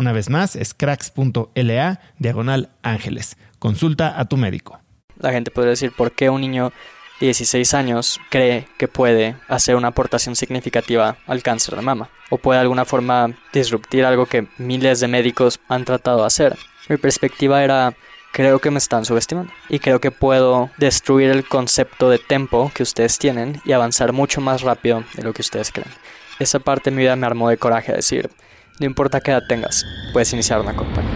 Una vez más, es cracks.la diagonal ángeles. Consulta a tu médico. La gente podría decir por qué un niño de 16 años cree que puede hacer una aportación significativa al cáncer de mama o puede de alguna forma disruptir algo que miles de médicos han tratado de hacer. Mi perspectiva era creo que me están subestimando y creo que puedo destruir el concepto de tempo que ustedes tienen y avanzar mucho más rápido de lo que ustedes creen. Esa parte de mi vida me armó de coraje a decir, no importa qué edad tengas, puedes iniciar una compañía.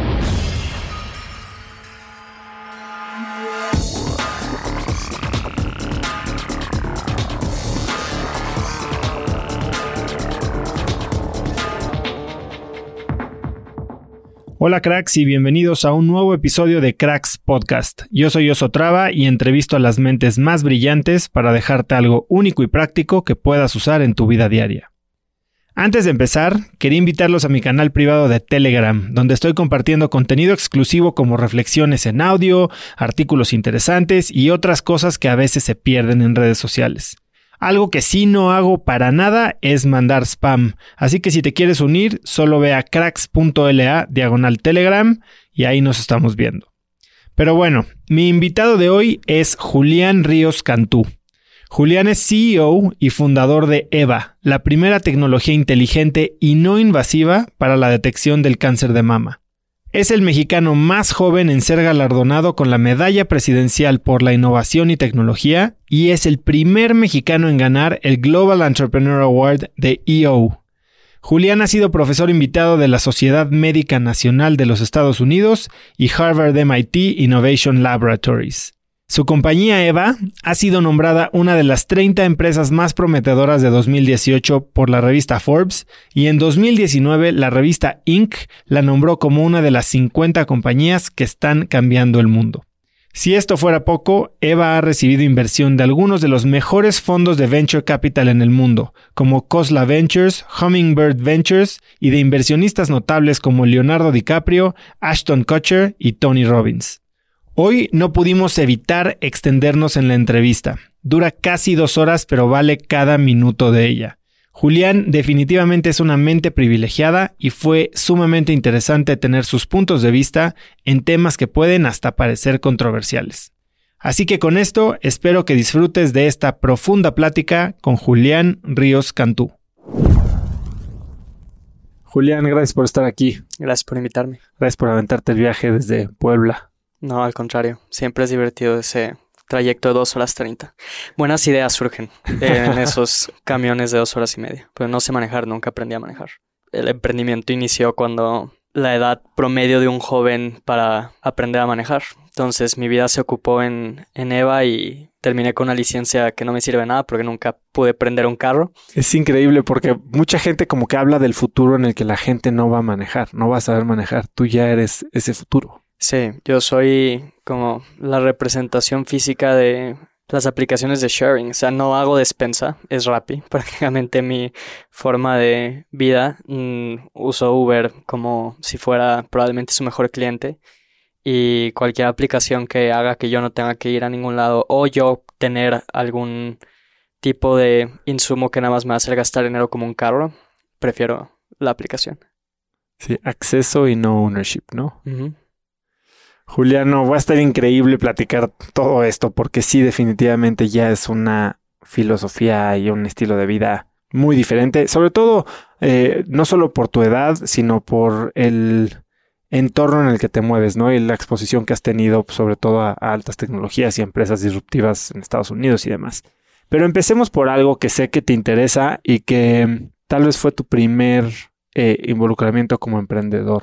Hola cracks y bienvenidos a un nuevo episodio de Cracks Podcast. Yo soy Osotrava y entrevisto a las mentes más brillantes para dejarte algo único y práctico que puedas usar en tu vida diaria. Antes de empezar, quería invitarlos a mi canal privado de Telegram, donde estoy compartiendo contenido exclusivo como reflexiones en audio, artículos interesantes y otras cosas que a veces se pierden en redes sociales. Algo que sí no hago para nada es mandar spam, así que si te quieres unir, solo ve a cracks.la diagonal Telegram y ahí nos estamos viendo. Pero bueno, mi invitado de hoy es Julián Ríos Cantú. Julián es CEO y fundador de EVA, la primera tecnología inteligente y no invasiva para la detección del cáncer de mama. Es el mexicano más joven en ser galardonado con la Medalla Presidencial por la Innovación y Tecnología y es el primer mexicano en ganar el Global Entrepreneur Award de EO. Julián ha sido profesor invitado de la Sociedad Médica Nacional de los Estados Unidos y Harvard MIT Innovation Laboratories. Su compañía EVA ha sido nombrada una de las 30 empresas más prometedoras de 2018 por la revista Forbes y en 2019 la revista Inc. la nombró como una de las 50 compañías que están cambiando el mundo. Si esto fuera poco, EVA ha recibido inversión de algunos de los mejores fondos de venture capital en el mundo, como Cosla Ventures, Hummingbird Ventures y de inversionistas notables como Leonardo DiCaprio, Ashton Kutcher y Tony Robbins. Hoy no pudimos evitar extendernos en la entrevista. Dura casi dos horas, pero vale cada minuto de ella. Julián definitivamente es una mente privilegiada y fue sumamente interesante tener sus puntos de vista en temas que pueden hasta parecer controversiales. Así que con esto espero que disfrutes de esta profunda plática con Julián Ríos Cantú. Julián, gracias por estar aquí. Gracias por invitarme. Gracias por aventarte el viaje desde Puebla. No, al contrario. Siempre es divertido ese trayecto de dos horas treinta. Buenas ideas surgen en esos camiones de dos horas y media, pero no sé manejar, nunca aprendí a manejar. El emprendimiento inició cuando la edad promedio de un joven para aprender a manejar. Entonces mi vida se ocupó en, en EVA y terminé con una licencia que no me sirve nada porque nunca pude prender un carro. Es increíble porque mucha gente como que habla del futuro en el que la gente no va a manejar, no va a saber manejar. Tú ya eres ese futuro. Sí, yo soy como la representación física de las aplicaciones de sharing. O sea, no hago despensa, es Rappi. Prácticamente mi forma de vida. Mm, uso Uber como si fuera probablemente su mejor cliente. Y cualquier aplicación que haga que yo no tenga que ir a ningún lado o yo tener algún tipo de insumo que nada más me va a hacer gastar dinero como un carro, prefiero la aplicación. Sí, acceso y no ownership, ¿no? Juliano, va a estar increíble platicar todo esto porque sí, definitivamente ya es una filosofía y un estilo de vida muy diferente, sobre todo eh, no solo por tu edad, sino por el entorno en el que te mueves, ¿no? Y la exposición que has tenido, sobre todo a, altas tecnologías y empresas disruptivas en Estados Unidos y demás. Pero empecemos por algo que sé que te interesa y que mm, tal vez fue tu primer eh, involucramiento como emprendedor.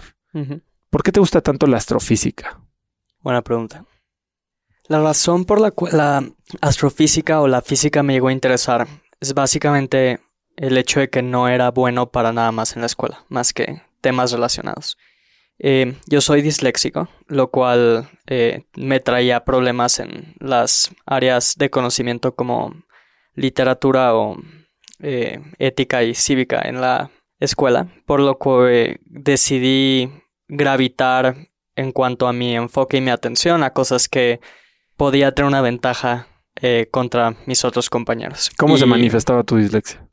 ¿Por qué te gusta tanto la astrofísica? Buena pregunta. La razón por la cual la astrofísica o la física me llegó a interesar es básicamente el hecho de que no era bueno para nada más en la escuela, más que temas relacionados. Eh, yo soy disléxico, lo cual eh, me traía problemas en las áreas de conocimiento como literatura o eh, ética y cívica en la escuela, por lo que decidí gravitar en cuanto a mi enfoque y mi atención a cosas que podía tener una ventaja eh, contra mis otros compañeros. ¿Cómo se manifestaba tu dislexia?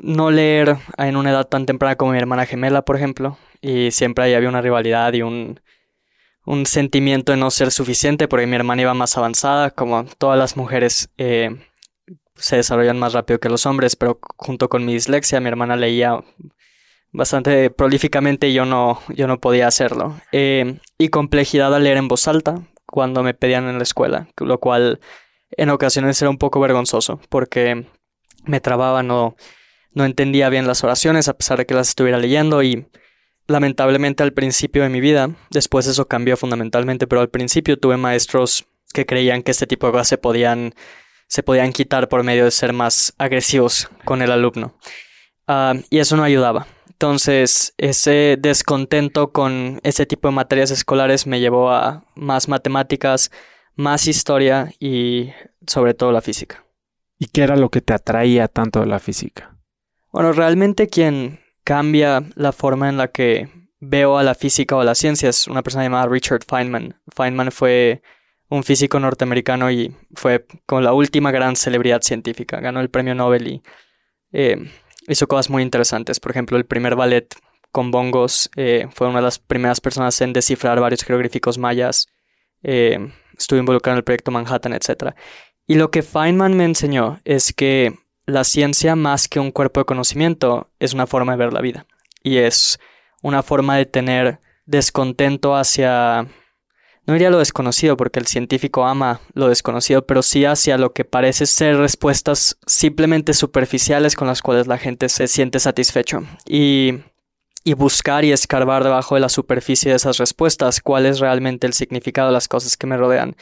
No leer en una edad tan temprana como mi hermana gemela, por ejemplo, y siempre ahí había una rivalidad y un, un sentimiento de no ser suficiente porque mi hermana iba más avanzada, como todas las mujeres eh, se desarrollan más rápido que los hombres, pero junto con mi dislexia mi hermana leía bastante prolíficamente y yo no, yo no podía hacerlo. Eh, y complejidad al leer en voz alta cuando me pedían en la escuela, lo cual en ocasiones era un poco vergonzoso porque me trababa, no, no entendía bien las oraciones a pesar de que las estuviera leyendo y lamentablemente al principio de mi vida, después eso cambió fundamentalmente, pero al principio tuve maestros que creían que este tipo de cosas se podían, se podían quitar por medio de ser más agresivos con el alumno. Ah, y eso no ayudaba. Entonces, ese descontento con ese tipo de materias escolares me llevó a más matemáticas, más historia y sobre todo la física. ¿Y qué era lo que te atraía tanto de la física? Bueno, realmente quien cambia la forma en la que veo a la física o a la ciencia es una persona llamada Richard Feynman. Feynman fue un físico norteamericano y fue con la última gran celebridad científica. Ganó el premio Nobel y eh, hizo cosas muy interesantes. Por ejemplo, el primer ballet con bongos eh, fue una de las primeras personas en descifrar varios jeroglíficos mayas. Eh, estuve involucrado en el proyecto Manhattan, etc. Y lo que Feynman me enseñó es que la ciencia, más que un cuerpo de conocimiento, es una forma de ver la vida. Y es una forma de tener descontento hacia no diría lo desconocido porque el científico ama lo desconocido, pero sí hacia lo que parece ser respuestas simplemente superficiales con las cuales la gente se siente satisfecho. Y, y buscar y escarbar debajo de la superficie de esas respuestas cuál es realmente el significado de las cosas que me rodean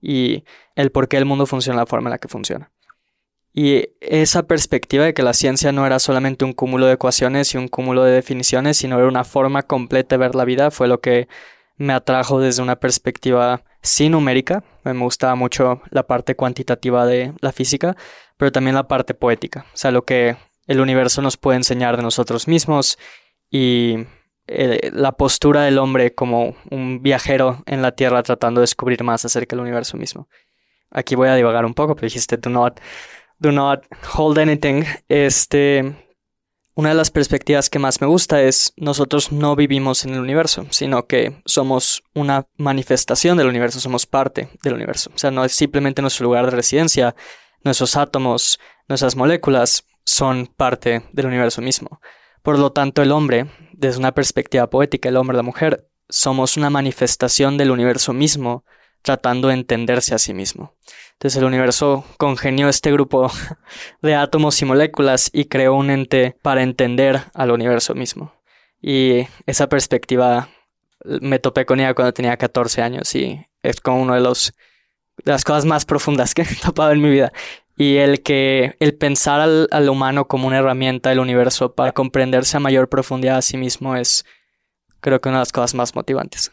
y el por qué el mundo funciona de la forma en la que funciona. Y esa perspectiva de que la ciencia no era solamente un cúmulo de ecuaciones y un cúmulo de definiciones, sino era una forma completa de ver la vida, fue lo que me atrajo desde una perspectiva sí numérica, me gustaba mucho la parte cuantitativa de la física, pero también la parte poética, o sea, lo que el universo nos puede enseñar de nosotros mismos y eh, la postura del hombre como un viajero en la Tierra tratando de descubrir más acerca del universo mismo. Aquí voy a divagar un poco, pero dijiste do not, do not hold anything. Este, una de las perspectivas que más me gusta es nosotros no vivimos en el universo, sino que somos una manifestación del universo, somos parte del universo. O sea, no es simplemente nuestro lugar de residencia, nuestros átomos, nuestras moléculas son parte del universo mismo. Por lo tanto, el hombre, desde una perspectiva poética, el hombre la mujer, somos una manifestación del universo mismo tratando de entenderse a sí mismo. Entonces el universo congenió este grupo de átomos y moléculas y creó un ente para entender al universo mismo. Y esa perspectiva me topé con ella cuando tenía 14 años y es como los de las cosas más profundas que he topado en mi vida. Y el que el pensar al, al humano como una herramienta del universo para comprenderse a mayor profundidad a sí mismo es creo que una de las cosas más motivantes.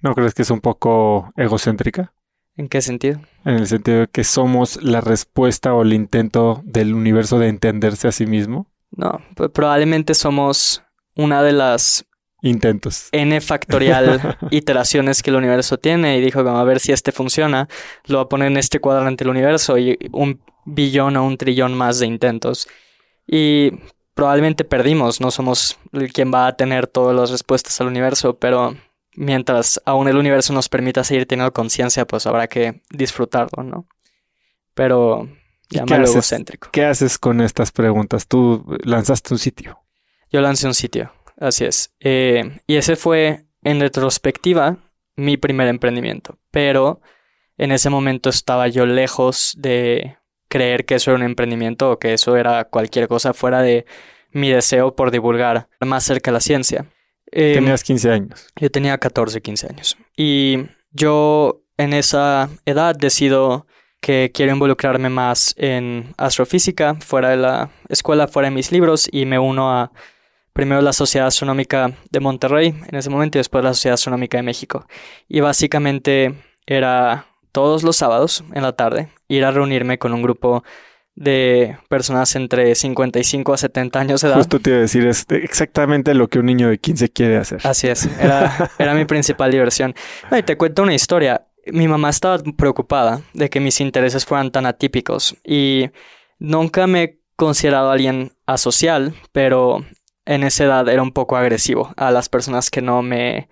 ¿No crees que es un poco egocéntrica? ¿En qué sentido? En el sentido de que somos la respuesta o el intento del universo de entenderse a sí mismo. No, pues probablemente somos una de las intentos. N factorial iteraciones que el universo tiene y dijo, vamos a ver si este funciona, lo va a poner en este cuadrante del universo y un billón o un trillón más de intentos. Y probablemente perdimos, no somos quien va a tener todas las respuestas al universo, pero mientras aún el universo nos permita seguir teniendo conciencia, pues habrá que disfrutarlo, ¿no? Pero llámalo egocéntrico. ¿Qué haces con estas preguntas? Tú lanzaste un sitio. Yo lancé un sitio, así es. Eh, y ese fue, en retrospectiva, mi primer emprendimiento. Pero en ese momento estaba yo lejos de creer que eso era un emprendimiento o que eso era cualquier cosa fuera de mi deseo por divulgar más cerca la ciencia. Eh, Tenías 15 años. Yo tenía 14, 15 años. Y yo en esa edad decido que quiero involucrarme más en astrofísica, fuera de la escuela, fuera de mis libros, y me uno a primero la Sociedad Astronómica de Monterrey en ese momento y después la Sociedad Astronómica de México. Y básicamente era todos los sábados en la tarde ir a reunirme con un grupo de personas entre 55 a 70 años de edad. Justo te iba a decir, es exactamente lo que un niño de 15 quiere hacer. Así es, era, era mi principal diversión. y te cuento una historia. Mi mamá estaba preocupada de que mis intereses fueran tan atípicos y nunca me he considerado alguien asocial, pero en esa edad era un poco agresivo a las personas que no me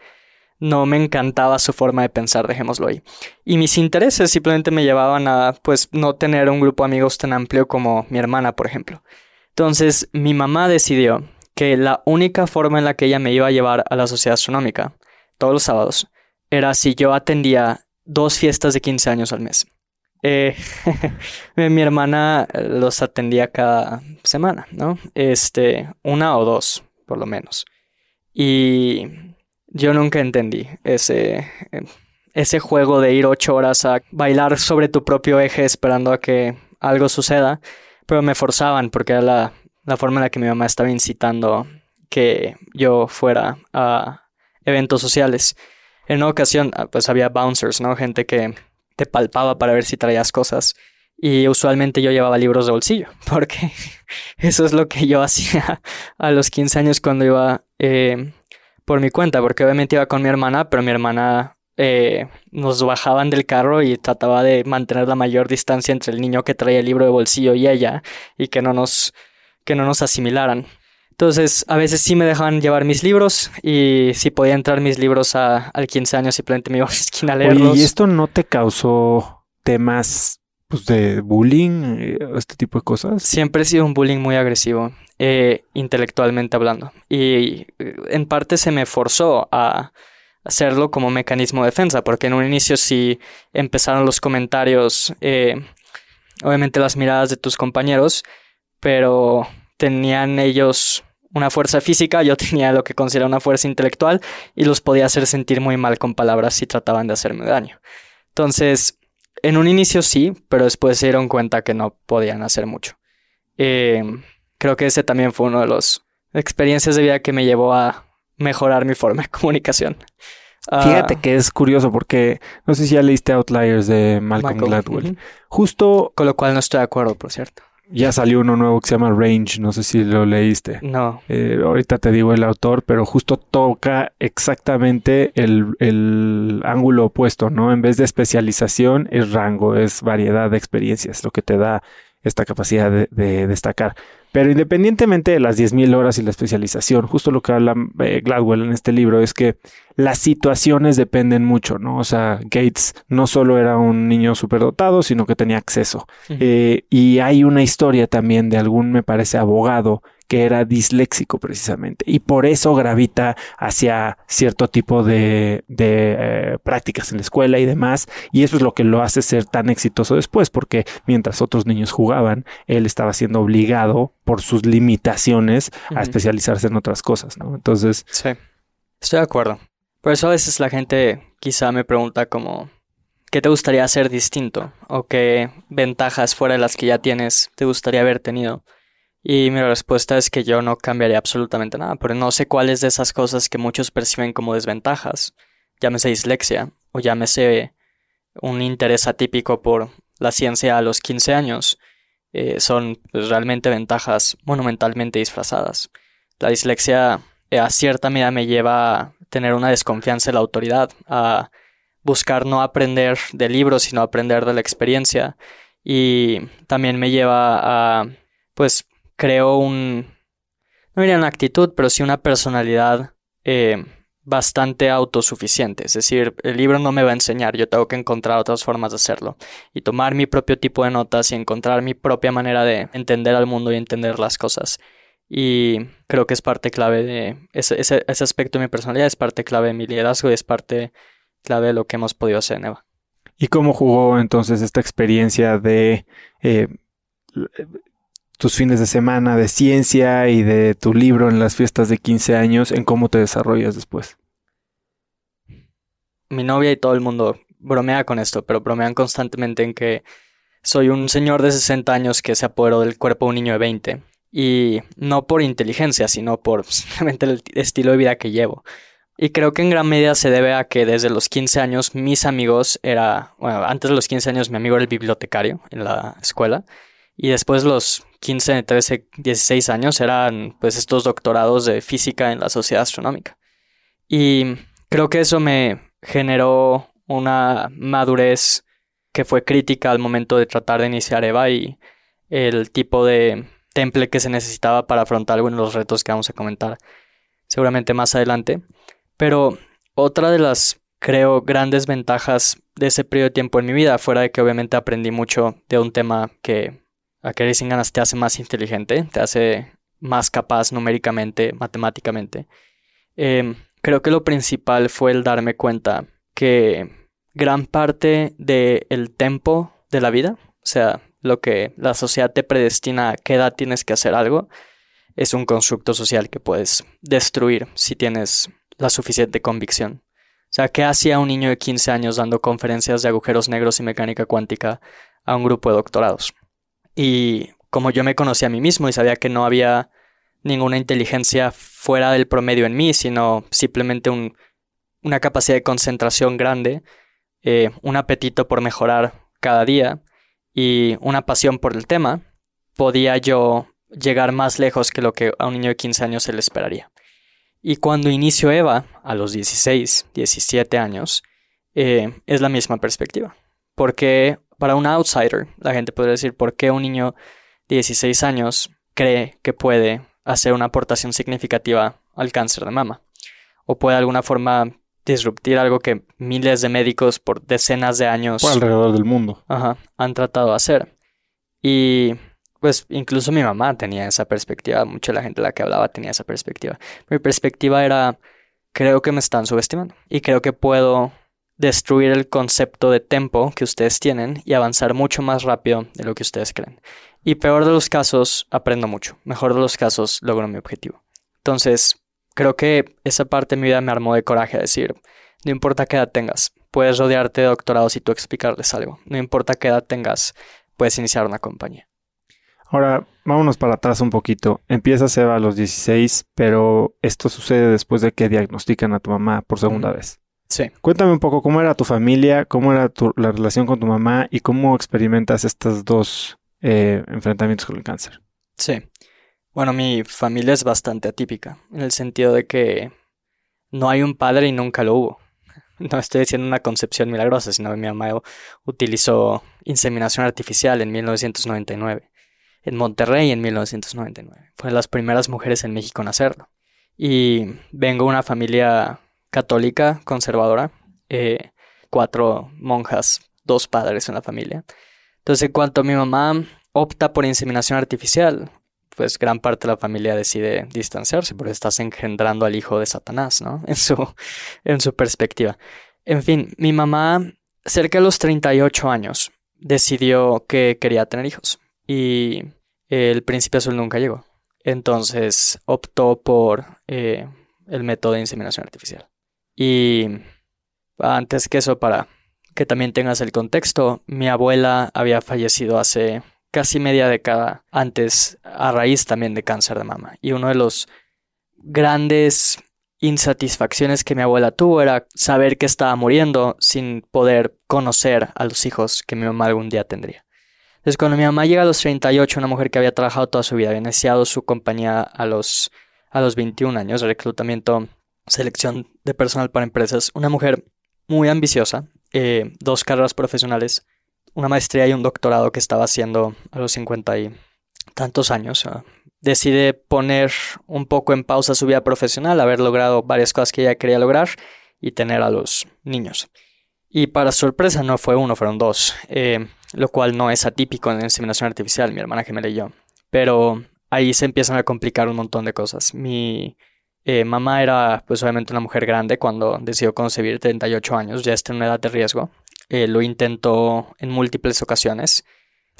no me encantaba su forma de pensar, dejémoslo ahí. Y mis intereses simplemente me llevaban a, pues, no tener un grupo de amigos tan amplio como mi hermana, por ejemplo. Entonces, mi mamá decidió que la única forma en la que ella me iba a llevar a la sociedad astronómica, todos los sábados, era si yo atendía dos fiestas de 15 años al mes. Eh, mi hermana los atendía cada semana, ¿no? Este, una o dos, por lo menos. Y yo nunca entendí ese, ese juego de ir ocho horas a bailar sobre tu propio eje esperando a que algo suceda, pero me forzaban porque era la, la forma en la que mi mamá estaba incitando que yo fuera a eventos sociales. En una ocasión, ah, pues había bouncers, ¿no? Gente que te palpaba para ver si traías cosas. Y usualmente yo llevaba libros de bolsillo, porque eso es lo que yo hacía a los 15 años cuando iba eh, por mi cuenta, porque obviamente iba con mi hermana, pero mi hermana eh, nos bajaban del carro y trataba de mantener la mayor distancia entre el niño que traía el libro de bolsillo y ella, y que no nos, que no nos asimilaran. Entonces, a veces sí me dejaban llevar mis libros y si podía entrar mis libros a, al 15 años simplemente me iba a la esquina a leerlos. ¿y esto no te causó temas pues, de bullying, eh, este tipo de cosas? Siempre he sido un bullying muy agresivo. Eh, intelectualmente hablando. Y eh, en parte se me forzó a hacerlo como mecanismo de defensa, porque en un inicio si empezaron los comentarios, eh, obviamente las miradas de tus compañeros, pero tenían ellos una fuerza física, yo tenía lo que considero una fuerza intelectual y los podía hacer sentir muy mal con palabras si trataban de hacerme daño. Entonces, en un inicio sí, pero después se dieron cuenta que no podían hacer mucho. Eh, creo que ese también fue uno de los experiencias de vida que me llevó a mejorar mi forma de comunicación. Fíjate ah, que es curioso porque no sé si ya leíste Outliers de Malcolm, Gladwell. Justo. Con lo cual no estoy de acuerdo, por cierto. Ya salió uno nuevo que se llama Range, no sé si lo leíste. No. Eh, ahorita te digo el autor, pero justo toca exactamente el, el, ángulo opuesto, ¿no? En vez de especialización, es rango, es variedad de experiencias, lo que te da esta capacidad de, destacar. Pero independientemente de las 10.000 horas y la especialización, justo lo que habla eh, Gladwell en este libro es que las situaciones dependen mucho, ¿no? O sea, Gates no solo era un niño superdotado, sino que tenía acceso. Eh, y hay una historia también de algún, me parece, abogado que era disléxico precisamente y por eso gravita hacia cierto tipo de, eh, prácticas en la escuela y demás y eso es lo que lo hace ser tan exitoso después porque mientras otros niños jugaban él estaba siendo obligado por sus limitaciones a especializarse en otras cosas, ¿no? Entonces... Sí, estoy de acuerdo. Por eso a veces la gente quizá me pregunta como, ¿qué te gustaría hacer distinto? ¿O qué ventajas fuera de las que ya tienes te gustaría haber tenido? Y mi respuesta es que yo no cambiaría absolutamente nada, pero no sé cuáles de esas cosas que muchos perciben como desventajas, llámese dislexia o llámese un interés atípico por la ciencia a los 15 años, eh, son pues, realmente ventajas monumentalmente disfrazadas. La dislexia eh, a cierta medida me lleva tener una desconfianza en la autoridad, a buscar no aprender de libros, sino aprender de la experiencia. Y también me lleva a, pues, creo un, no diría una actitud, pero sí una personalidad eh, bastante autosuficiente. Es decir, el libro no me va a enseñar, yo tengo que encontrar otras formas de hacerlo. Y tomar mi propio tipo de notas y encontrar mi propia manera de entender al mundo y entender las cosas. Y creo que es parte clave de ese, ese, aspecto de mi personalidad, es parte clave de mi liderazgo y es parte clave de lo que hemos podido hacer en Eva. ¿Y cómo jugó entonces esta experiencia de eh, tus fines de semana de ciencia y de tu libro en las fiestas de 15 años en cómo te desarrollas después? Mi novia y todo el mundo bromea con esto, pero bromean constantemente en que soy un señor de 60 años que se apoderó del cuerpo de un niño de 20. Y no por inteligencia, sino por simplemente el estilo de vida que llevo. Y creo que en gran medida se debe a que desde los 15 años mis amigos era, bueno, antes de los 15 años mi amigo era el bibliotecario en la escuela y después los 15, 13, 16 años eran pues estos doctorados de física en la sociedad astronómica. Y creo que eso me generó una madurez que fue crítica al momento de tratar de iniciar EVA y el tipo de temple que se necesitaba para afrontar algunos de los retos que vamos a comentar seguramente más adelante. Pero otra de las, creo, grandes ventajas de ese periodo de tiempo en mi vida, fuera de que obviamente aprendí mucho de un tema que a querer sin ganas te hace más inteligente, te hace más capaz numéricamente, matemáticamente. Em, creo que lo principal fue el darme cuenta que gran parte del el tempo de la vida, o sea, lo que la sociedad te predestina a qué edad tienes que hacer algo, es un constructo social que puedes destruir si tienes la suficiente convicción. O sea, ¿qué hacía un niño de 15 años dando conferencias de agujeros negros y mecánica cuántica a un grupo de doctorados? Y como yo me conocía a mí mismo y sabía que no había ninguna inteligencia fuera del promedio en mí, sino simplemente una capacidad de concentración grande, eh, un apetito por mejorar cada día y una pasión por el tema, podía yo llegar más lejos que lo que a un niño de 15 años se le esperaría. Y cuando inicio Eva, a los 16, 17 años, eh, es la misma perspectiva. Porque para un outsider, la gente podría decir, ¿por qué un niño de 16 años cree que puede hacer una aportación significativa al cáncer de mama? O puede de alguna forma disruptir algo que miles de médicos por decenas de años... Por alrededor del mundo. han tratado de hacer. Y pues incluso mi mamá tenía esa perspectiva, mucha la gente de la que hablaba tenía esa perspectiva. Mi perspectiva era, creo que me están subestimando y creo que puedo destruir el concepto de tempo que ustedes tienen y avanzar mucho más rápido de lo que ustedes creen. Y peor de los casos, aprendo mucho. Mejor de los casos, logro mi objetivo. Entonces, creo que esa parte de mi vida me armó de coraje a decir, no importa qué edad tengas, puedes rodearte de doctorados y tú explicarles algo. No importa qué edad tengas, puedes iniciar una compañía. Ahora, vámonos para atrás un poquito. Empiezas Eva a los 16, pero esto sucede después de que diagnostican a tu mamá por segunda vez. Sí. Cuéntame un poco cómo era tu familia, cómo era la relación con tu mamá y cómo experimentas estos dos eh, enfrentamientos con el cáncer. Sí. Bueno, mi familia es bastante atípica, en el sentido de que no hay un padre y nunca lo hubo. No estoy diciendo una concepción milagrosa, sino que mi mamá utilizó inseminación artificial en 1999, en Monterrey en 1999. Fue de las primeras mujeres en México en hacerlo. Y vengo de una familia católica, conservadora, eh, cuatro monjas, dos padres en la familia. Entonces, en cuanto mi mamá opta por inseminación artificial, pues gran parte de la familia decide distanciarse porque estás engendrando al hijo de Satanás, ¿no? En su, en su perspectiva. En fin, mi mamá, cerca de los 38 años, decidió que quería tener hijos y el príncipe azul nunca llegó. Entonces optó por eh, el método de inseminación artificial. Y antes que eso, para que también tengas el contexto, mi abuela había fallecido hace casi media década antes a raíz también de cáncer de mama. Y uno de los grandes insatisfacciones que mi abuela tuvo era saber que estaba muriendo sin poder conocer a los hijos que mi mamá algún día tendría. Entonces, cuando mi mamá llega a los 38, una mujer que había trabajado toda su vida, había iniciado su compañía a los, a los 21 años, reclutamiento, selección de personal para empresas, una mujer muy ambiciosa, eh, dos carreras profesionales, una maestría y un doctorado que estaba haciendo a los 50 y tantos años. Decide poner un poco en pausa su vida profesional, haber logrado varias cosas que ella quería lograr y tener a los niños. Y para sorpresa no fue uno, fueron dos, eh, lo cual no es atípico en la inseminación artificial, mi hermana gemela y yo. Pero ahí se empiezan a complicar un montón de cosas. Mi eh, mamá era pues obviamente una mujer grande cuando decidió concebir 38 años, ya está en una edad de riesgo. Eh, lo intentó en múltiples ocasiones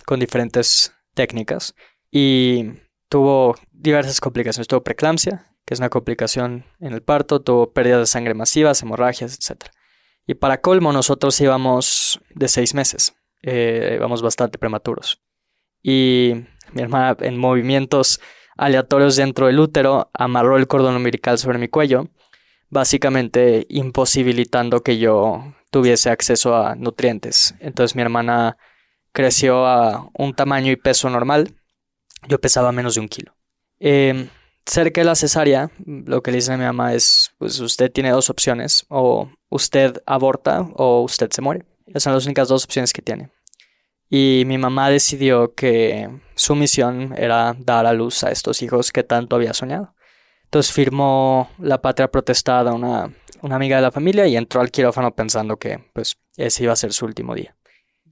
con diferentes técnicas y tuvo diversas complicaciones. Tuvo preeclampsia, que es una complicación en el parto, tuvo pérdidas de sangre masivas, hemorragias, etc. Y para colmo, nosotros íbamos de seis meses, eh, íbamos bastante prematuros. Y mi hermana, en movimientos aleatorios dentro del útero, amarró el cordón umbilical sobre mi cuello, básicamente imposibilitando que yo tuviese acceso a nutrientes. Entonces mi hermana creció a un tamaño y peso normal. Yo pesaba menos de un kilo. Em, cerca de la cesárea, lo que le dice a mi mamá es, pues usted tiene dos opciones, o usted aborta o usted se muere. Esas son las únicas dos opciones que tiene. Y mi mamá decidió que su misión era dar a luz a estos hijos que tanto había soñado. Entonces firmó la patria protestada una, una amiga de la familia y entró al quirófano pensando que pues ese iba a ser su último día.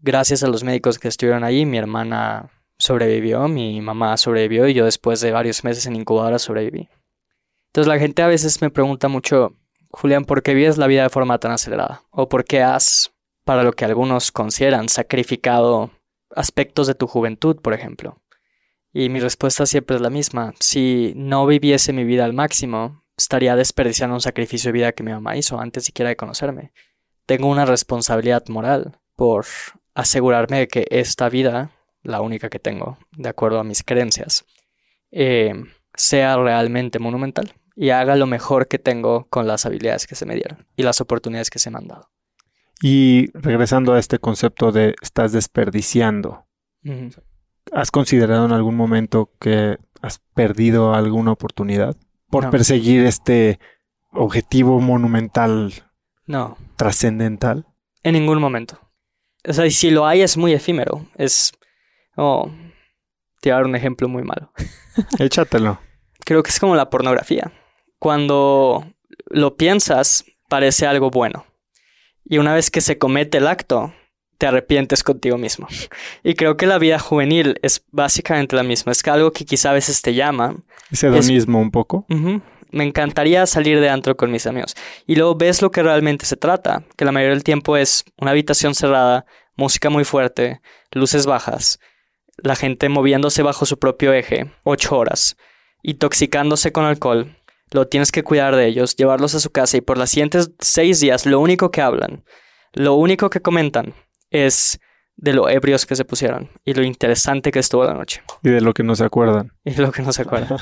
Gracias a los médicos que estuvieron allí, mi hermana sobrevivió, mi mamá sobrevivió y yo después de varios meses en incubadora sobreviví. Entonces la gente a veces me pregunta mucho, Julián, ¿por qué vives la vida de forma tan acelerada? ¿O por qué has, para lo que algunos consideran, sacrificado aspectos de tu juventud, por ejemplo? Y mi respuesta siempre es la misma. Si no viviese mi vida al máximo, estaría desperdiciando un sacrificio de vida que mi mamá hizo antes siquiera de conocerme. Tengo una responsabilidad moral por asegurarme de que esta vida, la única que tengo, de acuerdo a mis creencias, eh, sea realmente monumental y haga lo mejor que tengo con las habilidades que se me dieron y las oportunidades que se me han dado. Y regresando a este concepto de estás desperdiciando, ¿Has considerado en algún momento que has perdido alguna oportunidad por perseguir este objetivo monumental? No. Trascendental. En ningún momento. O sea, y si lo hay es muy efímero. Es... Oh, te voy a dar un ejemplo muy malo. Échatelo. Creo que es como la pornografía. Cuando lo piensas, parece algo bueno. Y una vez que se comete el acto, te arrepientes contigo mismo. Y creo que la vida juvenil es básicamente la misma. Es que algo que quizá a veces te llama. Ese hedonismo un poco. Me encantaría salir de antro con mis amigos. Y luego ves lo que realmente se trata, que la mayoría del tiempo es una habitación cerrada, música muy fuerte, luces bajas, la gente moviéndose bajo su propio eje, ocho horas, intoxicándose con alcohol. Lo tienes que cuidar de ellos, llevarlos a su casa y por las siguientes seis días lo único que hablan, lo único que comentan es de lo ebrios que se pusieron y lo interesante que estuvo la noche. Y de lo que no se acuerdan. Y de lo que no se acuerdan.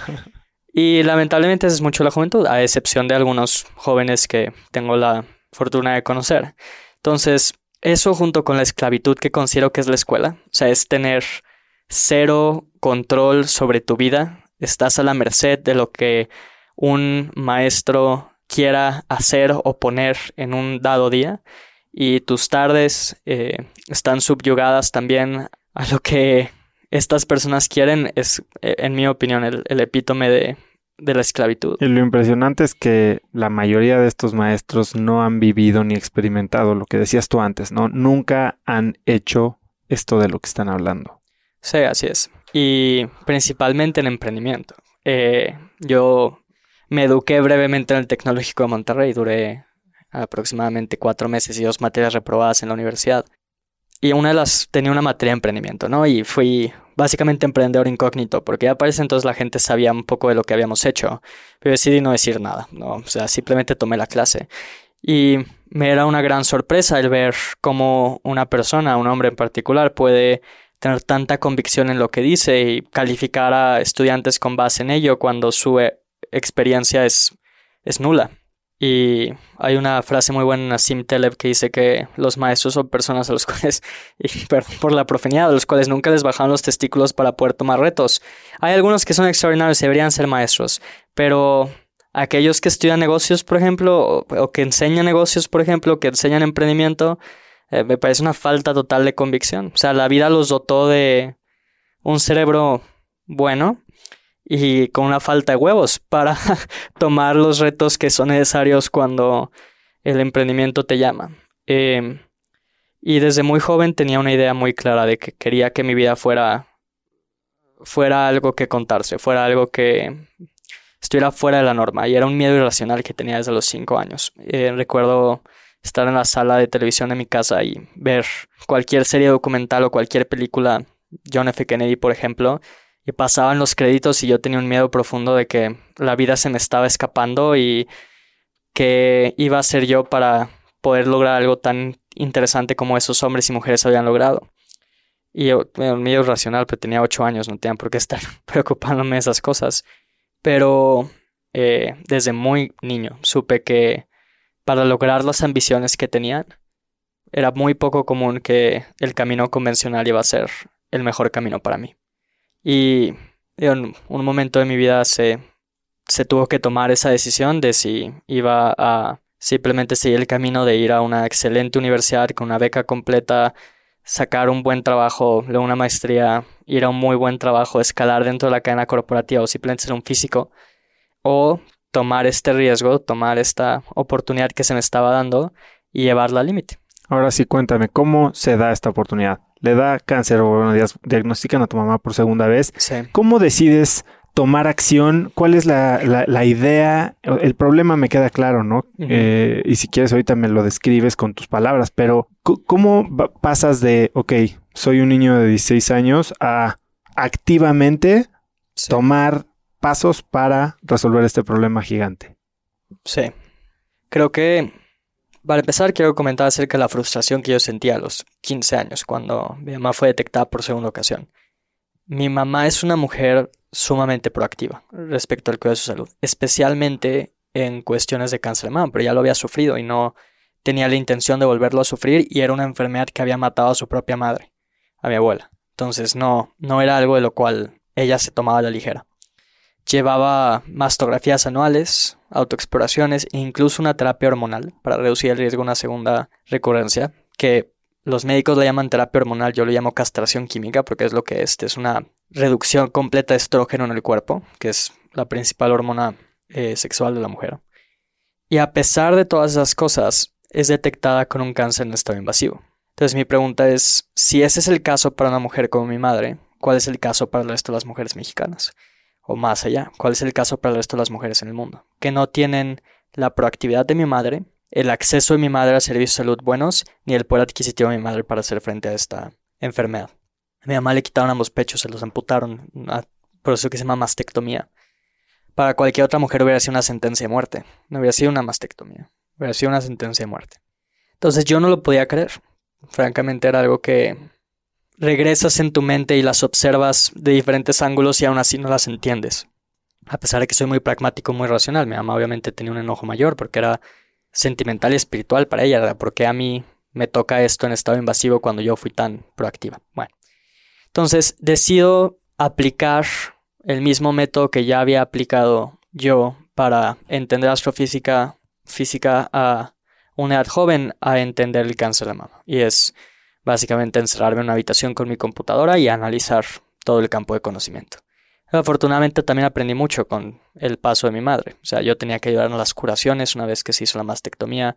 y lamentablemente es mucho la juventud, a excepción de algunos jóvenes que tengo la fortuna de conocer. Entonces, eso junto con la esclavitud que considero que es la escuela, o sea, es tener cero control sobre tu vida, estás a la merced de lo que un maestro quiera hacer o poner en un dado día y tus tardes eh, están subyugadas también a lo que estas personas quieren es, eh, en mi opinión, el, epítome de de la esclavitud. Y lo impresionante es que la mayoría de estos maestros no han vivido ni experimentado lo que decías tú antes, ¿no? Nunca han hecho esto de lo que están hablando. Sí, así es. Y principalmente en emprendimiento. Eh, yo me eduqué brevemente en el Tecnológico de Monterrey, duré aproximadamente cuatro meses y dos materias reprobadas en la universidad. Y una de las tenía una materia de emprendimiento, ¿no? Y fui básicamente emprendedor incógnito, porque ya parece entonces la gente sabía un poco de lo que habíamos hecho, pero decidí no decir nada, ¿no? O sea, simplemente tomé la clase. Y me era una gran sorpresa el ver cómo una persona, un hombre en particular, puede tener tanta convicción en lo que dice y calificar a estudiantes con base en ello cuando su eh, experiencia es, es nula. Y hay una frase muy buena en Nassim Taleb que dice que los maestros son personas a los cuales, y perdón por la profanidad, a los cuales nunca les bajaron los testículos para poder tomar retos. Hay algunos que son extraordinarios y deberían ser maestros, pero aquellos que estudian negocios, por ejemplo, o, que enseñan negocios, por ejemplo, que enseñan emprendimiento, eh, me parece una falta total de convicción. O sea, la vida los dotó de un cerebro bueno, y con una falta de huevos para tomar los retos que son necesarios cuando el emprendimiento te llama. Em, y desde muy joven tenía una idea muy clara de que quería que mi vida fuera, fuera algo que contarse, fuera algo que estuviera fuera de la norma. Y era un miedo irracional que tenía desde los cinco años. Eh, recuerdo estar en la sala de televisión de mi casa y ver cualquier serie documental o cualquier película, John F. Kennedy, por ejemplo, y pasaban los créditos y yo tenía un miedo profundo de que la vida se me estaba escapando y que iba a ser yo para poder lograr algo tan interesante como esos hombres y mujeres habían logrado. Y yo, un miedo racional, pero tenía ocho años, no tenía por qué estar preocupándome de esas cosas. Pero eh, desde muy niño supe que para lograr las ambiciones que tenían, era muy poco común que el camino convencional iba a ser el mejor camino para mí. Y en un momento de mi vida se, se tuvo que tomar esa decisión de si iba a simplemente seguir el camino de ir a una excelente universidad con una beca completa, sacar un buen trabajo, luego una maestría, ir a un muy buen trabajo, escalar dentro de la cadena corporativa o simplemente ser un físico, o tomar este riesgo, tomar esta oportunidad que se me estaba dando y llevarla al límite. Ahora sí, cuéntame, ¿cómo se da esta oportunidad? Le da cáncer o bueno, diagnostican a tu mamá por segunda vez. ¿Cómo decides tomar acción? ¿Cuál es la, la, idea? El problema me queda claro, ¿no? Eh, y si quieres ahorita me lo describes con tus palabras, pero ¿cómo pasas de, ok, soy un niño de 16 años a activamente tomar pasos para resolver este problema gigante? Sí. Creo que para empezar, quiero comentar acerca de la frustración que yo sentía a los 15 años cuando mi mamá fue detectada por segunda ocasión. Mi mamá es una mujer sumamente proactiva respecto al cuidado de su salud, especialmente en cuestiones de cáncer de mama, pero ya lo había sufrido y no tenía la intención de volverlo a sufrir y era una enfermedad que había matado a su propia madre, a mi abuela. Entonces no, no era algo de lo cual ella se tomaba la ligera. Llevaba mastografías anuales, autoexploraciones e incluso una terapia hormonal para reducir el riesgo de una segunda recurrencia, que los médicos le llaman terapia hormonal, yo lo llamo castración química porque es lo que es, es una reducción completa de estrógeno en el cuerpo, que es la principal hormona eh, sexual de la mujer. Y a pesar de todas esas cosas, es detectada con un cáncer en estado invasivo. Entonces mi pregunta es, si ese es el caso para una mujer como mi madre, ¿cuál es el caso para el resto de las mujeres mexicanas? O más allá. ¿Cuál es el caso para el resto de las mujeres en el mundo? Que no tienen la proactividad de mi madre, el acceso de mi madre a servicios de salud buenos, ni el poder adquisitivo de mi madre para hacer frente a esta enfermedad. A mi mamá le quitaron ambos pechos, se los amputaron, por eso que se llama mastectomía. Para cualquier otra mujer hubiera sido una sentencia de muerte, no hubiera sido una mastectomía, hubiera sido una sentencia de muerte. Entonces yo no lo podía creer. Francamente era algo que regresas en tu mente y las observas de diferentes ángulos y aún así no las entiendes. A pesar de que soy muy pragmático, muy racional, mi mamá obviamente tenía un enojo mayor porque era sentimental y espiritual para ella. Porque a mí me toca esto en estado invasivo cuando yo fui tan proactiva. Bueno, entonces decido aplicar el mismo método que ya había aplicado yo para entender astrofísica física a una edad joven a entender el cáncer de mama. Y es básicamente encerrarme en una habitación con mi computadora y analizar todo el campo de conocimiento. Afortunadamente también aprendí mucho con el paso de mi madre. O sea, yo tenía que ayudar en las curaciones una vez que se hizo la mastectomía.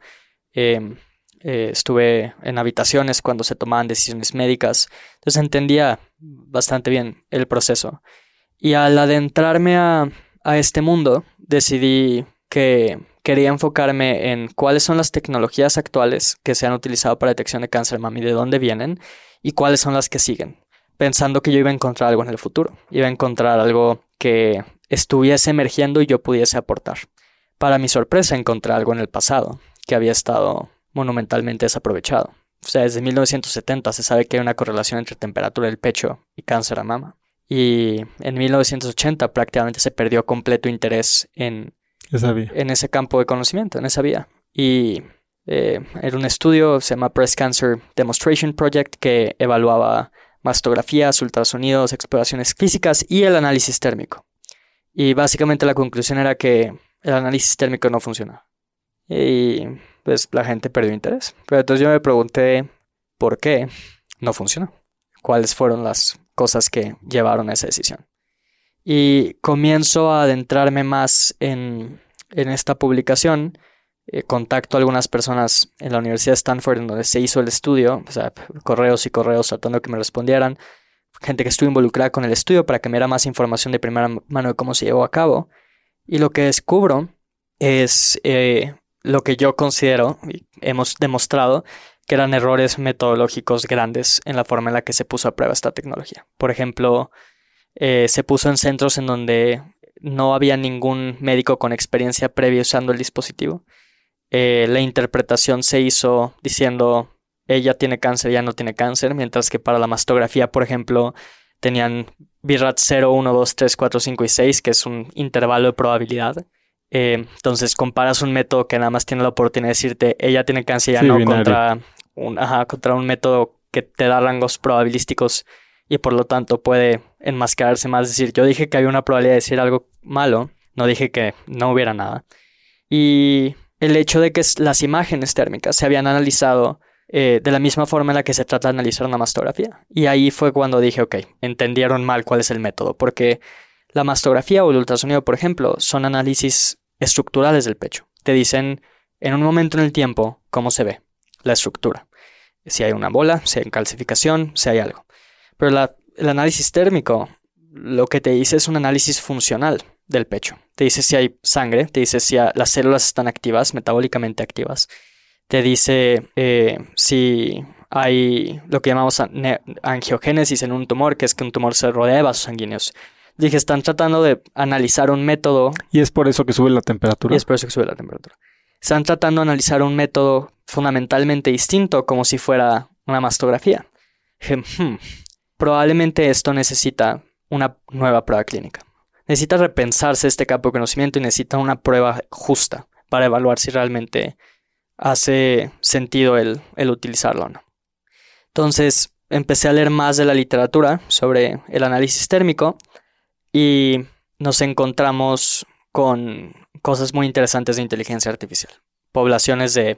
Em, eh, estuve en habitaciones cuando se tomaban decisiones médicas. Entonces entendía bastante bien el proceso. Y al adentrarme a, a este mundo, decidí que quería enfocarme en cuáles son las tecnologías actuales que se han utilizado para detección de cáncer y de dónde vienen y cuáles son las que siguen, pensando que yo iba a encontrar algo en el futuro, iba a encontrar algo que estuviese emergiendo y yo pudiese aportar. Para mi sorpresa encontré algo en el pasado que había estado monumentalmente desaprovechado. O sea, desde 1970 se sabe que hay una correlación entre temperatura del pecho y cáncer de mama. Y en 1980 prácticamente se perdió completo interés en en ese campo de conocimiento, en esa vía. Y eh, era un estudio, se llama Breast Cancer Demonstration Project, que evaluaba mastografías, ultrasonidos, exploraciones físicas y el análisis térmico. Y básicamente la conclusión era que el análisis térmico no funciona. Y pues la gente perdió interés. Pero entonces yo me pregunté por qué no funcionó. ¿Cuáles fueron las cosas que llevaron a esa decisión? Y comienzo a adentrarme más en, esta publicación. Eh, contacto a algunas personas en la Universidad de Stanford en donde se hizo el estudio, o sea, correos y correos tratando que me respondieran, gente que estuvo involucrada con el estudio para que me diera más información de primera mano de cómo se llevó a cabo. Y lo que descubro es eh, lo que yo considero, y hemos demostrado, que eran errores metodológicos grandes en la forma en la que se puso a prueba esta tecnología. Por ejemplo, eh, se puso en centros en donde no había ningún médico con experiencia previa usando el dispositivo. Eh, la interpretación se hizo diciendo ella tiene cáncer, ya no tiene cáncer, mientras que para la mastografía, por ejemplo, tenían BIRAT 0, 1, 2, 3, 4, 5 y 6, que es un intervalo de probabilidad. Eh, entonces comparas un método que nada más tiene la oportunidad de decirte ella tiene cáncer, ya no, contra un, contra un método que te da rangos probabilísticos y por lo tanto puede enmascararse más. decir, yo dije que había una probabilidad de decir algo malo, no dije que no hubiera nada. Y el hecho de que las imágenes térmicas se habían analizado eh, de la misma forma en la que se trata de analizar una mastografía. Y ahí fue cuando dije, ok, entendieron mal cuál es el método, porque la mastografía o el ultrasonido, por ejemplo, son análisis estructurales del pecho. Te dicen en un momento en el tiempo cómo se ve la estructura. Si hay una bola, si hay calcificación, si hay algo. Pero el análisis térmico lo que te dice es un análisis funcional del pecho. Te dice si hay sangre, te dice si las células están activas, metabólicamente activas. Te dice eh, si hay lo que llamamos angiogénesis en un tumor, que es que un tumor se rodea de vasos sanguíneos. Dije, están tratando de analizar un método. Y es por eso que sube la temperatura. Y es por eso que sube la temperatura. Están tratando de analizar un método fundamentalmente distinto, como si fuera una mastografía. Hmm, probablemente esto necesita una nueva prueba clínica. Necesita repensarse este campo de conocimiento y necesita una prueba justa para evaluar si realmente hace sentido el, utilizarlo o no. Entonces empecé a leer más de la literatura sobre el análisis térmico y nos encontramos con cosas muy interesantes de inteligencia artificial. Poblaciones de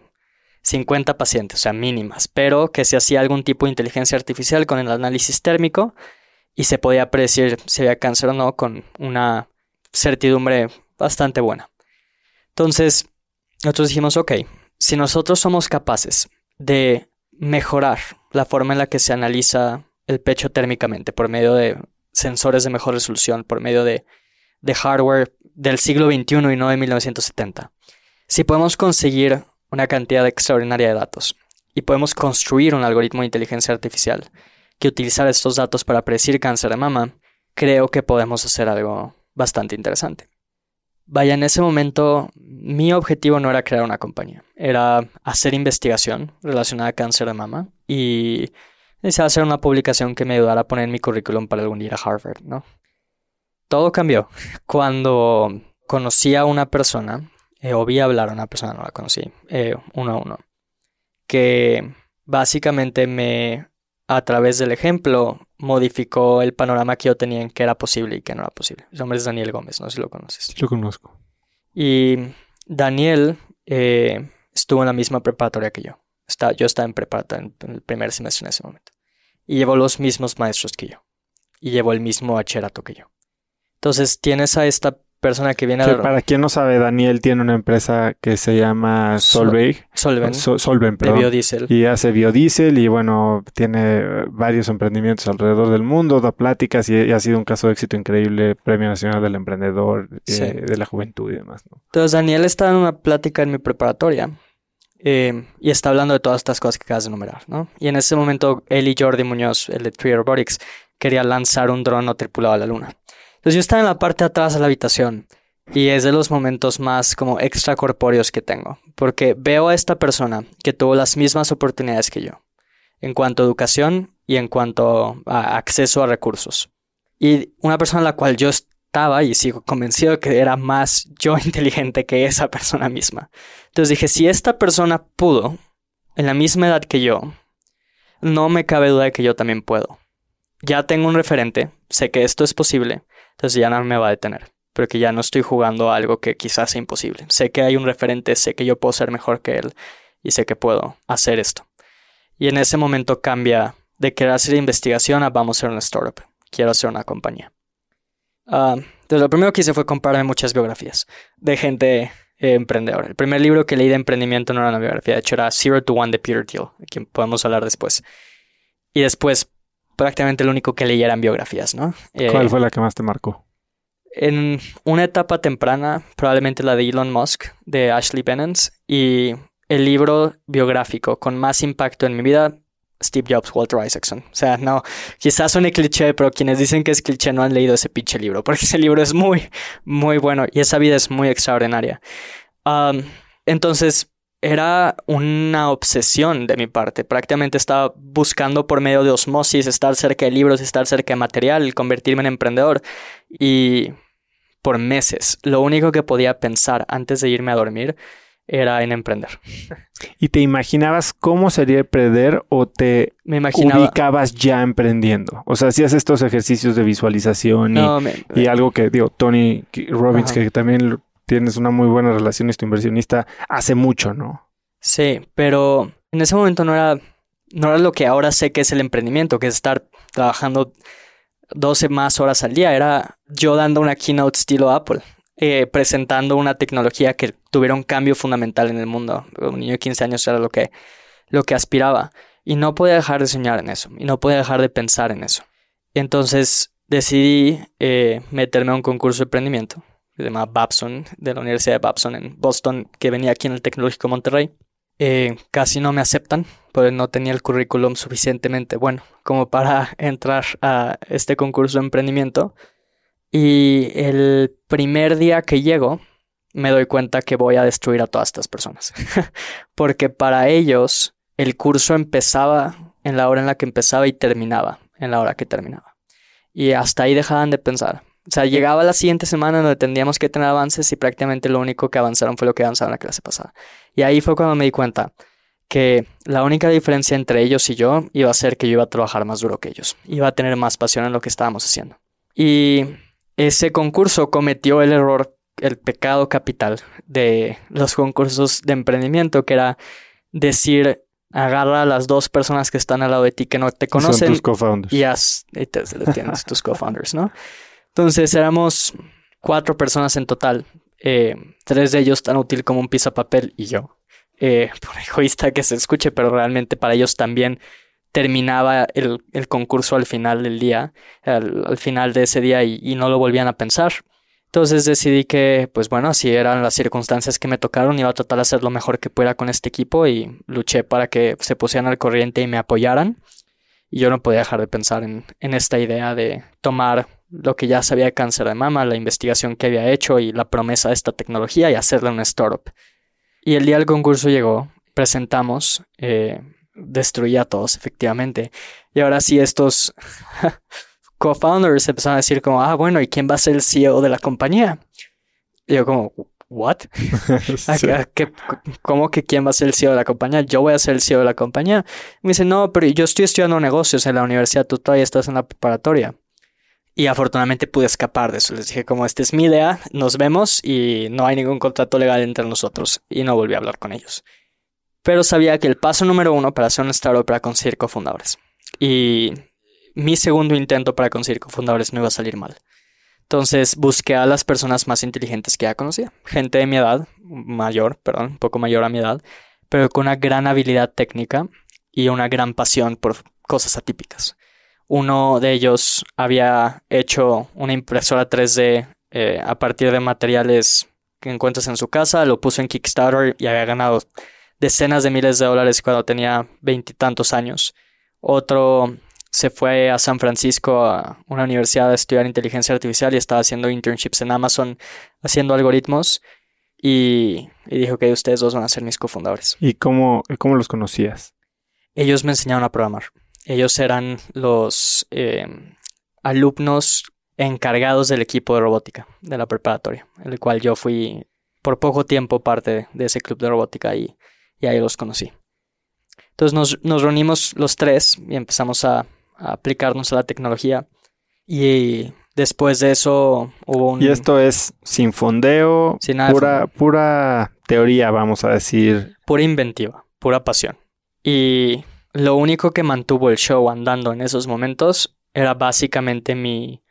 50 pacientes, o sea, mínimas, pero que se hacía algún tipo de inteligencia artificial con el análisis térmico y se podía predecir si había cáncer o no con una certidumbre bastante buena. Entonces, nosotros dijimos, ok, si nosotros somos capaces de mejorar la forma en la que se analiza el pecho térmicamente por medio de sensores de mejor resolución, por medio de, de hardware del siglo XXI y no de 1970, si podemos conseguir una cantidad extraordinaria de datos y podemos construir un algoritmo de inteligencia artificial que utilizar estos datos para predecir cáncer de mama, creo que podemos hacer algo bastante interesante. Vaya, en ese momento mi objetivo no era crear una compañía, era hacer investigación relacionada a cáncer de mama y deseaba hacer una publicación que me ayudara a poner mi currículum para algún ir a Harvard, ¿no? Todo cambió cuando conocí a una persona eh, o vi hablar a una persona, no la conocí, eh, uno a uno, que básicamente me, a través del ejemplo, modificó el panorama que yo tenía en qué era posible y qué no era posible. Su nombre es Daniel Gómez, no sé si lo conoces. Lo conozco. Y Daniel eh, estuvo en la misma preparatoria que yo. Está, yo estaba en preparatoria en, el primer semestre en ese momento. Y llevó los mismos maestros que yo. Y llevó el mismo bachillerato que yo. Entonces tienes a esta persona que viene Que a... para quien no sabe, Daniel tiene una empresa que se llama Solveig. Solven, So- Solven, de perdón. biodiesel. Y hace biodiesel y bueno, tiene varios emprendimientos alrededor del mundo, da pláticas y, y ha sido un caso de éxito increíble, Premio Nacional del Emprendedor, eh, de la Juventud y demás. ¿no? Entonces Daniel está en una plática en mi preparatoria eh, y está hablando de todas estas cosas que acabas de enumerar, ¿no? Y en ese momento él y Jordi Muñoz, el de Tree Robotics, quería lanzar un dron no tripulado a la luna. Entonces yo estaba en la parte de atrás de la habitación y es de los momentos más como extracorpóreos que tengo, porque veo a esta persona que tuvo las mismas oportunidades que yo, en cuanto a educación y en cuanto a acceso a recursos. Y una persona a la cual yo estaba y sigo convencido de que era más yo inteligente que esa persona misma. Entonces dije, si esta persona pudo, en la misma edad que yo, no me cabe duda de que yo también puedo. Ya tengo un referente, sé que esto es posible, entonces ya no me va a detener. Pero que ya no estoy jugando a algo que quizás sea imposible. Sé que hay un referente, sé que yo puedo ser mejor que él y sé que puedo hacer esto. Y en ese momento cambia de querer hacer investigación a vamos a hacer una startup. Quiero hacer una compañía. Ah, entonces lo primero que hice fue comprarme muchas biografías de gente eh, emprendedora. El primer libro que leí de emprendimiento no era una biografía, de hecho era Zero to One de Peter Thiel, de quien podemos hablar después. Y después prácticamente lo único que leí eran biografías, ¿no? Eh, ¿Cuál fue la que más te marcó? en una etapa temprana, probablemente la de Elon Musk, de Ashley Benens, y el libro biográfico con más impacto en mi vida, Steve Jobs, Walter Isaacson. O sea, no, quizás suene cliché, pero quienes dicen que es cliché no han leído ese pinche libro, porque ese libro es muy, muy bueno y esa vida es muy extraordinaria. Um, entonces, era una obsesión de mi parte. Prácticamente estaba buscando por medio de osmosis estar cerca de libros, estar cerca de material, convertirme en emprendedor. Y por meses, lo único que podía pensar antes de irme a dormir era en emprender. ¿Y te imaginabas cómo sería emprender o te Me imaginaba... ubicabas ya emprendiendo? O sea, hacías estos ejercicios de visualización y, No, me- y algo que, digo, Tony Robbins, Ajá. que también tienes una muy buena relación, es tu inversionista, hace mucho, ¿no? Sí, pero en ese momento no era, no era lo que ahora sé que es el emprendimiento, que es estar trabajando 12 más horas al día. Era yo dando una keynote estilo Apple, eh, presentando una tecnología que tuviera un cambio fundamental en el mundo. Un niño de 15 años era lo que, lo que aspiraba. Y no podía dejar de soñar en eso, y no podía dejar de pensar en eso. Entonces decidí eh, meterme a un concurso de emprendimiento se llama Babson, de la Universidad de Babson en Boston, que venía aquí en el Tecnológico Monterrey. Eh, casi no me aceptan, porque no tenía el currículum suficientemente bueno como para entrar a este concurso de emprendimiento. Y el primer día que llego, me doy cuenta que voy a destruir a todas estas personas. porque para ellos, el curso empezaba en la hora en la que empezaba y terminaba en la hora que terminaba. Y hasta ahí dejaban de pensar. O sea, llegaba la siguiente semana donde tendríamos que tener avances y prácticamente lo único que avanzaron fue lo que avanzaron en la clase pasada. Y ahí fue cuando me di cuenta que la única diferencia entre ellos y yo iba a ser que yo iba a trabajar más duro que ellos. Iba a tener más pasión en lo que estábamos haciendo. Y ese concurso cometió el error, el pecado capital de los concursos de emprendimiento, que era decir, agarra a las dos personas que están al lado de ti que no te Son conocen tus co-founders. y haz, y te, tienes tus co-founders, ¿no? Entonces éramos cuatro personas en total. Eh, tres de ellos tan útil como un papel y yo. Eh, por egoísta que se escuche, pero realmente para ellos también terminaba el, el concurso al final del día, al, al final de ese día y, y no lo volvían a pensar. Entonces decidí que, pues bueno, así eran las circunstancias que me tocaron, iba a tratar de hacer lo mejor que pudiera con este equipo y luché para que se pusieran al corriente y me apoyaran. Y yo no podía dejar de pensar en, en esta idea de tomar lo que ya sabía de cáncer de mama, la investigación que había hecho y la promesa de esta tecnología y hacerla una startup. Y el día del concurso llegó, presentamos, eh, destruí a todos, efectivamente. Y ahora sí, estos co-founders empezaron a decir como, ah, bueno, ¿y quién va a ser el CEO de la compañía? Y yo como, ¿what? ¿Qué- ¿Cómo que quién va a ser el CEO de la compañía? Yo voy a ser el CEO de la compañía. Me dice, no, pero yo estoy estudiando negocios en la universidad, tú todavía estás en la preparatoria. Y afortunadamente pude escapar de eso. Les dije, como esta es mi idea, nos vemos y no hay ningún contrato legal entre nosotros. Y no volví a hablar con ellos. Pero sabía que el paso número uno para hacer una startup era conseguir cofundadores. Y mi segundo intento para conseguir cofundadores no iba a salir mal. Entonces busqué a las personas más inteligentes que ya conocía. Gente de mi edad, mayor, perdón, un poco mayor a mi edad, pero con una gran habilidad técnica y una gran pasión por cosas atípicas. Uno de ellos había hecho una impresora 3D eh, a partir de materiales que encuentras en su casa, lo puso en Kickstarter y había ganado decenas de miles de dólares cuando tenía veintitantos años. Otro se fue a San Francisco a una universidad a estudiar inteligencia artificial y estaba haciendo internships en Amazon haciendo algoritmos y, dijo que ustedes dos van a ser mis cofundadores. ¿Y cómo, cómo los conocías? Ellos me enseñaron a programar. Ellos eran los eh, alumnos encargados del equipo de robótica de la preparatoria, el cual yo fui por poco tiempo parte de ese club de robótica y, y ahí los conocí. Entonces nos, nos reunimos los tres y empezamos a, aplicarnos a la tecnología. Y después de eso hubo un... Y esto es sin fondeo, sin nada pura, pura teoría, vamos a decir. Pura inventiva, pura pasión. Y lo único que mantuvo el show andando en esos momentos era básicamente mi...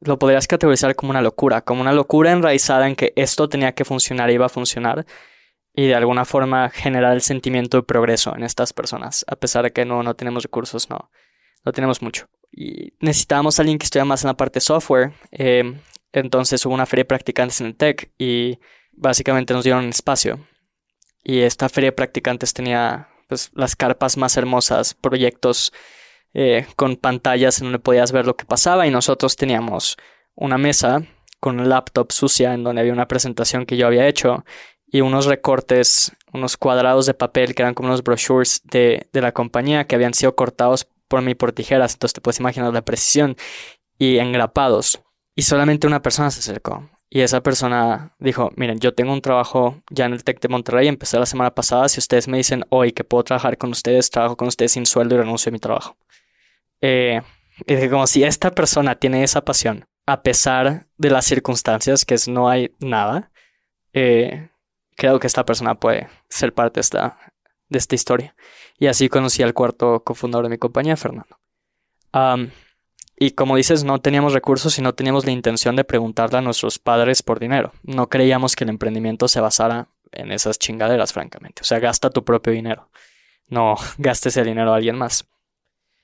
Lo podrías categorizar como una locura, como una locura enraizada en que esto tenía que funcionar y iba a funcionar y de alguna forma generar el sentimiento de progreso en estas personas, a pesar de que no, no tenemos recursos, no, no tenemos mucho. Y necesitábamos a alguien que estuviera más en la parte software. Eh, entonces hubo una feria de practicantes en el TEC y básicamente nos dieron espacio. Y esta feria de practicantes tenía pues, las carpas más hermosas, proyectos eh, con pantallas en donde podías ver lo que pasaba y nosotros teníamos una mesa con un laptop sucia en donde había una presentación que yo había hecho y unos recortes, unos cuadrados de papel que eran como unos brochures de, de la compañía que habían sido cortados por mí por tijeras, entonces te puedes imaginar la precisión y engrapados. Y solamente una persona se acercó. Y esa persona dijo, miren, yo tengo un trabajo ya en el TEC de Monterrey, empecé la semana pasada, si ustedes me dicen hoy que puedo trabajar con ustedes, trabajo con ustedes sin sueldo y renuncio a mi trabajo. Eh, y dije, como si esta persona tiene esa pasión, a pesar de las circunstancias, que es no hay nada, eh, creo que esta persona puede ser parte de esta, de esta historia. Y así conocí al cuarto cofundador de mi compañía, Fernando. Y como dices, no teníamos recursos y no teníamos la intención de preguntarle a nuestros padres por dinero. No creíamos que el emprendimiento se basara en esas chingaderas, francamente. O sea, gasta tu propio dinero. No gastes el dinero a alguien más.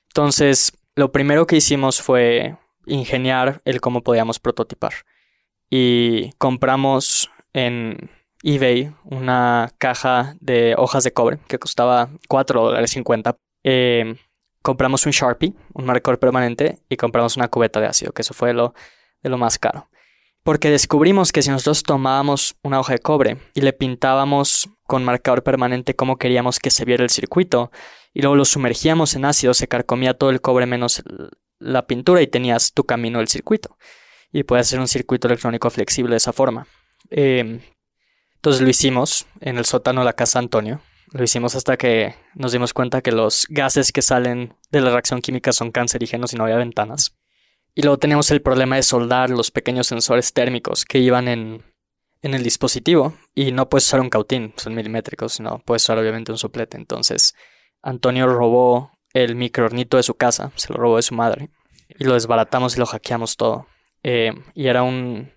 Entonces, lo primero que hicimos fue ingeniar el cómo podíamos prototipar. Y compramos en eBay una caja de hojas de cobre que costaba 4 dólares 50. Eh, compramos un Sharpie, un marcador permanente, y compramos una cubeta de ácido, que eso fue lo, de lo más caro. Porque descubrimos que si nosotros tomábamos una hoja de cobre y le pintábamos con marcador permanente cómo queríamos que se viera el circuito, y luego lo sumergíamos en ácido, se carcomía todo el cobre menos la pintura y tenías tu camino del circuito. Y puedes hacer un circuito electrónico flexible de esa forma. Eh, entonces lo hicimos en el sótano de la casa Antonio. Lo hicimos hasta que nos dimos cuenta que los gases que salen de la reacción química son cancerígenos y no había ventanas. Y luego tenemos el problema de soldar los pequeños sensores térmicos que iban en, en el dispositivo. Y no puedes usar un cautín, son milimétricos, sino puedes usar obviamente un soplete. Entonces Antonio robó el microornito de su casa, se lo robó de su madre. Y lo desbaratamos y lo hackeamos todo. Eh, y era un,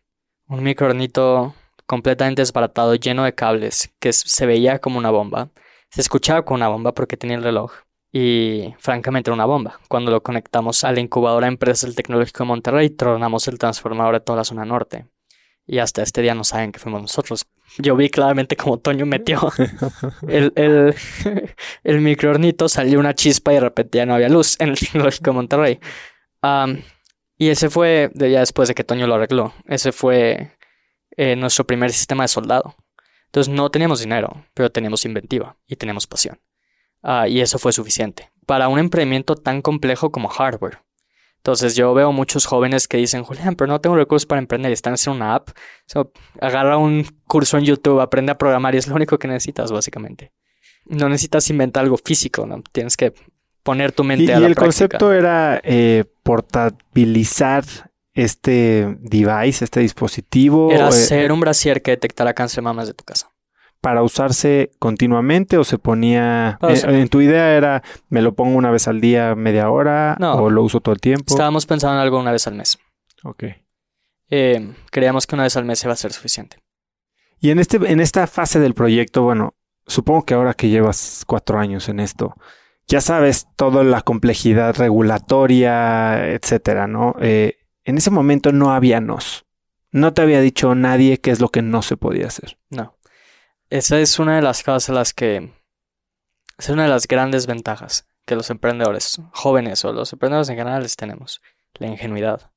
un microornito completamente desbaratado, lleno de cables, que se veía como una bomba. Se escuchaba como una bomba porque tenía el reloj. Y francamente era una bomba. Cuando lo conectamos a la incubadora de empresas del Tecnológico de Monterrey, tronamos el transformador de toda la zona norte. Y hasta este día no saben que fuimos nosotros. Yo vi claramente como Toño metió el, el, el microornito, salió una chispa y de repente ya no había luz en el Tecnológico de Monterrey. y ese fue, ya después de que Toño lo arregló, ese fue eh, nuestro primer sistema de soldado. Entonces no teníamos dinero, pero teníamos inventiva y teníamos pasión. Ah, y eso fue suficiente para un emprendimiento tan complejo como hardware. Entonces yo veo muchos jóvenes que dicen, Julián, pero no tengo recursos para emprender, están haciendo una app. agarra un curso en YouTube, aprende a programar y es lo único que necesitas básicamente. No necesitas inventar algo físico, ¿no? Tienes que poner tu mente y, a la Y el concepto era eh, portabilizar este device, este dispositivo? Era hacer un brasier que detectara cáncer de mamas de tu casa. ¿Para usarse continuamente o se ponía... en, tu idea era, me lo pongo una vez al día, media hora, o lo uso todo el tiempo? Estábamos pensando en algo una vez al mes. Ok. eh, creíamos que una vez al mes iba a ser suficiente. Y en, este, en esta fase del proyecto, bueno, supongo que ahora que llevas cuatro años en esto, ya sabes toda la complejidad regulatoria, etcétera, ¿no? Eh, en ese momento no había nos. No te había dicho nadie qué es lo que no se podía hacer. No. Esa es una de las cosas en las que... Es una de las grandes ventajas que los emprendedores jóvenes o los emprendedores en general tenemos. La ingenuidad.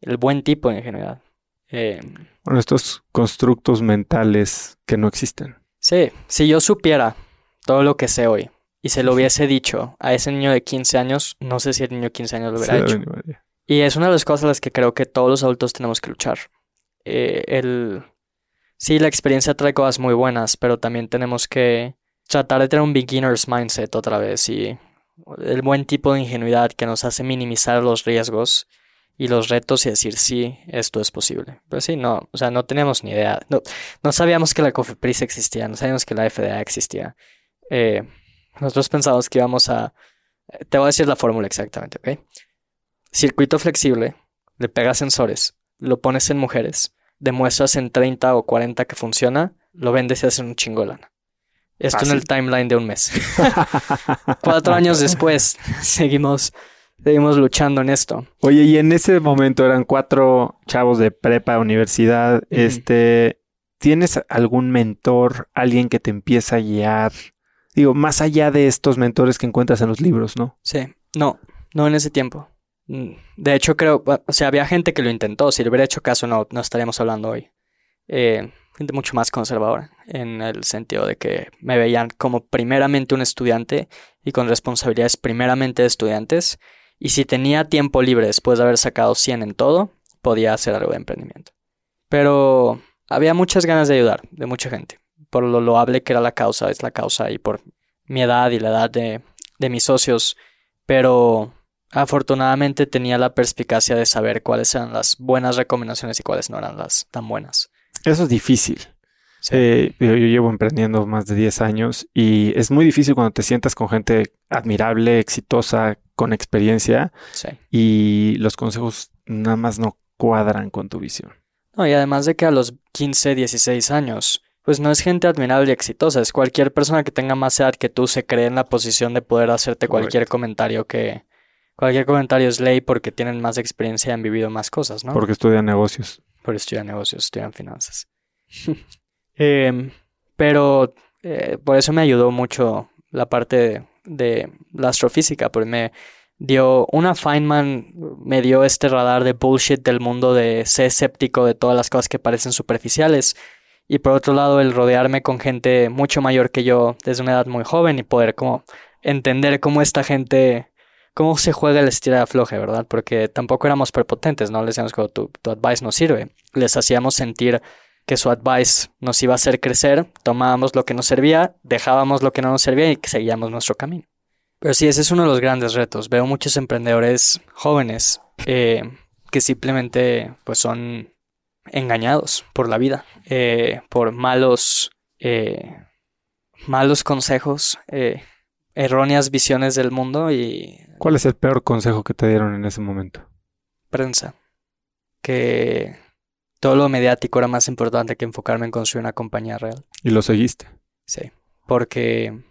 El buen tipo de ingenuidad. Eh, bueno, estos constructos mentales que no existen. Sí, si yo supiera todo lo que sé hoy y se lo hubiese dicho a ese niño de 15 años, no sé si el niño de 15 años lo hubiera hecho. Y es una de las cosas a las que creo que todos los adultos tenemos que luchar. Eh, el... Sí, la experiencia trae cosas muy buenas, pero también tenemos que tratar de tener un beginner's mindset otra vez y el buen tipo de ingenuidad que nos hace minimizar los riesgos y los retos y decir sí, esto es posible. Pero sí, no, o sea, no teníamos ni idea. No, sabíamos que la COFEPRIS existía, no sabíamos que la FDA existía. Eh, nosotros pensábamos que íbamos a... Te voy a decir la fórmula exactamente, ¿ok? Circuito flexible, le pegas sensores, lo pones en mujeres, demuestras en 30 o 40 que funciona, lo vendes y haces un chingo lana. Esto en el timeline de un mes. Cuatro años después, seguimos seguimos luchando en esto. Oye, y en ese momento eran cuatro chavos de prepa, universidad. Este, ¿tienes algún mentor, alguien que te empieza a guiar? Digo, más allá de estos mentores que encuentras en los libros, ¿no? Sí, no, no en ese tiempo. Mm, de hecho, creo, o sea, había gente que lo intentó. Si le hubiera hecho caso, no, no estaríamos hablando hoy. Eh, gente mucho más conservadora, en el sentido de que me veían como primeramente un estudiante y con responsabilidades primeramente de estudiantes y si tenía tiempo libre después de haber sacado 100 en todo, podía hacer algo de emprendimiento. Pero había muchas ganas de ayudar, de mucha gente, por lo loable que era la causa, es la causa, y por mi edad y la edad de, de mis socios, pero afortunadamente tenía la perspicacia de saber cuáles eran las buenas recomendaciones y cuáles no eran las tan buenas. Eso es difícil. Eh, yo, llevo emprendiendo más de 10 años y es muy difícil cuando te sientas con gente admirable, exitosa, con experiencia y los consejos nada más no cuadran con tu visión. No, y además de que a los 15, 16 años, pues no es gente admirable y exitosa, es cualquier persona que tenga más edad que tú se cree en la posición de poder hacerte cualquier comentario que... Cualquier comentario es ley porque tienen más experiencia y han vivido más cosas, ¿no? Porque estudian negocios. Porque estudian negocios, estudian finanzas. Em, pero eh, por eso me ayudó mucho la parte de, la astrofísica, porque me dio una Feynman, me dio este radar de bullshit del mundo de ser escéptico de todas las cosas que parecen superficiales. Y por otro lado, el rodearme con gente mucho mayor que yo desde una edad muy joven y poder como entender cómo esta gente, cómo se juega el estira de afloje, ¿verdad? Porque tampoco éramos prepotentes, ¿no? Les decíamos que tu, advice no sirve. Les hacíamos sentir que su advice nos iba a hacer crecer, tomábamos lo que nos servía, dejábamos lo que no nos servía y seguíamos nuestro camino. Pero sí, ese es uno de los grandes retos. Veo muchos emprendedores jóvenes eh, que simplemente pues son engañados por la vida, eh, por malos, eh, malos consejos, erróneas visiones del mundo y... ¿Cuál es el peor consejo que te dieron en ese momento? Prensa. Que todo lo mediático era más importante que enfocarme en construir una compañía real. ¿Y lo seguiste? Sí, porque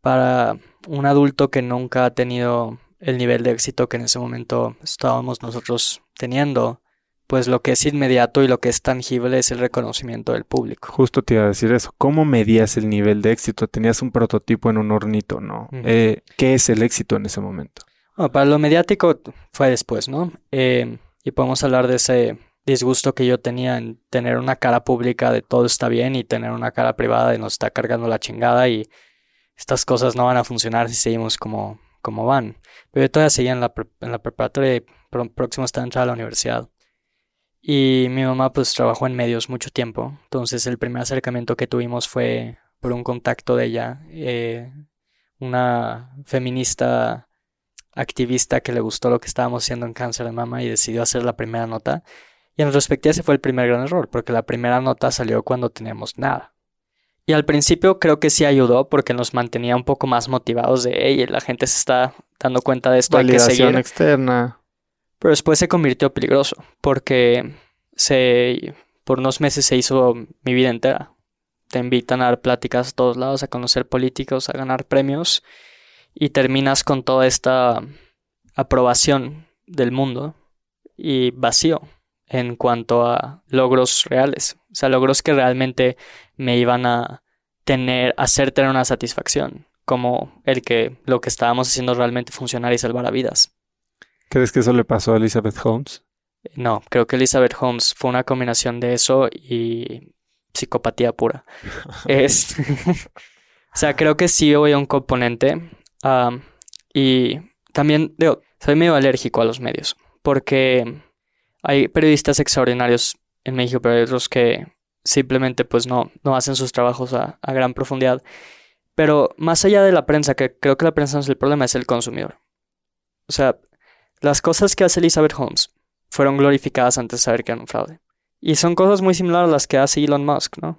para un adulto que nunca ha tenido el nivel de éxito que en ese momento estábamos nosotros teniendo, pues lo que es inmediato y lo que es tangible es el reconocimiento del público. Justo te iba a decir eso. ¿Cómo medías el nivel de éxito? Tenías un prototipo en un hornito, ¿no? Eh, ¿Qué es el éxito en ese momento? para lo mediático fue después, ¿no? Eh, y podemos hablar de ese disgusto que yo tenía en tener una cara pública de todo está bien y tener una cara privada de nos está cargando la chingada y estas cosas no van a funcionar si seguimos como, como van. Pero yo todavía seguía en la, en la preparatoria y próximo está a entrar a la universidad. Y mi mamá pues trabajó en medios mucho tiempo. Entonces el primer acercamiento que tuvimos fue por un contacto de ella. Eh, una feminista activista que le gustó lo que estábamos haciendo en cáncer de mama y decidió hacer la primera nota. Y en retrospectiva ese fue el primer gran error, porque la primera nota salió cuando teníamos nada. Y al principio creo que sí ayudó porque nos mantenía un poco más motivados de, hey, la gente se está dando cuenta de esto, Validación hay que seguir. externa. Pero después se convirtió peligroso porque se, por unos meses se hizo mi vida entera. Te invitan a dar pláticas a todos lados, a conocer políticos, a ganar premios y terminas con toda esta aprobación del mundo y vacío en cuanto a logros reales, o sea, logros que realmente me iban a tener, hacer tener una satisfacción, como el que lo que estábamos haciendo realmente funcionara y salvara vidas. ¿Crees que eso le pasó a Elizabeth Holmes? No, creo que Elizabeth Holmes fue una combinación de eso y psicopatía pura. es, o sea, creo que sí voy a un componente y también digo, soy medio alérgico a los medios porque hay periodistas extraordinarios en México, pero hay otros que simplemente pues no, no hacen sus trabajos a, a gran profundidad. Pero más allá de la prensa, que creo que la prensa no es el problema, es el consumidor. O sea, las cosas que hace Elizabeth Holmes fueron glorificadas antes de saber que eran un fraude. Y son cosas muy similares a las que hace Elon Musk, ¿no?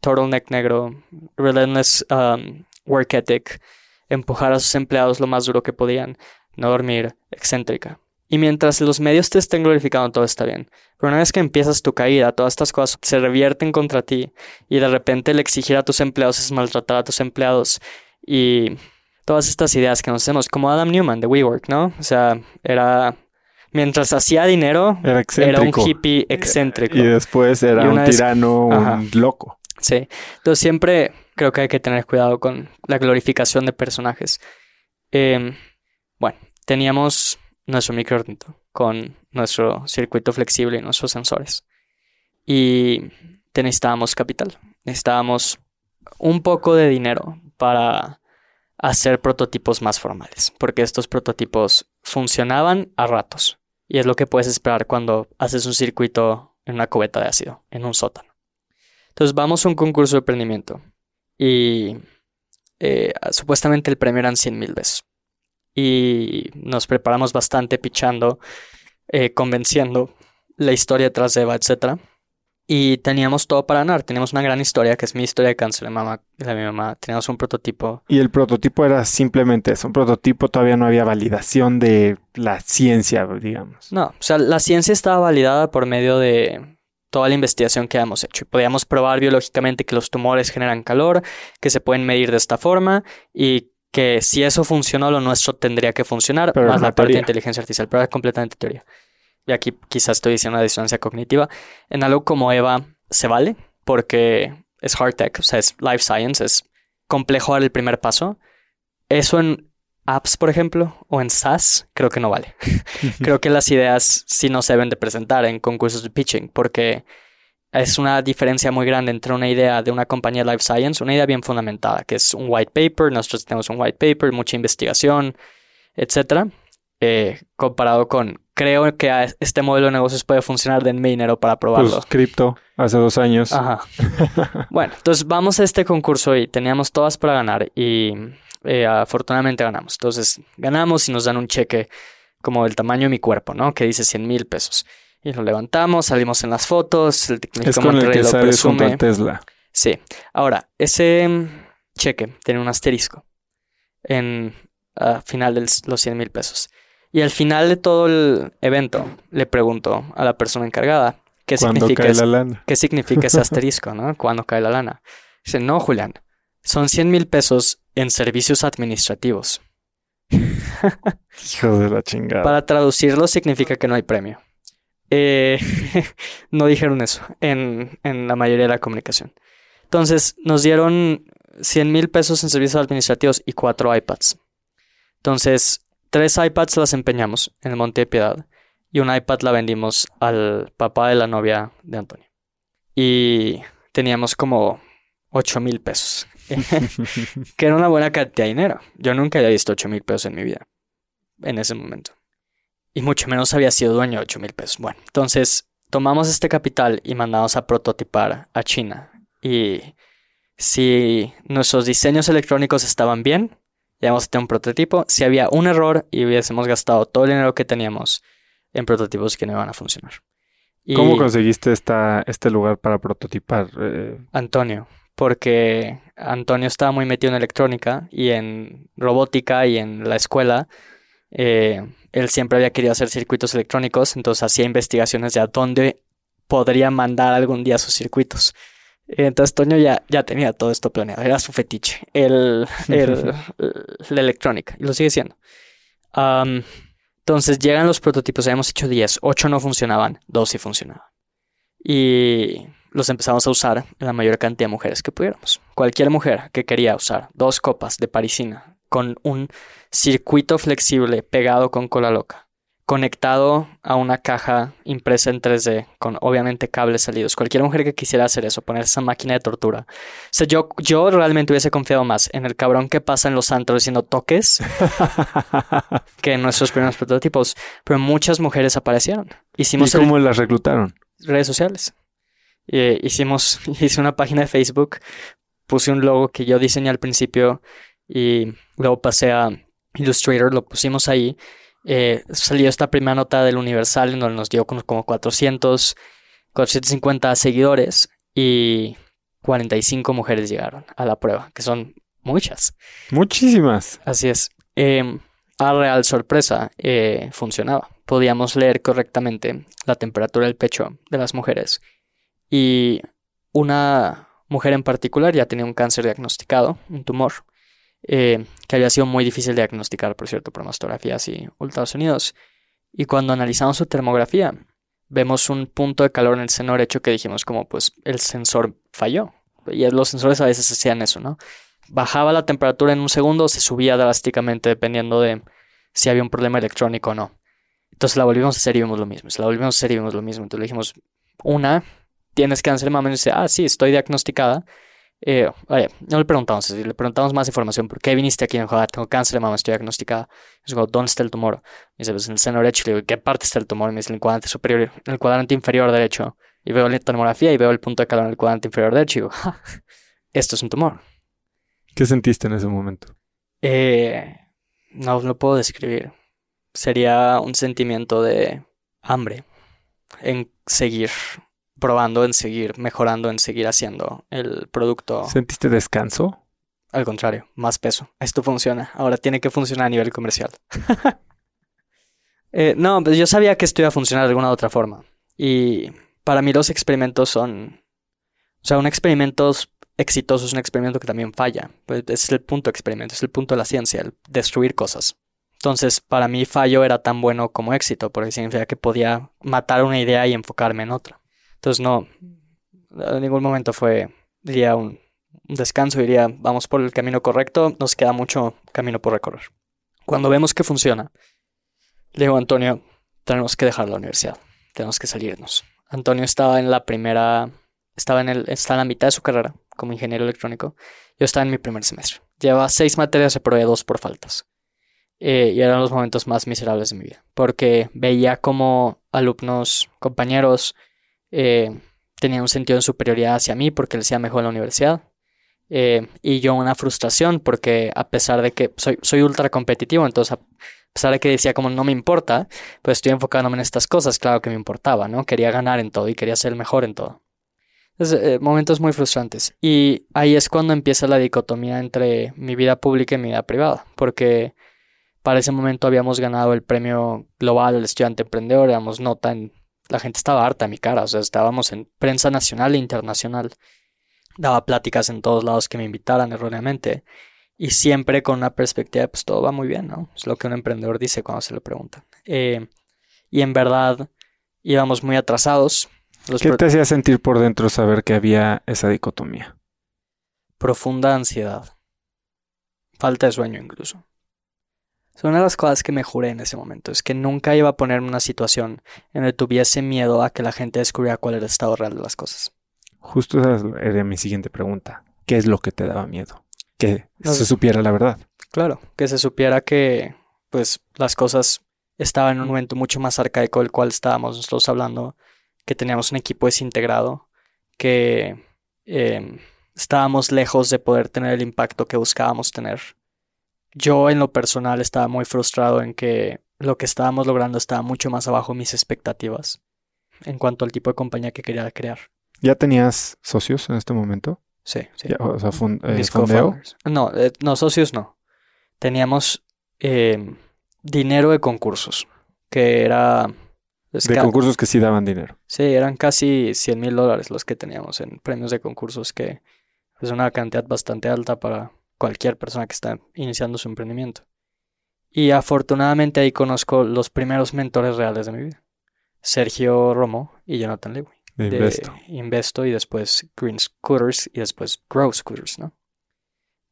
Turtleneck negro, relentless um, work ethic, empujar a sus empleados lo más duro que podían, no dormir, excéntrica. Y mientras los medios te estén glorificando, todo está bien. Pero una vez que empiezas tu caída, todas estas cosas se revierten contra ti y de repente el exigir a tus empleados es maltratar a tus empleados y todas estas ideas que nos hacemos, como Adam Newman de WeWork, ¿no? O sea, era mientras hacía dinero, era, un hippie excéntrico. Y después era un tirano, un loco. Sí. Entonces siempre creo que hay que tener cuidado con la glorificación de personajes. Em, bueno, teníamos nuestro microornito con nuestro circuito flexible y nuestros sensores. Y necesitábamos capital. Necesitábamos un poco de dinero para hacer prototipos más formales, porque estos prototipos funcionaban a ratos. Y es lo que puedes esperar cuando haces un circuito en una cubeta de ácido, en un sótano. Entonces vamos a un concurso de emprendimiento y eh, supuestamente el premio eran 100 mil pesos y nos preparamos bastante pichando, eh, convenciendo la historia detrás de Eva, etc. Y teníamos todo para ganar. Teníamos una gran historia, que es mi historia de cáncer de mamá, de mi mamá. Teníamos un prototipo. Y el prototipo era simplemente eso. Un prototipo todavía no había validación de la ciencia, digamos. No, o sea, la ciencia estaba validada por medio de toda la investigación que habíamos hecho. Y podíamos probar biológicamente que los tumores generan calor, que se pueden medir de esta forma y que si eso funcionó, lo nuestro tendría que funcionar, más la parte de inteligencia artificial, pero es completamente teoría. Y aquí quizás estoy diciendo una disonancia cognitiva. En algo como Eva se vale, porque es hard tech, o sea, es life science, es complejo dar el primer paso. Eso en apps, por ejemplo, o en SaaS, creo que no vale. creo que las ideas sí no se deben de presentar en concursos de pitching, porque es una diferencia muy grande entre una idea de una compañía life science, una idea bien fundamentada, que es un white paper, nosotros tenemos un white paper, mucha investigación, etcétera, eh, comparado con creo que este modelo de negocios puede funcionar, denme dinero para probarlo. Pues cripto, hace dos años. Ajá. bueno, entonces vamos a este concurso y teníamos todas para ganar y eh, afortunadamente ganamos. Entonces ganamos y nos dan un cheque como del tamaño de mi cuerpo, ¿no? Que dice 100 mil pesos. Y lo levantamos, salimos en las fotos, el es con el que sales junto Tesla. Sí. Ahora, ese mm, cheque tiene un asterisco en al final de los 100 mil pesos. Y al final de todo el evento le pregunto a la persona encargada qué significa, cae la lana? qué significa ese asterisco, ¿no? Cuando cae la lana. Dice, no, Julián, son 100 mil pesos en servicios administrativos. Hijo de la chingada. Para traducirlo significa que no hay premio. Eh, no dijeron eso en, la mayoría de la comunicación. Entonces, nos dieron 100 mil pesos en servicios administrativos y cuatro iPads. Entonces, tres iPads las empeñamos en el Monte de Piedad y un iPad la vendimos al papá de la novia de Antonio. Y teníamos como 8 mil pesos, que era una buena cantidad de dinero. Yo nunca había visto 8 mil pesos en mi vida, en ese momento y mucho menos había sido dueño de 8 mil pesos. Bueno, entonces tomamos este capital y mandamos a prototipar a China. Y si nuestros diseños electrónicos estaban bien, íbamos a tener un prototipo. Si había un error y hubiésemos gastado todo el dinero que teníamos en prototipos que no iban a funcionar. ¿Cómo conseguiste esta, este lugar para prototipar? Eh, Antonio, porque Antonio estaba muy metido en electrónica y en robótica y en la escuela. Eh, él siempre había querido hacer circuitos electrónicos, entonces hacía investigaciones de a dónde podría mandar algún día sus circuitos. Entonces Toño ya, ya tenía todo esto planeado, era su fetiche, el, el, la electrónica, y lo sigue siendo. Am, entonces llegan los prototipos, habíamos hecho 10, 8 no funcionaban, 2 sí funcionaban. Y los empezamos a usar en la mayor cantidad de mujeres que pudiéramos. Cualquier mujer que quería usar dos copas de parisina con un circuito flexible pegado con cola loca, conectado a una caja impresa en 3D con obviamente cables salidos. Cualquier mujer que quisiera hacer eso, poner esa máquina de tortura. O sea, yo, yo realmente hubiese confiado más en el cabrón que pasa en los antros diciendo toques que en nuestros primeros prototipos. Pero muchas mujeres aparecieron. ¿Y Hicimos el- cómo las reclutaron? redes sociales. Eh, hicimos, hice una página de Facebook, puse un logo que yo diseñé al principio y luego pasé a Illustrator, lo pusimos ahí. Eh, salió esta primera nota del Universal en donde nos dio como, como 400, 450 seguidores y 45 mujeres llegaron a la prueba, que son muchas. Muchísimas. Así es. Eh, a real sorpresa, eh, funcionaba. Podíamos leer correctamente la temperatura del pecho de las mujeres. Y una mujer en particular ya tenía un cáncer diagnosticado, un tumor, eh, que había sido muy difícil diagnosticar, por cierto, por mastografías y ultrasonidos. Y cuando analizamos su termografía, vemos un punto de calor en el seno derecho que dijimos como pues el sensor falló. Y los sensores a veces hacían eso, ¿no? bajaba la temperatura en un segundo, se subía drásticamente dependiendo de si había un problema electrónico o no. Entonces la volvimos a hacer y vimos lo mismo. La volvimos a hacer y vimos lo mismo. Entonces le dijimos, una, tienes cáncer de mama. Y dice, ah, sí, estoy diagnosticada. Eh, oye, no le preguntamos, le preguntamos más información. ¿Por qué viniste aquí? Y dijo, ah, tengo cáncer de mama, estoy diagnosticada. Y digo, ¿dónde está el tumor? Y dice, pues en el seno derecho. Le digo, ¿qué parte está el tumor? Y me dice, en el cuadrante superior, en el cuadrante inferior derecho. Y veo la tomografía y veo el punto de calor en el cuadrante inferior derecho. Y digo, "Ja, esto es un tumor. ¿Qué sentiste en ese momento? Eh, no lo puedo describir. Sería un sentimiento de hambre en seguir probando, en seguir mejorando, en seguir haciendo el producto. ¿Sentiste descanso? Al contrario, más peso. Esto funciona. Ahora tiene que funcionar a nivel comercial. Eh, no, pues yo sabía que esto iba a funcionar de alguna u otra forma. Y para mí los experimentos son... O sea, un experimento exitoso es un experimento que también falla. Pues ese es el punto de experimento, es el punto de la ciencia, el destruir cosas. Entonces, para mí fallo era tan bueno como éxito, porque significa que podía matar una idea y enfocarme en otra. Entonces, no, en ningún momento fue, diría, un, un descanso, diría, vamos por el camino correcto, nos queda mucho camino por recorrer. Cuando vemos que funciona, le digo Antonio, tenemos que dejar la universidad, tenemos que salirnos. Antonio estaba en la primera, estaba en, el, está en la mitad de su carrera como ingeniero electrónico. Yo estaba en mi primer semestre. Llevaba seis materias, reprobé dos por faltas. Eh, y eran los momentos más miserables de mi vida, porque veía como alumnos, compañeros, eh, tenían un sentido de superioridad hacia mí porque les iba mejor en la universidad. Eh, y yo una frustración porque a pesar de que soy, soy ultra competitivo, entonces a pesar de que decía como no me importa, pues estoy enfocándome en estas cosas, claro que me importaba, ¿no? Quería ganar en todo y quería ser el mejor en todo. Entonces, eh, momentos muy frustrantes. Y ahí es cuando empieza la dicotomía entre mi vida pública y mi vida privada, porque para ese momento habíamos ganado el premio global del estudiante emprendedor, éramos nota en... La gente estaba harta a mi cara, o sea, estábamos en prensa nacional e internacional. Daba pláticas en todos lados que me invitaran erróneamente. Y siempre con una perspectiva, pues todo va muy bien, ¿no? Es lo que un emprendedor dice cuando se lo preguntan. Eh, y en verdad íbamos muy atrasados. Los ¿Qué te hacía sentir por dentro saber que había esa dicotomía? profunda ansiedad. Falta de sueño incluso. O sea, una de las cosas que me juré en ese momento es que nunca iba a ponerme en una situación en la que tuviese miedo a que la gente descubriera cuál era el estado real de las cosas. Justo esa era mi siguiente pregunta. ¿Qué es lo que te daba miedo? Que No se supiera la verdad. Claro, que se supiera que pues las cosas estaban en un momento mucho más arcaico del cual estábamos nosotros hablando, que teníamos un equipo desintegrado, que eh, estábamos lejos de poder tener el impacto que buscábamos tener. Yo en lo personal estaba muy frustrado en que lo que estábamos logrando estaba mucho más abajo de mis expectativas en cuanto al tipo de compañía que quería crear. ¿Ya tenías socios en este momento? Sí, sí. Ya, o sea, fun- eh, fondeo. No, eh, no, socios no. Teníamos eh, dinero de concursos, que era Es De concursos que sí daban dinero. Sí, eran casi 100 mil dólares los que teníamos en premios de concursos, que es una cantidad bastante alta para cualquier persona que está iniciando su emprendimiento. Y afortunadamente ahí conozco los primeros mentores reales de mi vida. Sergio Romo y Jonathan Lewy. De de Investo. Investo y después Green Scooters y después Grow Scooters, ¿no?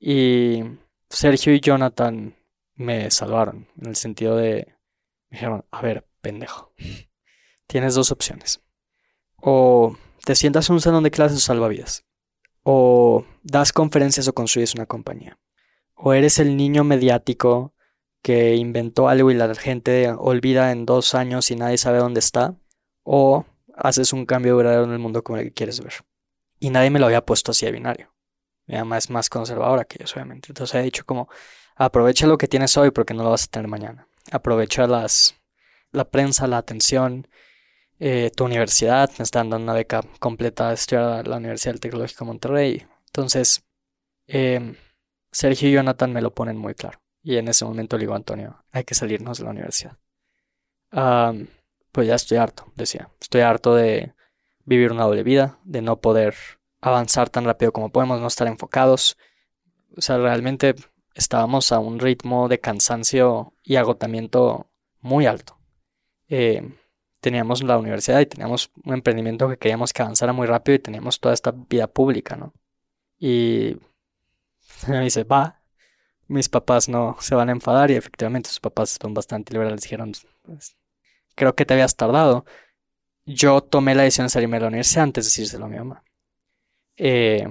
Y Sergio y Jonathan me salvaron en el sentido de, me dijeron, a ver, pendejo, tienes dos opciones. O te sientas en un salón de clases o salvavidas. O das conferencias o construyes una compañía. O eres el niño mediático que inventó algo y la gente olvida en dos años y nadie sabe dónde está. O haces un cambio verdadero en el mundo como el que quieres ver. Y nadie me lo había puesto así de binario. Mi mamá es más conservadora que yo, obviamente. Entonces he dicho como, aprovecha lo que tienes hoy porque no lo vas a tener mañana. Aprovecha las, la prensa, la atención, eh, tu universidad. Me están dando una beca completa de estudiar a la Universidad del Tecnológico de Monterrey. Entonces, eh, Sergio y Jonathan me lo ponen muy claro. Y en ese momento le digo a Antonio, hay que salirnos de la universidad. Am, pues ya estoy harto, decía. Estoy harto de vivir una doble vida, de no poder avanzar tan rápido como podemos, no estar enfocados. O sea, realmente estábamos a un ritmo de cansancio y agotamiento muy alto. Eh, teníamos la universidad y teníamos un emprendimiento que queríamos que avanzara muy rápido y teníamos toda esta vida pública, ¿no? Y me dice, va, mis papás no se van a enfadar y efectivamente sus papás son bastante liberales, dijeron, pues, creo que te habías tardado. Yo tomé la decisión de salirme de la universidad antes de decírselo a mi mamá. Eh,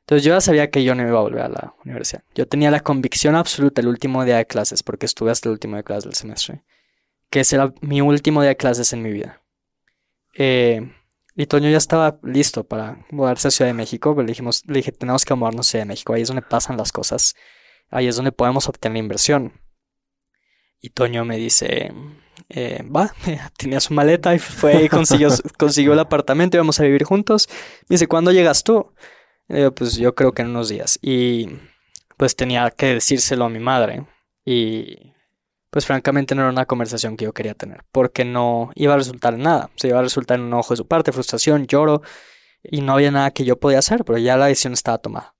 entonces yo ya sabía que yo no iba a volver a la universidad. Yo tenía la convicción absoluta el último día de clases, porque estuve hasta el último día de clases del semestre, que ese era mi último día de clases en mi vida. Eh, y Toño ya estaba listo para mudarse a Ciudad de México, pero le dijimos, le dije, tenemos que mudarnos a Ciudad de México, ahí es donde pasan las cosas, ahí es donde podemos obtener inversión. Y Toño me dice, eh, va, tenía su maleta y fue y consiguió, el apartamento y vamos a vivir juntos. Me dice, ¿cuándo llegas tú? Le pues yo creo que en unos días. Y pues tenía que decírselo a mi madre. Y pues francamente no era una conversación que yo quería tener, porque no iba a resultar en nada. Se iba a resultar en un enojo de su parte, frustración, lloro, y no había nada que yo podía hacer, pero ya la decisión estaba tomada.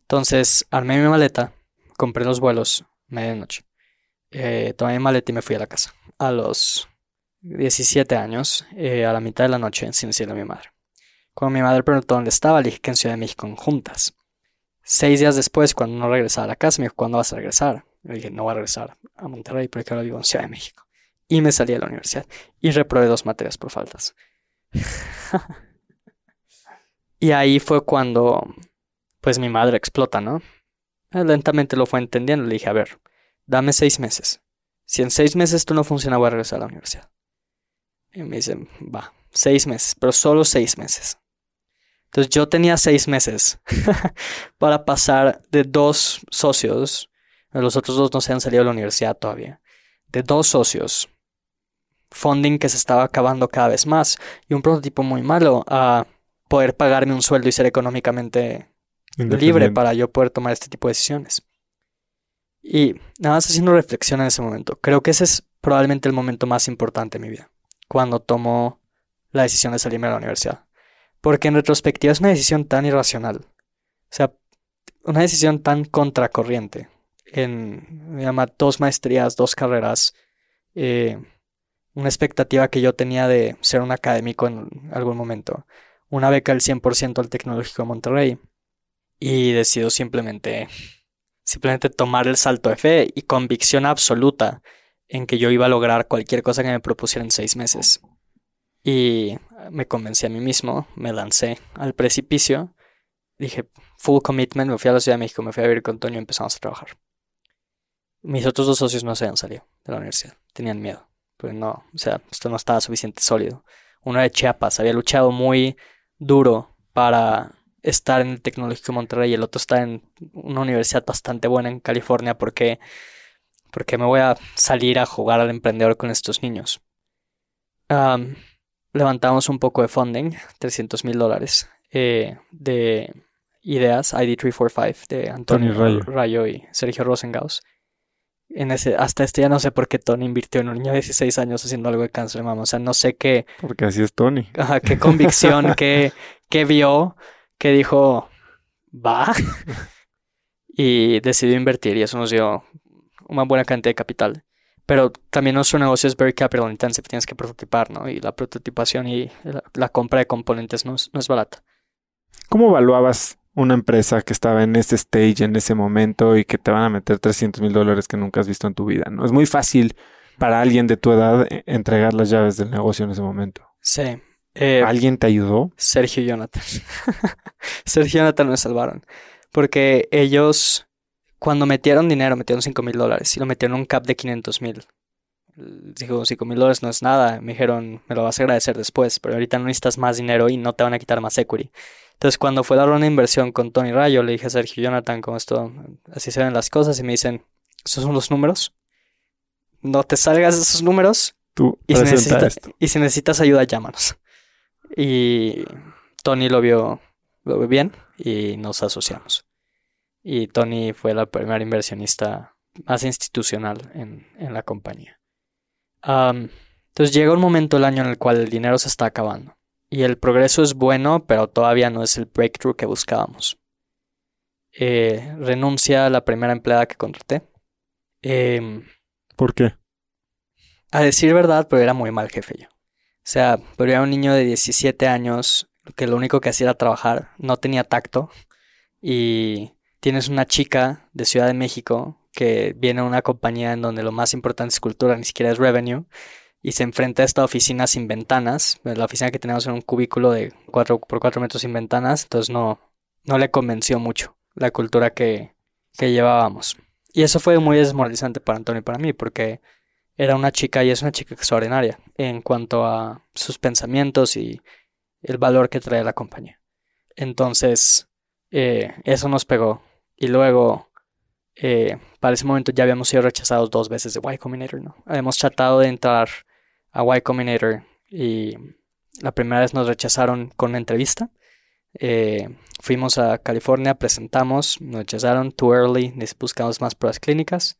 Entonces armé mi maleta, compré los vuelos, medianoche. Eh, tomé mi maleta y me fui a la casa. A los 17 años, eh, a la mitad de la noche, sin decirle a mi madre. Cuando mi madre preguntó dónde estaba, le dije que en Ciudad de México juntas. Seis días después, cuando no regresaba a la casa, me dijo, ¿cuándo vas a regresar? Le dije, no voy a regresar a Monterrey porque ahora vivo en Ciudad de México. Y me salí de la universidad y reprobé dos materias por faltas. y ahí fue cuando, pues mi madre explota, ¿no? Lentamente lo fue entendiendo. Le dije, a ver, dame seis meses. Si en seis meses tú no funciona, voy a regresar a la universidad. Y me dice, va, seis meses, pero solo seis meses. Entonces yo tenía seis meses para pasar de dos socios, los otros dos no se han salido de la universidad todavía, de dos socios, funding que se estaba acabando cada vez más y un prototipo muy malo a poder pagarme un sueldo y ser económicamente libre para yo poder tomar este tipo de decisiones. Y nada más haciendo reflexión en ese momento, creo que ese es probablemente el momento más importante de mi vida, cuando tomo la decisión de salirme de la universidad. Porque en retrospectiva es una decisión tan irracional. O sea, una decisión tan contracorriente. En, llama, dos maestrías, dos carreras, eh, una expectativa que yo tenía de ser un académico en algún momento, una beca del 100% al Tecnológico de Monterrey y decido simplemente, simplemente tomar el salto de fe y convicción absoluta en que yo iba a lograr cualquier cosa que me propusiera en seis meses. Y me convencí a mí mismo, me lancé al precipicio, dije full commitment, me fui a la Ciudad de México, me fui a vivir con Toño y empezamos a trabajar. Mis otros dos socios no se habían salido de la universidad, tenían miedo, pues no, o sea, esto no estaba suficiente sólido. Uno de Chiapas, había luchado muy duro para estar en el Tecnológico de Monterrey y el otro está en una universidad bastante buena en California porque, porque me voy a salir a jugar al emprendedor con estos niños. Um, levantamos un poco de funding, 300 mil dólares, eh, de ideas, ID345, de Antonio Rayo. Rayo y Sergio Rosengaus. En ese, hasta este día no sé por qué Tony invirtió en un niño de 16 años haciendo algo de cáncer de mama. O sea, no sé qué, Porque así es Tony. ajá, qué convicción, qué, qué vio, que dijo, va. Y decidió invertir y eso nos dio una buena cantidad de capital. Pero también nuestro negocio es very capital intensive, tienes que prototipar, ¿no? Y la prototipación y la, la compra de componentes no es, no es barata. ¿Cómo evaluabas una empresa que estaba en ese stage, en ese momento y que te van a meter 300 mil dólares que nunca has visto en tu vida? ¿no? Es muy fácil para alguien de tu edad eh, entregar las llaves del negocio en ese momento. Sí. Eh, ¿Alguien te ayudó? Sergio y Jonathan. Sergio y Jonathan me salvaron. Porque ellos, cuando metieron dinero, metieron 5 mil dólares y lo metieron en un cap de 500 mil. Dijo, 5 mil dólares no es nada. Me dijeron, me lo vas a agradecer después, pero ahorita no necesitas más dinero y no te van a quitar más equity. Entonces, cuando fue a dar una inversión con Tony Rayo, le dije a Sergio Jonathan, como esto, así se ven las cosas, y me dicen, ¿esos son los números? No te salgas de esos números Tú y si, presenta necesita- esto. y si necesitas ayuda, llámanos. Y Tony lo vio, lo vio bien y nos asociamos. Y Tony fue la primera inversionista más institucional en, en la compañía. Entonces llega un momento del año en el cual el dinero se está acabando. Y el progreso es bueno, pero todavía no es el breakthrough que buscábamos. Eh, renuncia a la primera empleada que contraté. Em, ¿Por qué? a decir verdad, pero era muy mal jefe yo. O sea, pero era un niño de 17 años que lo único que hacía era trabajar, no tenía tacto. Y tienes una chica de Ciudad de México que viene a una compañía en donde lo más importante es cultura, ni siquiera es revenue. Y se enfrenta a esta oficina sin ventanas. La oficina que teníamos en un cubículo de 4 por 4 metros sin ventanas. Entonces no, no le convenció mucho la cultura que, que llevábamos. Y eso fue muy desmoralizante para Antonio y para mí, porque era una chica y es una chica extraordinaria en cuanto a sus pensamientos y el valor que trae la compañía. Entonces, eh, eso nos pegó. Y luego, eh, para ese momento ya habíamos sido rechazados dos veces de Y Combinator, ¿no? Habíamos tratado de entrar a Y Combinator y la primera vez nos rechazaron con una entrevista. Eh, fuimos a California, presentamos, nos rechazaron too early, buscamos más pruebas clínicas.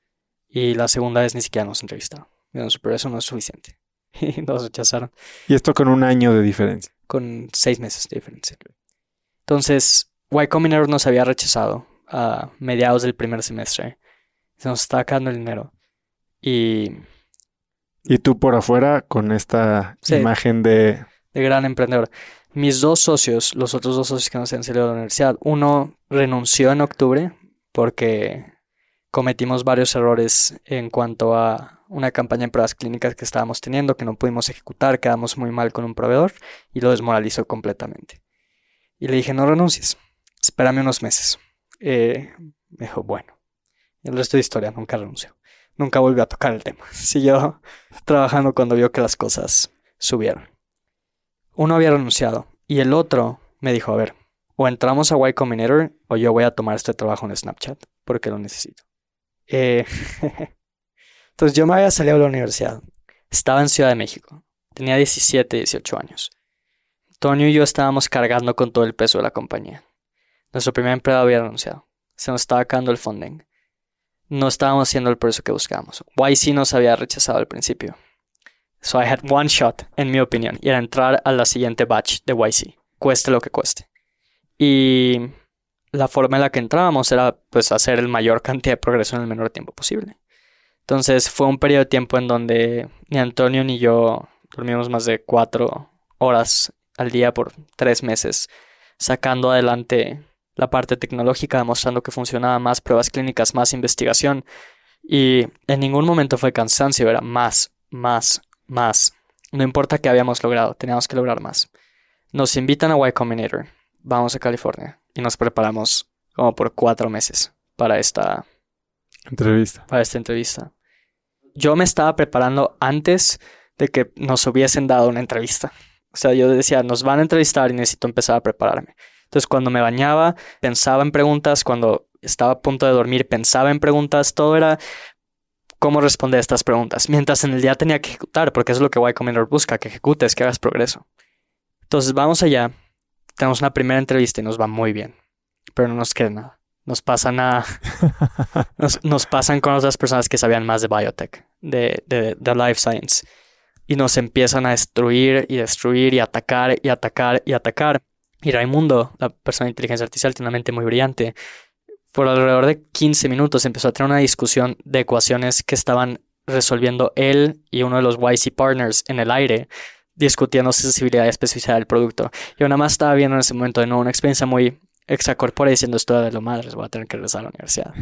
Y la segunda vez ni siquiera nos entrevistaron. Pero eso no es suficiente. Y nos rechazaron Y esto con un año de diferencia. con seis meses de diferencia. Entonces, Y Combinator nos había rechazado a mediados del primer semestre. Se nos estaba acabando el dinero. Y Y tú por afuera con esta Sí. imagen de... de gran emprendedor. Mis dos socios, los otros dos socios que nos habían salido de la universidad, uno renunció en octubre porque cometimos varios errores en cuanto a una campaña en pruebas clínicas que estábamos teniendo, que no pudimos ejecutar, quedamos muy mal con un proveedor y lo desmoralizó completamente. Y le dije, no renuncies, espérame unos meses. Eh, me dijo, bueno. El resto de historia, nunca renunció. Nunca volvió a tocar el tema. Siguió trabajando cuando vio que las cosas subieron. Uno había renunciado y el otro me dijo, a ver, o entramos a Y Combinator o yo voy a tomar este trabajo en Snapchat porque lo necesito. Eh, Entonces yo me había salido de la universidad. Estaba en Ciudad de México. Tenía 17, 18 años. Toño y yo estábamos cargando con todo el peso de la compañía. Nuestro primer empleado había renunciado. Se nos estaba acabando el funding. No estábamos haciendo el precio que buscábamos. YC nos había rechazado al principio. So I had one shot, en mi opinión, y era entrar a la siguiente batch de YC, cueste lo que cueste. Y la forma en la que entrábamos era pues hacer el mayor cantidad de progreso en el menor tiempo posible. Entonces fue un periodo de tiempo en donde ni Antonio ni yo dormimos más de cuatro horas al día por tres meses, sacando adelante la parte tecnológica, demostrando que funcionaba más pruebas clínicas, más investigación. Y en ningún momento fue cansancio, era más, más, más. No importa qué habíamos logrado, teníamos que lograr más. Nos invitan a Y Combinator, vamos a California y nos preparamos como por cuatro meses para esta, Entrevista. para esta entrevista. Yo me estaba preparando antes de que nos hubiesen dado una entrevista. O sea, yo decía, nos van a entrevistar y necesito empezar a prepararme. Entonces, cuando me bañaba, pensaba en preguntas, cuando estaba a punto de dormir, pensaba en preguntas, todo era cómo responder a estas preguntas. Mientras en el día tenía que ejecutar, porque eso es lo que Y Combinator busca, que ejecutes, que hagas progreso. Entonces, vamos allá, tenemos una primera entrevista y nos va muy bien, pero no nos queda nada. nos pasan a. nos, nos, pasan con otras personas que sabían más de biotech, de, de, de, life science. Y nos empiezan a destruir y destruir y atacar y atacar y atacar. Y Raimundo, la persona de inteligencia artificial, tiene una mente muy brillante. Por alrededor de 15 minutos empezó a tener una discusión de ecuaciones que estaban resolviendo él y uno de los YC partners en el aire, discutiendo sensibilidad y especificidad del producto. Yo nada más estaba viendo en ese momento de nuevo una experiencia muy extracorpórea diciendo esto de lo madre, voy a tener que regresar a la universidad.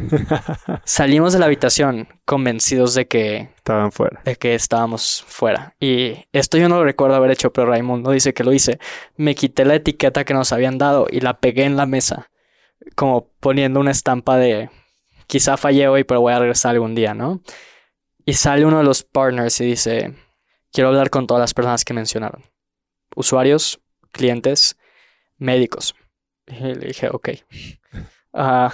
Salimos de la habitación convencidos de que estaban fuera. De que estábamos fuera. Y esto yo no lo recuerdo haber hecho, pero Raimundo dice que lo hice. Me quité la etiqueta que nos habían dado y la pegué en la mesa, como poniendo una estampa de quizá fallé hoy, pero voy a regresar algún día, ¿no? Y sale uno de los partners y dice, quiero hablar con todas las personas que mencionaron. Usuarios, clientes, médicos. Y le dije, ok. Uh,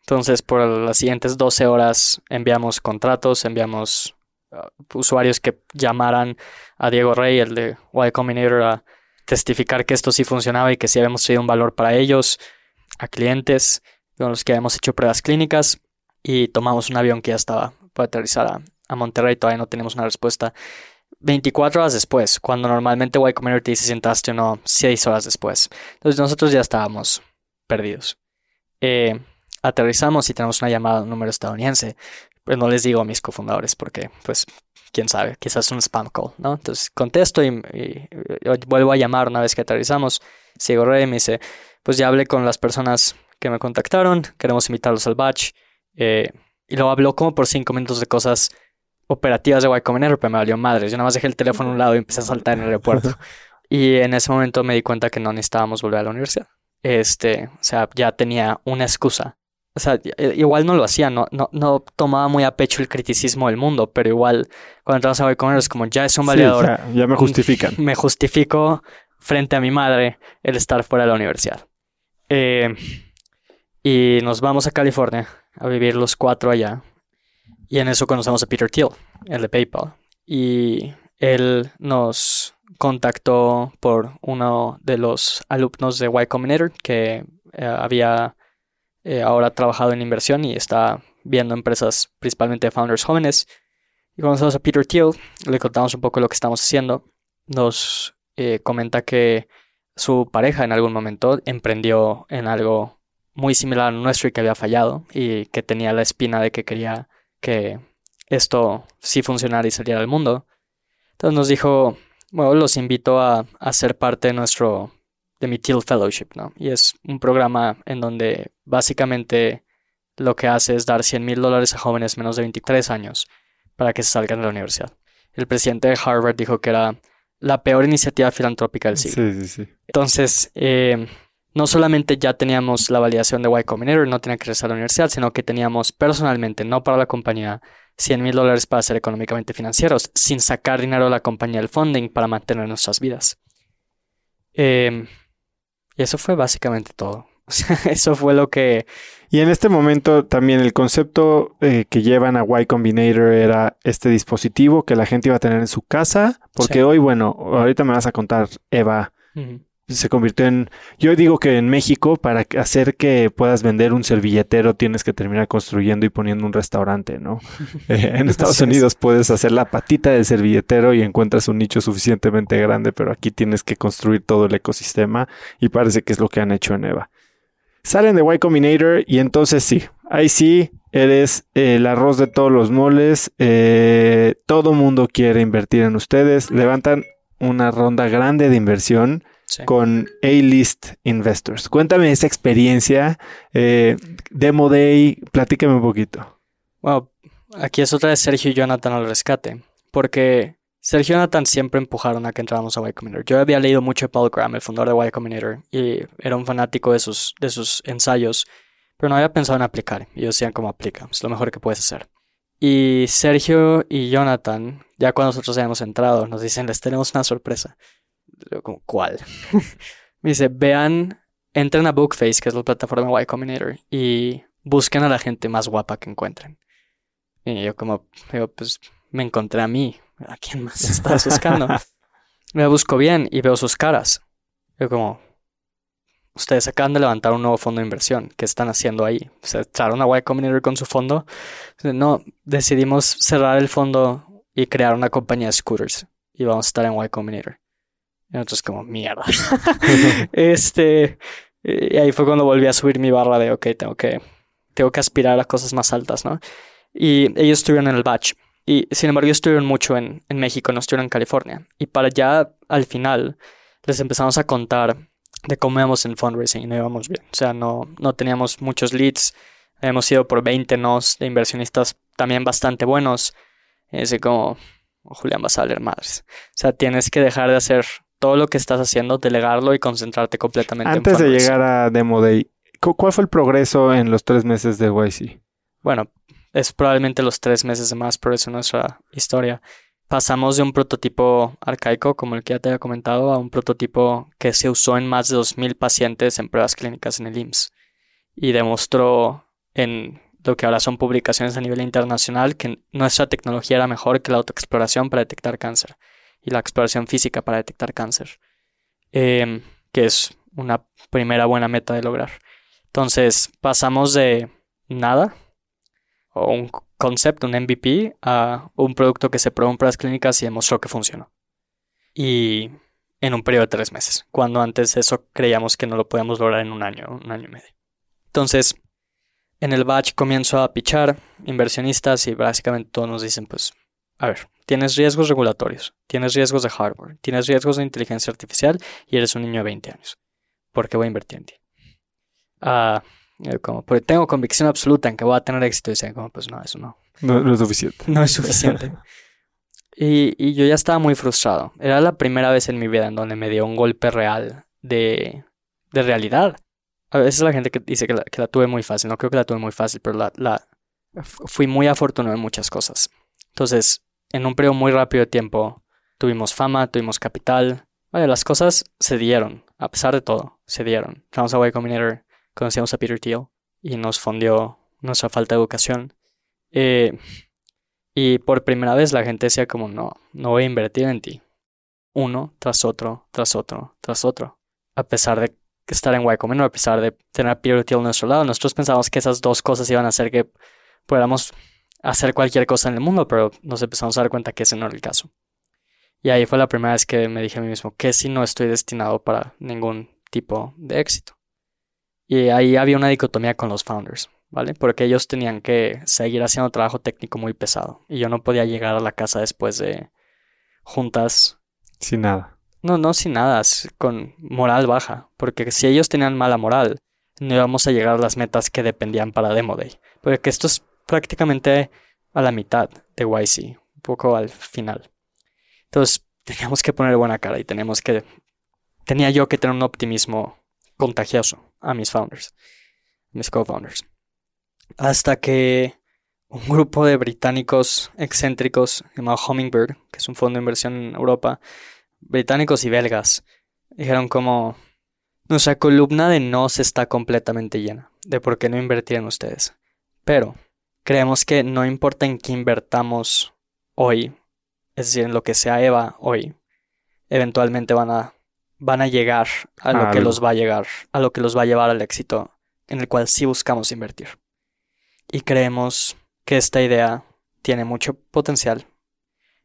entonces, por las siguientes 12 horas enviamos contratos, enviamos uh, usuarios que llamaran a Diego Rey, el de Y Combinator, a testificar que esto sí funcionaba y que sí habíamos sido un valor para ellos, a clientes con los que habíamos hecho pruebas clínicas y tomamos un avión que ya estaba para aterrizar a, a Monterrey, todavía no tenemos una respuesta. 24 horas después, cuando normalmente Y Combinator te dice si entraste o no, 6 horas después. Entonces nosotros ya estábamos perdidos. Eh, aterrizamos y tenemos una llamada a número estadounidense. Pues no les digo a mis cofundadores porque, pues, quién sabe, quizás un spam call, ¿no? Entonces contesto y, vuelvo a llamar una vez que aterrizamos. Sigo Rey me dice, pues ya hablé con las personas que me contactaron, queremos invitarlos al batch. Eh, y lo habló como por 5 minutos de cosas operativas de Y Combinator, pero me valió madres. Yo nada más dejé el teléfono a un lado y empecé a saltar en el aeropuerto. y en ese momento me di cuenta que no necesitábamos volver a la universidad. Este, o sea, ya tenía una excusa. O sea, eh, igual no lo hacía, no, no, no tomaba muy a pecho el criticismo del mundo, pero igual cuando entramos a Y Combinator es como ya es un validador. ya, me justifican. Me justifico frente a mi madre el estar fuera de la universidad. Eh, y nos vamos a California a vivir los cuatro allá. Y en eso conocemos a Peter Thiel, el de PayPal. Y él nos contactó por uno de los alumnos de Y Combinator que eh, había eh, ahora trabajado en inversión y está viendo empresas principalmente de founders jóvenes. Y conocemos a Peter Thiel, le contamos un poco lo que estamos haciendo. Nos eh, comenta que su pareja en algún momento emprendió en algo muy similar a nuestro y que había fallado y que tenía la espina de que quería que esto sí funcionara y saliera al mundo. Entonces nos dijo, bueno, los invito a, a ser parte de nuestro, de mi Teal Fellowship, ¿no? Y es un programa en donde básicamente lo que hace es dar 100 mil dólares a jóvenes menos de 23 años para que salgan de la universidad. El presidente de Harvard dijo que era la peor iniciativa filantrópica del siglo. Sí, sí, sí. Entonces, eh, no solamente ya teníamos la validación de Y Combinator, no tenía que regresar a la universidad, sino que teníamos personalmente, no para la compañía, 100 mil dólares para ser económicamente financieros, sin sacar dinero de la compañía del funding para mantener nuestras vidas. Em, y eso fue básicamente todo. eso fue lo que... Y en este momento también el concepto eh, que llevan a Y Combinator era este dispositivo que la gente iba a tener en su casa, porque hoy, bueno, ahorita me vas a contar, Eva, se convirtió en... Yo digo que en México, para hacer que puedas vender un servilletero, tienes que terminar construyendo y poniendo un restaurante, ¿no? Eh, en Estados Unidos puedes hacer la patita del servilletero y encuentras un nicho suficientemente grande, pero aquí tienes que construir todo el ecosistema y parece que es lo que han hecho en EVA. Salen de Y Combinator y entonces sí, ahí sí eres el arroz de todos los moles, eh, todo mundo quiere invertir en ustedes, levantan una ronda grande de inversión con A-List Investors. Cuéntame esa experiencia, eh, Demo Day, platícame un poquito. Bueno, aquí es otra vez Sergio y Jonathan al rescate, porque Sergio y Jonathan siempre empujaron a que entráramos a Y Combinator. Yo había leído mucho de Paul Graham, el fundador de Y Combinator, y era un fanático de sus, de sus ensayos, pero no había pensado en aplicar. Y ellos decían, ¿cómo aplica? Es lo mejor que puedes hacer. Y Sergio y Jonathan, ya cuando nosotros hayamos entrado, nos dicen, les tenemos una sorpresa como, ¿cuál? Me dice, vean, entren a Bookface, que es la plataforma Y Combinator, y busquen a la gente más guapa que encuentren. Y yo como, pues me encontré a mí. ¿A quién más estás buscando? me busco bien y veo sus caras. Yo como, ustedes acaban de levantar un nuevo fondo de inversión. ¿Qué están haciendo ahí? ¿Se echaron a Y Combinator con su fondo? No, decidimos cerrar el fondo y crear una compañía de scooters. Y vamos a estar en Y Combinator. Y nosotros como, mierda. este... Y ahí fue cuando volví a subir mi barra de, ok, tengo que, tengo que aspirar a cosas más altas, ¿no? Y ellos estuvieron en el batch. Y sin embargo, estuvieron mucho en, en México, no estuvieron en California. Y para ya al final, les empezamos a contar de cómo íbamos en fundraising y no íbamos bien. O sea, no, no teníamos muchos leads. Hemos ido por 20 nos de inversionistas también bastante buenos. Y así como, Julián, vas a valer madres. O sea, tienes que dejar de hacer todo lo que estás haciendo, delegarlo y concentrarte completamente Antes de llegar a Demo Day, ¿cuál fue el progreso en los tres meses de YC? Bueno, es probablemente los tres meses de más progreso en nuestra historia. Pasamos de un prototipo arcaico, como el que ya te había comentado, a un prototipo que se usó en más de 2.000 pacientes en pruebas clínicas en el IMSS y demostró en lo que ahora son publicaciones a nivel internacional que nuestra tecnología era mejor que la autoexploración para detectar cáncer y la exploración física para detectar cáncer, em, que es una primera buena meta de lograr. Entonces pasamos de nada o un concept, un MVP, a un producto que se probó en pruebas clínicas y demostró que funcionó. Y en un periodo de tres meses, cuando antes eso creíamos que no lo podíamos lograr en un año, un año y medio. Entonces, en el batch comienzo a pichar inversionistas y básicamente todos nos dicen, pues, a ver, tienes riesgos regulatorios, tienes riesgos de hardware, tienes riesgos de inteligencia artificial y eres un niño de 20 años. ¿Por qué voy a invertir en ti? Ah, eh, como, porque tengo convicción absoluta en que voy a tener éxito. Y dicen, como, pues no, eso no. No, es suficiente. No es suficiente. y, y, yo ya estaba muy frustrado. Era la primera vez en mi vida en donde me dio un golpe real de, de realidad. A veces la gente que dice que la, que la, tuve muy fácil. No creo que la tuve muy fácil, pero la, la, fui muy afortunado en muchas cosas. Entonces, en un periodo muy rápido de tiempo, tuvimos fama, tuvimos capital. Vale, las cosas se dieron. A pesar de todo, se dieron. Vamos a Y conocíamos a Peter Thiel y nos fundió nuestra falta de educación. Eh, y por primera vez la gente decía como, no, no voy a invertir en ti. Uno tras otro, tras otro, tras otro. A pesar de estar en Y a pesar de tener a Peter Thiel a nuestro lado, nosotros pensábamos que esas dos cosas iban a hacer que pudiéramos hacer cualquier cosa en el mundo, pero nos empezamos a dar cuenta que ese no era el caso. Y ahí fue la primera vez que me dije a mí mismo que si no estoy destinado para ningún tipo de éxito. Y ahí había una dicotomía con los founders, ¿vale? Porque ellos tenían que seguir haciendo trabajo técnico muy pesado. Y yo no podía llegar a la casa después de juntas. Sin nada. No, no sin nada, con moral baja. Porque si ellos tenían mala moral, no íbamos a llegar a las metas que dependían para Demo Day. Porque esto es prácticamente a la mitad de YC, un poco al final. Entonces teníamos que poner buena cara y teníamos que... Tenía yo que tener un optimismo contagioso a mis founders, mis co-founders. Hasta que un grupo de británicos excéntricos llamado Hummingbird, que es un fondo de inversión en Europa, británicos y belgas, dijeron como nuestra columna de nos está completamente llena, de por qué no invertir en ustedes. Pero creemos que no importa en qué invertamos hoy, es decir, en lo que sea Eva hoy, eventualmente van a van a llegar a lo que los va a llegar, a lo que los va a llevar al éxito, en el cual sí buscamos invertir. Y creemos que esta idea tiene mucho potencial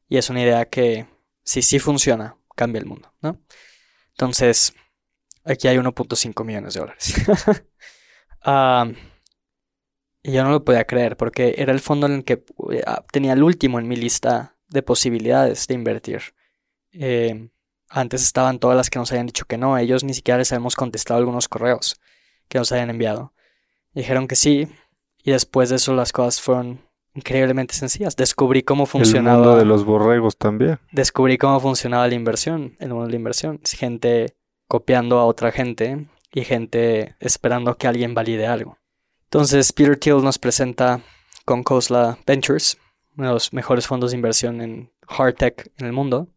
y es una idea que, si sí funciona, cambia el mundo, ¿no? Entonces, aquí hay 1.5 millones de dólares. y yo no lo podía creer porque era el fondo en el que eh, tenía el último en mi lista de posibilidades de invertir. Eh, antes estaban todas las que nos habían dicho que no. Ellos ni siquiera les habíamos contestado algunos correos que nos habían enviado. Dijeron que sí. Y después de eso las cosas fueron increíblemente sencillas. Descubrí cómo funcionaba. El mundo de los borregos también. Descubrí cómo funcionaba la inversión, el mundo de la inversión. Gente copiando a otra gente y gente esperando que alguien valide algo. Entonces Peter Thiel nos presenta con Khosla Ventures, uno de los mejores fondos de inversión en hard tech en el mundo.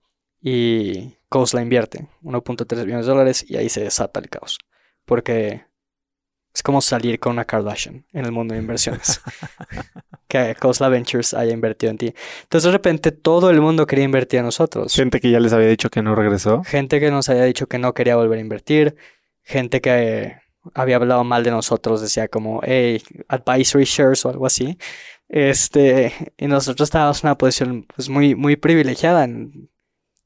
Y la invierte 1.3 millones de dólares y ahí se desata el caos. Porque es como salir con una Kardashian en el mundo de inversiones. que Cosla Ventures haya invertido en ti. Entonces de repente todo el mundo quería invertir en nosotros. Gente que ya les había dicho que no regresó. Gente que nos había dicho que no quería volver a invertir. gente que había hablado mal de nosotros decía como, hey, advisory shares o algo así. Este, y nosotros estábamos en una posición pues muy, muy privilegiada.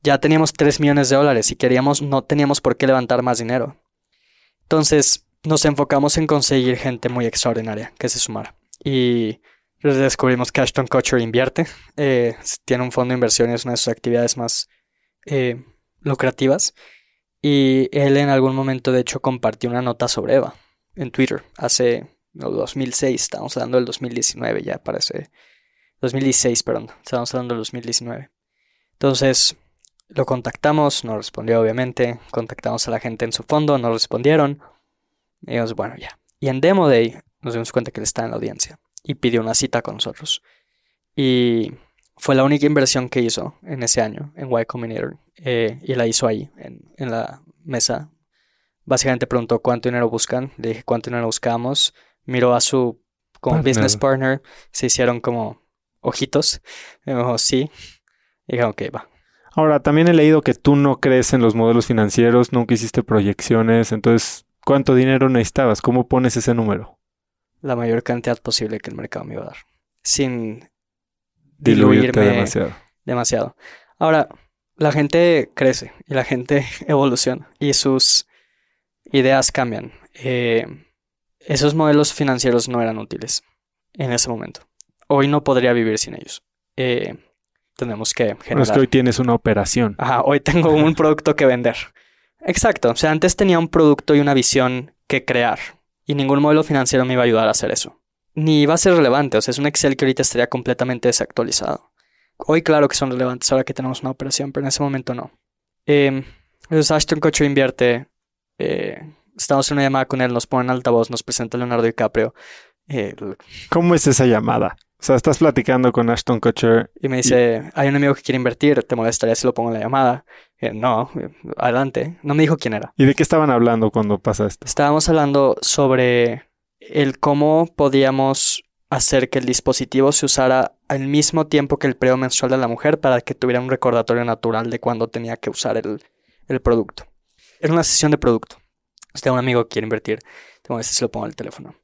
Ya teníamos 3 millones de dólares y queríamos, no teníamos por qué levantar más dinero. Entonces nos enfocamos en conseguir gente muy extraordinaria que se sumara. Y descubrimos que Ashton Kutcher invierte, eh, tiene un fondo de inversión, es una de sus actividades más eh, lucrativas. Y él en algún momento, de hecho, compartió una nota sobre Eva en Twitter hace no, 2006, estamos hablando del 2019 ya parece. 2016, perdón, estamos hablando del 2019. Entonces, lo contactamos, no respondió obviamente, contactamos a la gente en su fondo, no respondieron. Y dijimos, bueno, ya. Y en Demo Day nos dimos cuenta que él está en la audiencia y pidió una cita con nosotros. Y fue la única inversión que hizo en ese año en Y Combinator eh, y la hizo ahí, en, en, la mesa. Básicamente preguntó cuánto dinero buscan, le dije cuánto dinero buscamos, miró a su como business partner, se hicieron como ojitos, me dijo sí, y dije ok, va. Ahora, también he leído que tú no crees en los modelos financieros, nunca hiciste proyecciones, entonces, ¿cuánto dinero necesitabas? ¿Cómo pones ese número? La mayor cantidad posible que el mercado me iba a dar, sin diluirme demasiado. demasiado. Ahora, la gente crece y la gente evoluciona y sus ideas cambian. Eh, esos modelos financieros no eran útiles en ese momento. Hoy no podría vivir sin ellos. Eh, tenemos que generar. es que hoy tienes una operación. Ajá, hoy tengo un producto que vender. Exacto. O sea, antes tenía un producto y una visión que crear. Y ningún modelo financiero me iba a ayudar a hacer eso ni va a ser relevante. O sea, es un Excel que ahorita estaría completamente desactualizado. Hoy, claro que son relevantes ahora que tenemos una operación, pero en ese momento no. Eh, entonces, Ashton Kutcher invierte. Eh, estamos en una llamada con él, nos pone en altavoz, nos presenta Leonardo DiCaprio. Eh, ¿Cómo es esa llamada? O sea, estás platicando con Ashton Kutcher. Y me dice, hay un amigo que quiere invertir, ¿te molestaría si lo pongo en la llamada? no, adelante. No me dijo quién era. ¿Y de qué estaban hablando cuando pasa esto? Estábamos hablando sobre el cómo podíamos hacer que el dispositivo se usara al mismo tiempo que el periodo menstrual de la mujer para que tuviera un recordatorio natural de cuando tenía que usar el, producto. Era una sesión de producto. Usted, un amigo quiere invertir, tengo este se lo pongo al teléfono.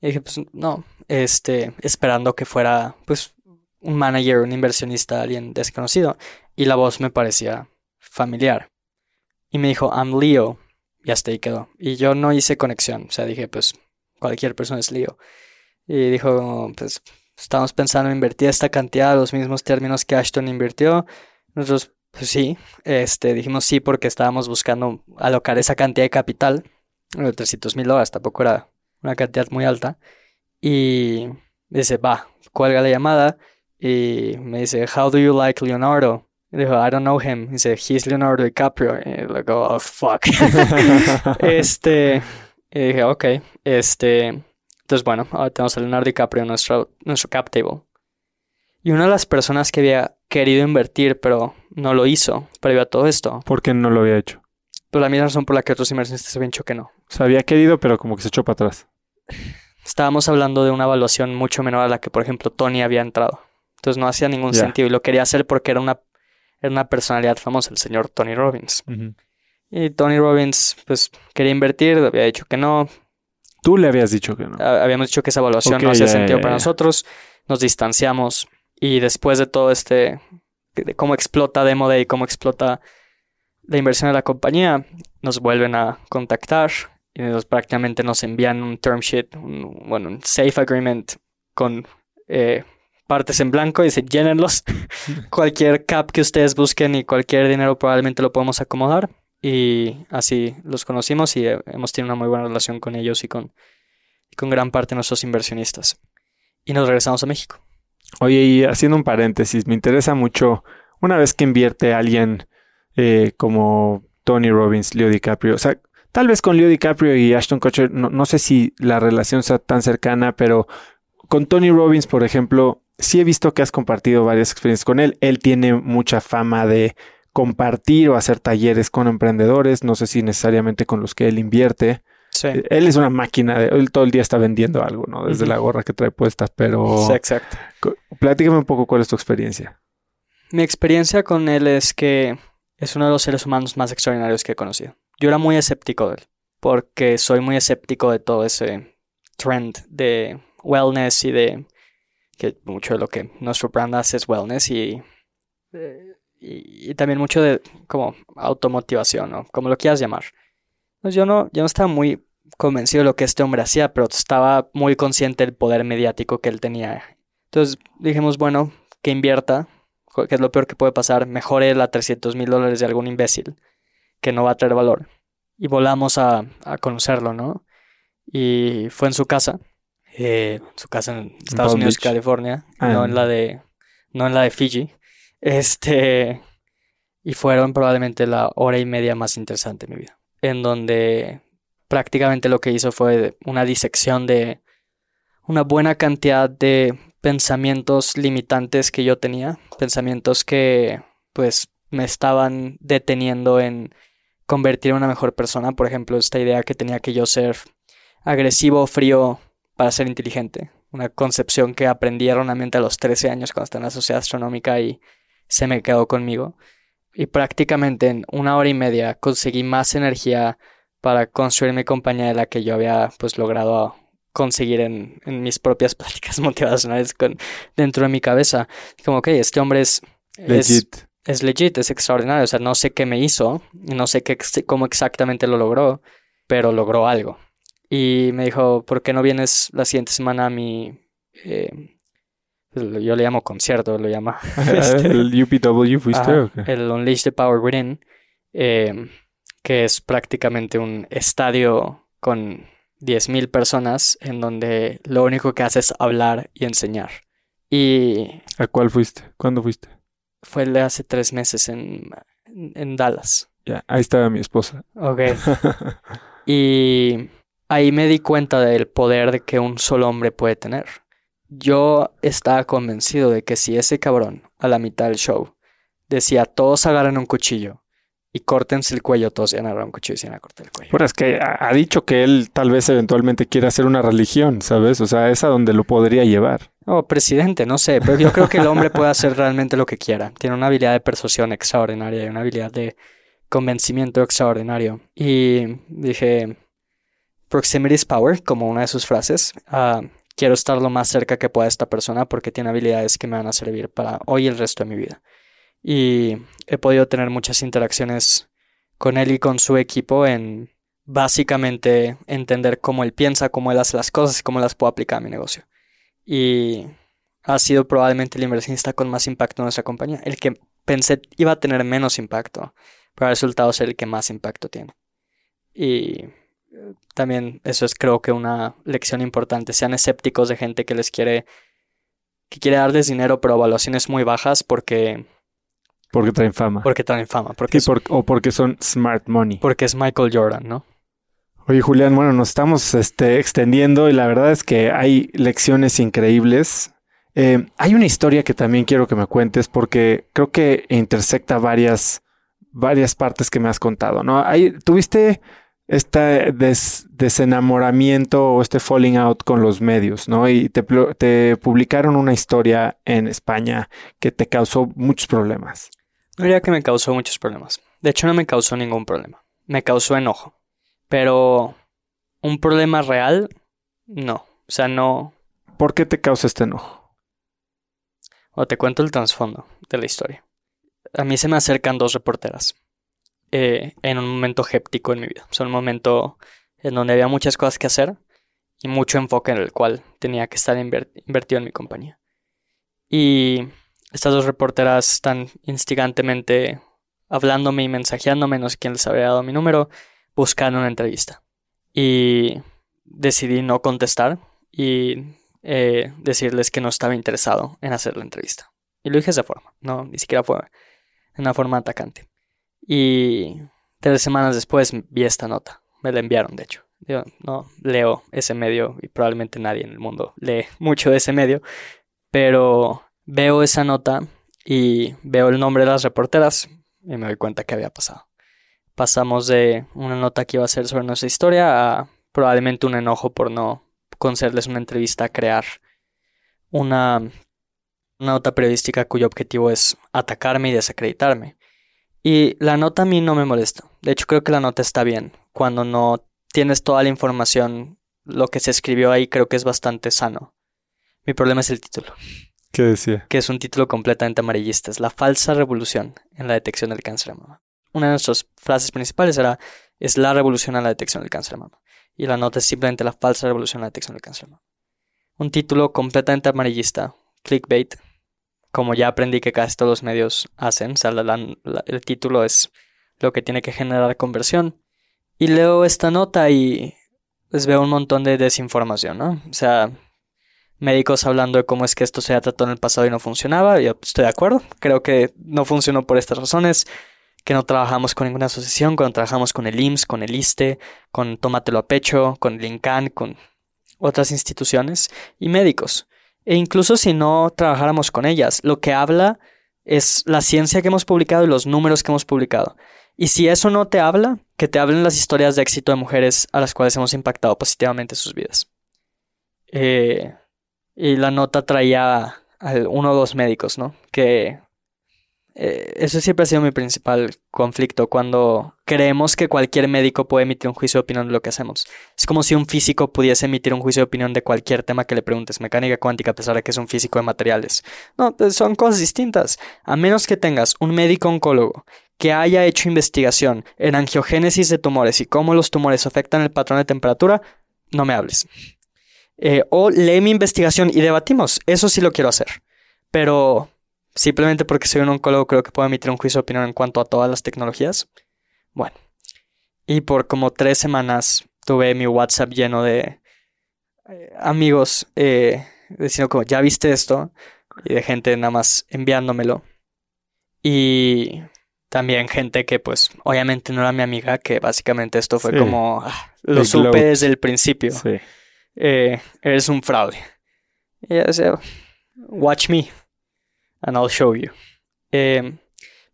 Y dije, pues no, este, esperando que fuera, pues, un manager, un inversionista, alguien desconocido. Y la voz me parecía familiar. Y me dijo, I'm Leo. Y hasta ahí quedó. Y yo no hice conexión. O sea, dije, pues, cualquier persona es lío. Y dijo, pues estamos pensando en invertir esta cantidad, los mismos términos que Ashton invirtió. Nosotros, pues sí, este, dijimos sí porque estábamos buscando alocar esa cantidad de capital, 300 mil dólares, tampoco era una cantidad muy alta. Y dice, va, cuelga la llamada y me dice, How do you like Leonardo? Y dijo, I don't know him. dice, He's Leonardo DiCaprio. Y le digo, oh, fuck. este, y dije, ok, este... Entonces, bueno, ahora tenemos a Leonardo DiCaprio nuestro, nuestro cap table. Y una de las personas que había querido invertir, pero no lo hizo previo a todo esto. ¿Por qué no lo había hecho? Pues la misma razón por la que otros inversionistas habían dicho que no. O sea, había querido, pero como que se echó para atrás. Estábamos hablando de una evaluación mucho menor a la que, por ejemplo, Tony había entrado. Entonces no hacía ningún sentido y lo quería hacer porque era una, era una personalidad famosa, el señor Tony Robbins. Y Tony Robbins, pues, quería invertir, había dicho que no. Tú le habías dicho que no. Habíamos dicho que esa evaluación no hacía sentido para nosotros. Nos distanciamos. Y después de todo este, de cómo explota Demo Day, cómo explota la inversión de la compañía, nos vuelven a contactar y nos, prácticamente nos envían un term sheet, un, bueno, un safe agreement con eh, partes en blanco y dicen llénenlos. cualquier cap que ustedes busquen y cualquier dinero probablemente lo podemos acomodar. Y así los conocimos y hemos tenido una muy buena relación con ellos y con, con gran parte de nuestros inversionistas. Y nos regresamos a México. Oye, y haciendo un paréntesis, me interesa mucho, una vez que invierte alguien eh, como Tony Robbins, Leo DiCaprio, o sea, tal vez con Leo DiCaprio y Ashton Kutcher, no, no sé si la relación sea tan cercana, pero con Tony Robbins, por ejemplo, sí he visto que has compartido varias experiencias con él. Él tiene mucha fama de compartir o hacer talleres con emprendedores, no sé si necesariamente con los que él invierte. Sí. Eh, él es una máquina, de, él todo el día está vendiendo algo, ¿no? Desde la gorra que trae puesta, pero... Sí, exacto. Platícame un poco cuál es tu experiencia. Mi experiencia con él es que es uno de los seres humanos más extraordinarios que he conocido. Yo era muy escéptico de él, porque soy muy escéptico de todo ese trend de wellness y de que mucho de lo que nuestro brand hace es wellness y, y, también mucho de como automotivación o como lo quieras llamar. Pues yo no, yo no estaba muy convencido de lo que este hombre hacía, pero estaba muy consciente del poder mediático que él tenía. Entonces dijimos, bueno, que invierta, que es lo peor que puede pasar, mejore la 300 mil dólares de algún imbécil que no va a traer valor. Y volamos a, a conocerlo, ¿no? Y fue en su casa, eh, su casa en Estados Unidos, California, ah, no en la de, no en la de Fiji. Este, y fueron probablemente la hora y media más interesante de mi vida, en donde prácticamente lo que hizo fue una disección de una buena cantidad de pensamientos limitantes que yo tenía, pensamientos que pues me estaban deteniendo en convertir en una mejor persona, por ejemplo, esta idea que tenía que yo ser agresivo, frío para ser inteligente, una concepción que aprendí erróneamente a los 13 años cuando estaba en la sociedad astronómica y se me quedó conmigo. Y prácticamente en una hora y media conseguí más energía para construir mi compañía de la que yo había pues logrado conseguir en, mis propias pláticas motivacionales con, dentro de mi cabeza. Como, ok, este hombre es... Legit. Es, legit, es extraordinario. O sea, no sé qué me hizo, no sé qué, cómo exactamente lo logró, pero logró algo. Y me dijo, ¿por qué no vienes la siguiente semana a mi... Eh, yo le llamo concierto, lo llama. Este, ¿El UPW fuiste? El Unleash the Power Within. Eh, que es prácticamente un estadio con 10.000 personas en donde lo único que hace es hablar y enseñar. Y... ¿A cuál fuiste? ¿Cuándo fuiste? Fue de hace tres meses en, en Dallas. Ya, ahí estaba mi esposa. Ok. y ahí me di cuenta del poder de que un solo hombre puede tener. Yo estaba convencido de que si ese cabrón, a la mitad del show, decía todos agarran un cuchillo y córtense el cuello, todos van a un cuchillo y se van a cortar el cuello. Bueno, es que ha, dicho que él tal vez eventualmente quiera hacer una religión, ¿sabes? O sea, es a donde lo podría llevar. Oh, presidente, no sé, pero yo creo que el hombre puede hacer realmente lo que quiera. Tiene una habilidad de persuasión extraordinaria y una habilidad de convencimiento extraordinario. Y dije, proximity is power, como una de sus frases. Ah, quiero estar lo más cerca que pueda esta persona porque tiene habilidades que me van a servir para hoy y el resto de mi vida y he podido tener muchas interacciones con él y con su equipo en básicamente entender cómo él piensa, cómo él hace las cosas y cómo las puedo aplicar a mi negocio. Y ha sido probablemente el inversionista con más impacto en nuestra compañía, el que pensé iba a tener menos impacto, pero ha resultado ser el que más impacto tiene. Y también eso es creo que una lección importante. Sean escépticos de gente que les quiere que quiere darles dinero pero evaluaciones muy bajas porque porque traen fama. Porque traen fama. Porque o porque son smart money. Porque es Michael Jordan, ¿no? Oye, Julián, bueno, nos estamos este, extendiendo y la verdad es que hay lecciones increíbles. Eh, hay una historia que también quiero que me cuentes porque creo que intersecta varias, varias partes que me has contado, ¿no? Hay, tuviste este desenamoramiento o este falling out con los medios, ¿no? Y te, te publicaron una historia en España que te causó muchos problemas. No diría que me causó muchos problemas. De hecho, no me causó ningún problema. Me causó enojo. Pero un problema real, no. O sea, no. ¿Por qué te causa este enojo? O te cuento el trasfondo de la historia. A mí se me acercan dos reporteras eh, en un momento héptico en mi vida. O sea, un momento en donde había muchas cosas que hacer y mucho enfoque en el cual tenía que estar invertido en mi compañía. Y estas dos reporteras están instigantemente hablándome y mensajeándome, no sé quién les había dado mi número, buscando una entrevista. Y decidí no contestar y eh, decirles que no estaba interesado en hacer la entrevista. Y lo dije de esa forma, no, ni siquiera fue en una forma atacante. Y tres semanas después vi esta nota, me la enviaron de hecho. Yo no leo ese medio y probablemente nadie en el mundo lee mucho de ese medio, pero Veo esa nota y veo el nombre de las reporteras y me doy cuenta que había pasado. Pasamos de una nota que iba a ser sobre nuestra historia a probablemente un enojo por no concederles una entrevista a crear una, una nota periodística cuyo objetivo es atacarme y desacreditarme. Y la nota a mí no me molesta. De hecho, creo que la nota está bien cuando no tienes toda la información, lo que se escribió ahí creo que es bastante sano. Mi problema es el título. ¿Qué decía? Que es un título completamente amarillista. Es la falsa revolución en la detección del cáncer de mama. Una de nuestras frases principales era, es la revolución en la detección del cáncer de mama. Y la nota es simplemente la falsa revolución en la detección del cáncer de mama. Un título completamente amarillista, clickbait, como ya aprendí que casi todos los medios hacen. O sea, el título es lo que tiene que generar conversión. Y leo esta nota y pues veo un montón de desinformación, ¿no? O sea, médicos hablando de cómo es que esto se ha tratado en el pasado y no funcionaba. Yo estoy de acuerdo. Creo que no funcionó por estas razones. Que no trabajamos con ninguna asociación, cuando trabajamos con el IMSS, con el ISTE, con Tómatelo a Pecho, con el INCAN, con otras instituciones y médicos. E incluso si no trabajáramos con ellas, lo que habla es la ciencia que hemos publicado y los números que hemos publicado. Y si eso no te habla, que te hablen las historias de éxito de mujeres a las cuales hemos impactado positivamente sus vidas. Eh, y la nota traía a uno o dos médicos, ¿no? Que eh, eso siempre ha sido mi principal conflicto cuando creemos que cualquier médico puede emitir un juicio de opinión de lo que hacemos. Es como si un físico pudiese emitir un juicio de opinión de cualquier tema que le preguntes, mecánica cuántica, a pesar de que es un físico de materiales. No, pues, son cosas distintas. A menos que tengas un médico oncólogo que haya hecho investigación en angiogénesis de tumores y cómo los tumores afectan el patrón de temperatura, no me hables. Eh, o lee mi investigación y debatimos. Eso sí lo quiero hacer. Pero simplemente porque soy un oncólogo creo que puedo emitir un juicio de opinión en cuanto a todas las tecnologías. Bueno, y por como tres semanas tuve mi WhatsApp lleno de eh, amigos eh, diciendo como, ya viste esto, y de gente nada más enviándomelo. Y también gente que pues obviamente no era mi amiga, que básicamente esto fue como, ah, lo supe desde el principio. Eh, eres un fraude. Y watch me and I'll show you. Eh,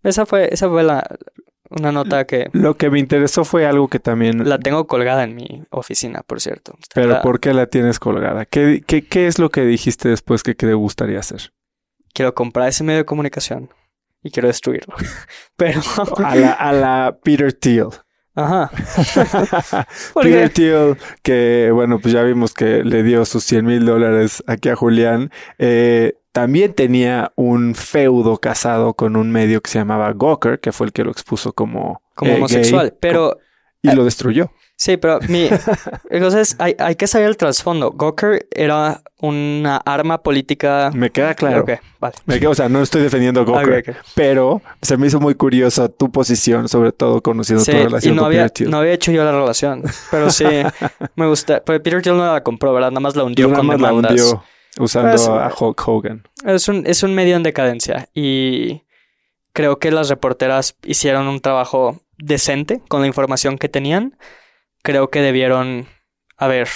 esa fue, esa fue la, una nota que... Lo que me interesó fue algo que también... La tengo colgada en mi oficina, por cierto. Pero ¿por qué la tienes colgada? ¿Qué, qué, qué es lo que dijiste después que, que te gustaría hacer? Quiero comprar ese medio de comunicación y quiero destruirlo. Pero... a, la, a la Peter Thiel. Ajá. Peter Thiel, que bueno, pues ya vimos que le dio sus 100 mil dólares aquí a Julián. Eh, también tenía un feudo casado con un medio que se llamaba Gawker, que fue el que lo expuso como, como homosexual, pero... Y lo destruyó. Sí, pero mi... Entonces hay, hay que saber el trasfondo. Gawker era una arma política... Me queda claro. Ok, vale. Me queda, o sea, no estoy defendiendo a Gawker, pero se me hizo muy curiosa tu posición, sobre todo conociendo tu relación y no con había, Peter Thiel. no había hecho yo la relación, pero sí me gusta. Pero Peter Thiel no la compró, ¿verdad? Nada más la hundió Nada con más la demandas. hundió usando Pues, a Hulk Hogan. Es un, es un medio en decadencia y creo que las reporteras hicieron un trabajo decente con la información que tenían. Creo que debieron haber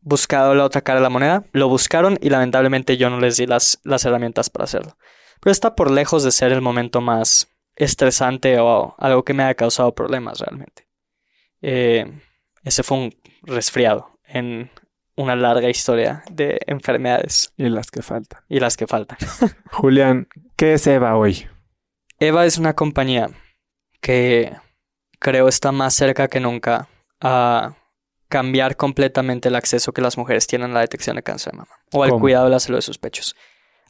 buscado la otra cara de la moneda. Lo buscaron y lamentablemente yo no les di las, las herramientas para hacerlo. Pero está por lejos de ser el momento más estresante o algo que me haya causado problemas realmente. Eh, ese fue un resfriado en una larga historia de enfermedades Y las que faltan. y las que faltan. Julián, ¿qué es Eva hoy? Eva es una compañía que creo está más cerca que nunca a cambiar completamente el acceso que las mujeres tienen a la detección de cáncer de mama o al ¿Cómo? cuidado de la salud de sus pechos.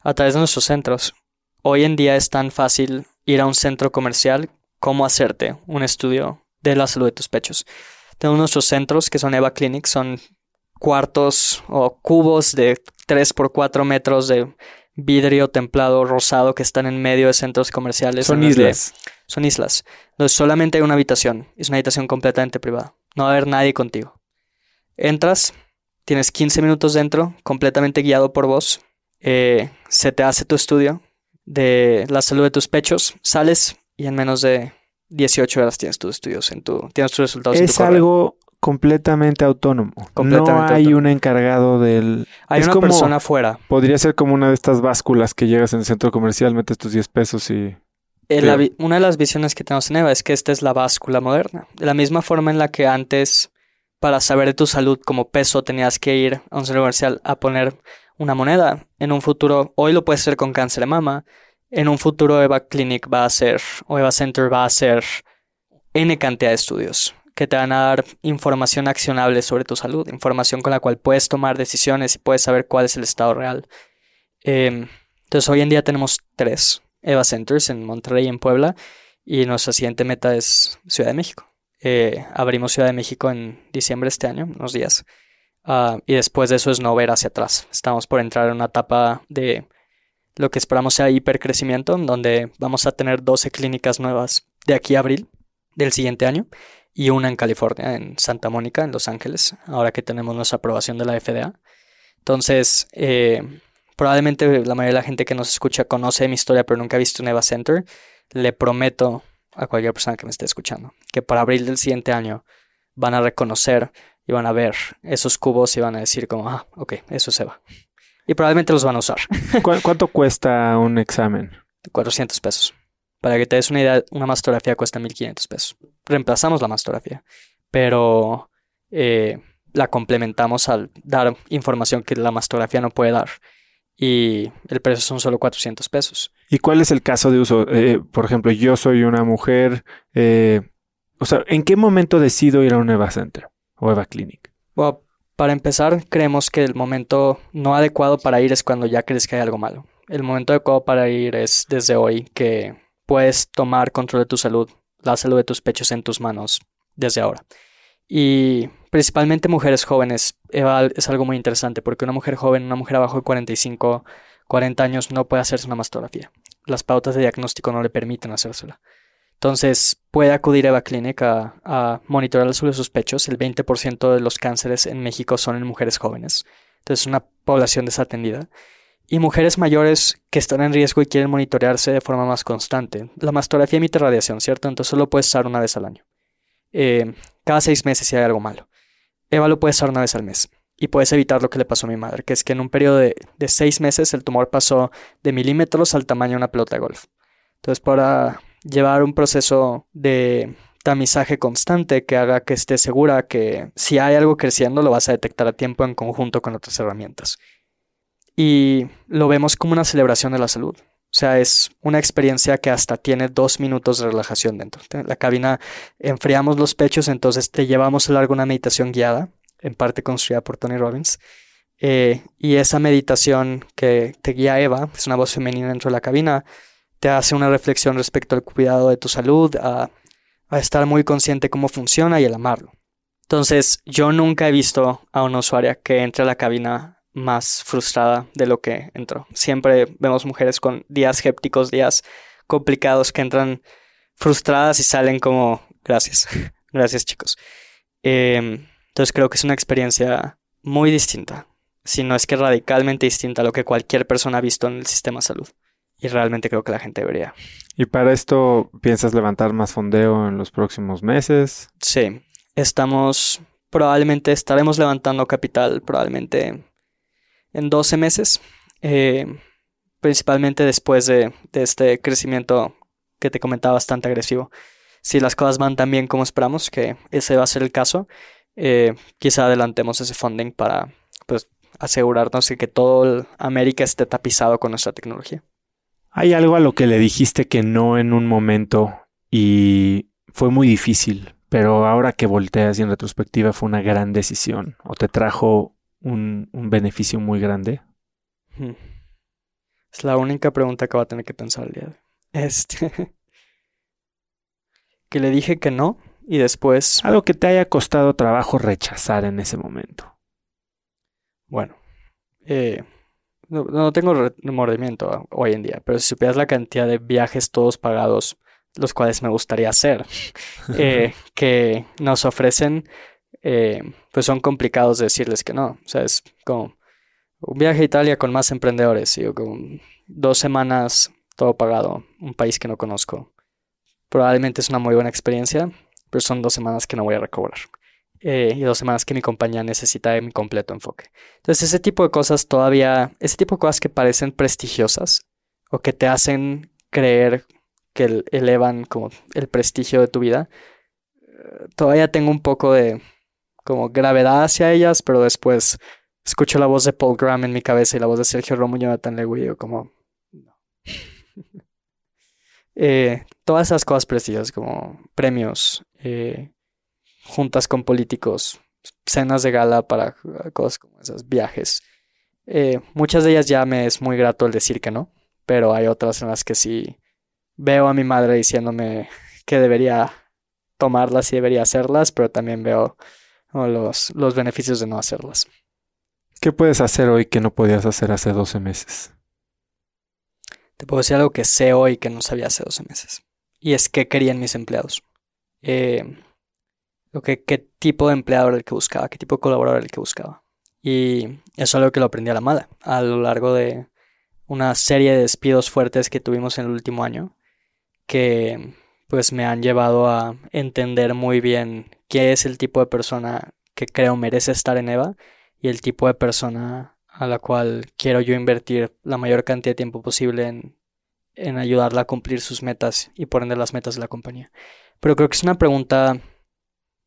A través de nuestros centros. Hoy en día es tan fácil ir a un centro comercial como hacerte un estudio de la salud de tus pechos. Tenemos nuestros centros que son Eva Clinic, son cuartos o cubos de 3 por 4 metros de vidrio templado rosado que están en medio de centros comerciales. Son de- islas. son islas. Donde solamente hay una habitación. Es una habitación completamente privada. No va a haber nadie contigo. Entras, tienes 15 minutos dentro, completamente guiado por vos. Eh, se te hace tu estudio de la salud de tus pechos. Sales y en menos de 18 horas tienes tus estudios en tu, tienes tus resultados en tu Es algo completamente autónomo. Completamente no hay autónomo. un encargado del... Hay es una como- persona afuera. Podría ser como una de estas básculas que llegas en el centro comercial, metes tus 10 pesos y... Eh, la una de las visiones que tenemos en Eva es que esta es la báscula moderna. De la misma forma en la que antes, para saber de tu salud como peso, tenías que ir a un centro comercial a poner una moneda. En un futuro, hoy lo puedes hacer con cáncer de mama. En un futuro, Eva Clinic va a hacer, o Eva Center va a hacer N cantidad de estudios. Que te van a dar información accionable sobre tu salud, información con la cual puedes tomar decisiones y puedes saber cuál es el estado real. Em, entonces hoy en día tenemos tres Eva Centers en Monterrey y en Puebla y nuestra siguiente meta es Ciudad de México. Eh, abrimos Ciudad de México en diciembre de este año, unos días. Ah, y después de eso es no ver hacia atrás. Estamos por entrar en una etapa de lo que esperamos sea hipercrecimiento, donde vamos a tener 12 clínicas nuevas de aquí a abril del siguiente año y una en California, en Santa Mónica, en Los Ángeles, ahora que tenemos nuestra aprobación de la FDA. Entonces, eh, probablemente la mayoría de la gente que nos escucha conoce mi historia, pero nunca ha visto un Eva Center. Le prometo a cualquier persona que me esté escuchando que para abril del siguiente año van a reconocer y van a ver esos cubos y van a decir como, ah, ok, eso se va. Y probablemente los van a usar. ¿Cuánto cuesta un examen? 400 pesos. Para que te des una idea, una mastografía cuesta 1500 pesos. Reemplazamos la mastografía, pero eh, la complementamos al dar información que la mastografía no puede dar. Y el precio son solo 400 pesos. ¿Y cuál es el caso de uso? Eh, por ejemplo, yo soy una mujer. Eh, o sea, ¿en qué momento decido ir a un Eva Center o Eva Clinic? Bueno, para empezar, creemos que el momento no adecuado para ir es cuando ya crees que hay algo malo. El momento adecuado para ir es desde hoy que puedes tomar control de tu salud, salud de tus pechos en tus manos desde ahora. Y principalmente mujeres jóvenes es algo muy interesante porque una mujer joven, una mujer abajo de 45, 40 años no puede hacerse una mastografía. Las pautas de diagnóstico no le permiten hacérsela. Entonces puede acudir a Eva Clinic a, a salud de sus pechos. El 20% de los cánceres en México son en mujeres jóvenes. Entonces es una población desatendida y mujeres mayores que están en riesgo y quieren monitorearse de forma más constante. La mastografía emite radiación, ¿cierto? Entonces solo puedes usar una vez al año. Eh, cada seis meses si hay algo malo. Eva lo puedes usar una vez al mes. Y puedes evitar lo que le pasó a mi madre, que es que en un periodo de, de seis meses el tumor pasó de milímetros al tamaño de una pelota de golf. Entonces, para llevar un proceso de tamizaje constante que haga que esté segura que si hay algo creciendo lo vas a detectar a tiempo en conjunto con otras herramientas y lo vemos como una celebración de la salud. O sea, es una experiencia que hasta tiene dos minutos de relajación dentro. La cabina enfriamos los pechos, entonces te llevamos a largo una meditación guiada, en parte construida por Tony Robbins. Eh, y esa meditación que te guía Eva, es una voz femenina dentro de la cabina, te hace una reflexión respecto al cuidado de tu salud, a, estar muy consciente cómo funciona y el amarlo. Entonces, yo nunca he visto a una usuaria que entre a la cabina más frustrada de lo que entró. Siempre vemos mujeres con días hépticos, días complicados que entran frustradas y salen como gracias, gracias chicos. Em, entonces creo que es una experiencia muy distinta, si no es que radicalmente distinta a lo que cualquier persona ha visto en el sistema de salud. Y realmente creo que la gente debería. ¿Y para esto piensas levantar más fondeo en los próximos meses? Sí, estamos, probablemente estaremos levantando capital, probablemente en 12 meses, eh, principalmente después de, este crecimiento que te comentaba bastante agresivo. Si las cosas van tan bien como esperamos, que ese va a ser el caso, eh, quizá adelantemos ese funding para pues, asegurarnos de que todo América esté tapizado con nuestra tecnología. ¿Hay algo a lo que le dijiste que no en un momento y fue muy difícil, pero ahora que volteas y en retrospectiva fue una gran decisión o te trajo un, beneficio muy grande? Hmm. Es la única pregunta que va a tener que pensar el día de hoy. Este. que le dije que no y después. Algo que te haya costado trabajo rechazar en ese momento. Bueno. Eh, no, tengo remordimiento hoy en día, pero si supieras la cantidad de viajes todos pagados, los cuales me gustaría hacer, eh, que nos ofrecen eh, pues son complicados de decirles que no. O sea, es como un viaje a Italia con más emprendedores, y con dos semanas todo pagado, un país que no conozco. Probablemente es una muy buena experiencia, pero son dos semanas que no voy a recobrar. Eh, y dos semanas que mi compañía necesita de mi completo enfoque. Entonces, ese tipo de cosas todavía, ese tipo de cosas que parecen prestigiosas o que te hacen creer que elevan como el prestigio de tu vida, eh, todavía tengo un poco de, como gravedad hacia ellas, pero después escucho la voz de Paul Graham en mi cabeza y la voz de Sergio Romo y Jonathan Lewy, como... eh, todas esas cosas preciosas como premios, eh, juntas con políticos, cenas de gala para cosas como esas, viajes. Eh, muchas de ellas ya me es muy grato el decir que no, pero hay otras en las que sí veo a mi madre diciéndome que debería tomarlas y debería hacerlas, pero también veo los, los beneficios de no hacerlas. ¿Qué puedes hacer hoy que no podías hacer hace 12 meses? Te puedo decir algo que sé hoy que no sabía hace 12 meses. Y es qué querían mis empleados. Eh, que, qué tipo de empleado era el que buscaba, qué tipo de colaborador era el que buscaba. Y eso es algo que lo aprendí a la mala a lo largo de una serie de despidos fuertes que tuvimos en el último año, que pues me han llevado a entender muy bien qué es el tipo de persona que creo merece estar en EVA y el tipo de persona a la cual quiero yo invertir la mayor cantidad de tiempo posible en, en ayudarla a cumplir sus metas y por las metas de la compañía. Pero creo que es una pregunta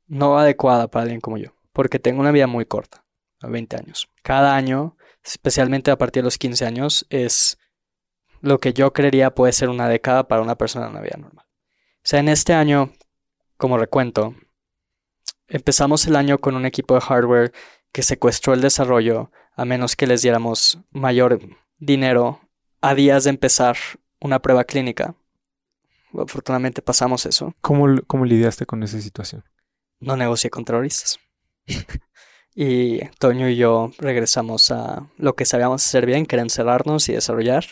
no adecuada para alguien como yo, porque tengo una vida muy corta, a 20 años. Cada año, especialmente a partir de los 15 años, es lo que yo creería puede ser una década para una persona en una vida normal. O sea, en este año, como recuento, empezamos el año con un equipo de hardware que secuestró el desarrollo a menos que les diéramos mayor dinero a días de empezar una prueba clínica. Afortunadamente pasamos eso. ¿Cómo, cómo lidiaste con esa situación? No negocié con terroristas. y Toño y yo regresamos a lo que sabíamos hacer bien, que era encerrarnos y desarrollar.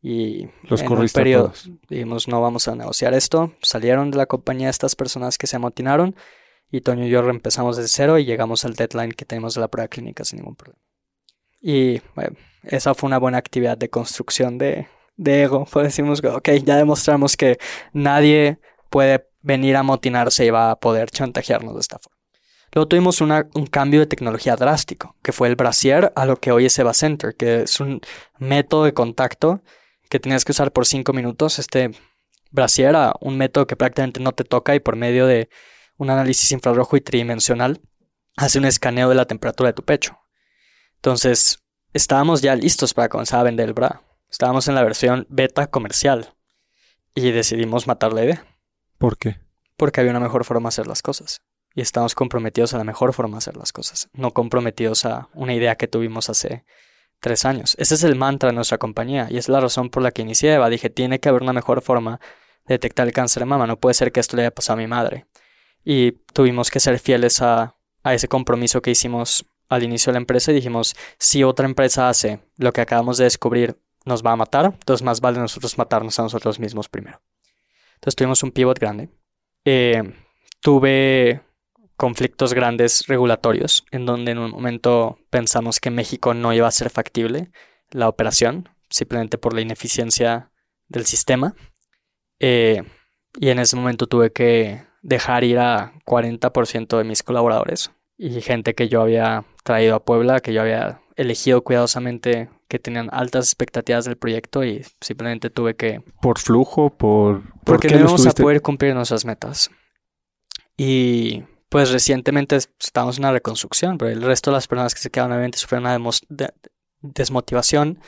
Y los en un periodo dijimos no vamos a negociar esto. Salieron de la compañía estas personas que se amotinaron y Toño y yo reempezamos desde cero y llegamos al deadline que tenemos de la prueba clínica sin ningún problema. Y bueno, esa fue una buena actividad de construcción de, de ego. Pues decimos, ok, ya demostramos que nadie puede venir a amotinarse y va a poder chantajearnos de esta forma. Luego tuvimos un cambio de tecnología drástico, que fue el brasier a lo que hoy es Eva Center, que es un método de contacto que tenías que usar por cinco minutos. Este brasier era un método que prácticamente no te toca y por medio de un análisis infrarrojo y tridimensional, hace un escaneo de la temperatura de tu pecho. Entonces, estábamos ya listos para comenzar a vender el bra. Estábamos en la versión beta comercial y decidimos matar la idea. ¿Por qué? Porque había una mejor forma de hacer las cosas. Y estamos comprometidos a la mejor forma de hacer las cosas, no comprometidos a una idea que tuvimos hace tres años. Ese es el mantra de nuestra compañía y es la razón por la que inicié Eva. Dije, tiene que haber una mejor forma de detectar el cáncer de mama. No puede ser que esto le haya pasado a mi madre y tuvimos que ser fieles a, ese compromiso que hicimos al inicio de la empresa y dijimos, si otra empresa hace lo que acabamos de descubrir, nos va a matar, entonces más vale nosotros matarnos a nosotros mismos primero. Entonces tuvimos un pivot grande. Eh, tuve conflictos grandes regulatorios, en donde en un momento pensamos que México no iba a ser factible la operación, simplemente por la ineficiencia del sistema. Eh, y en ese momento tuve que dejar ir a 40% de mis colaboradores y gente que yo había traído a Puebla, que yo había elegido cuidadosamente, que tenían altas expectativas del proyecto y simplemente tuve que... ¿Por flujo? ¿Por...? Porque no íbamos a poder cumplir nuestras metas. Y pues recientemente estamos en una reconstrucción, pero el resto de las personas que se quedaron obviamente sufrieron una desmotivación.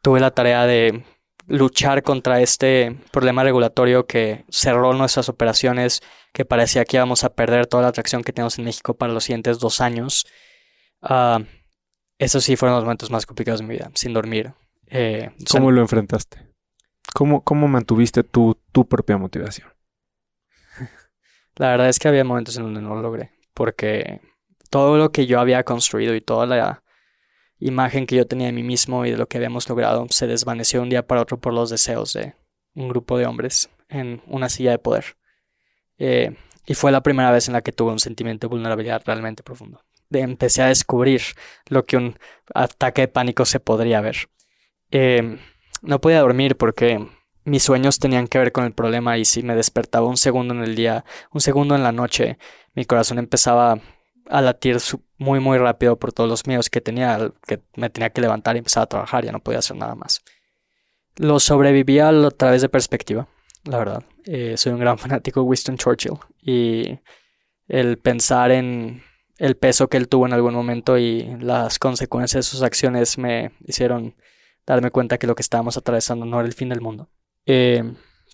Tuve la tarea de luchar contra este problema regulatorio que cerró nuestras operaciones, que parecía que íbamos a perder toda la atracción que tenemos en México para los siguientes dos años. Uh, esos sí fueron los momentos más complicados de mi vida, sin dormir. Eh, ¿Cómo lo enfrentaste? ¿Cómo, cómo mantuviste tu, tu propia motivación? La verdad es que había momentos en donde no lo logré, porque todo lo que yo había construido y toda la imagen que yo tenía de mí mismo y de lo que habíamos logrado se desvaneció un día para otro por los deseos de un grupo de hombres en una silla de poder. Eh, y fue la primera vez en la que tuve un sentimiento de vulnerabilidad realmente profundo. De, empecé a descubrir lo que un ataque de pánico se podría ver. Eh, no podía dormir porque mis sueños tenían que ver con el problema y si me despertaba un segundo en el día, un segundo en la noche, mi corazón empezaba a latir muy muy rápido por todos los miedos que tenía, que me tenía que levantar y empezar a trabajar, ya no podía hacer nada más. Lo sobrevivía a través de perspectiva, la verdad. Eh, soy un gran fanático de Winston Churchill y el pensar en el peso que él tuvo en algún momento y las consecuencias de sus acciones me hicieron darme cuenta que lo que estábamos atravesando no era el fin del mundo. Eh,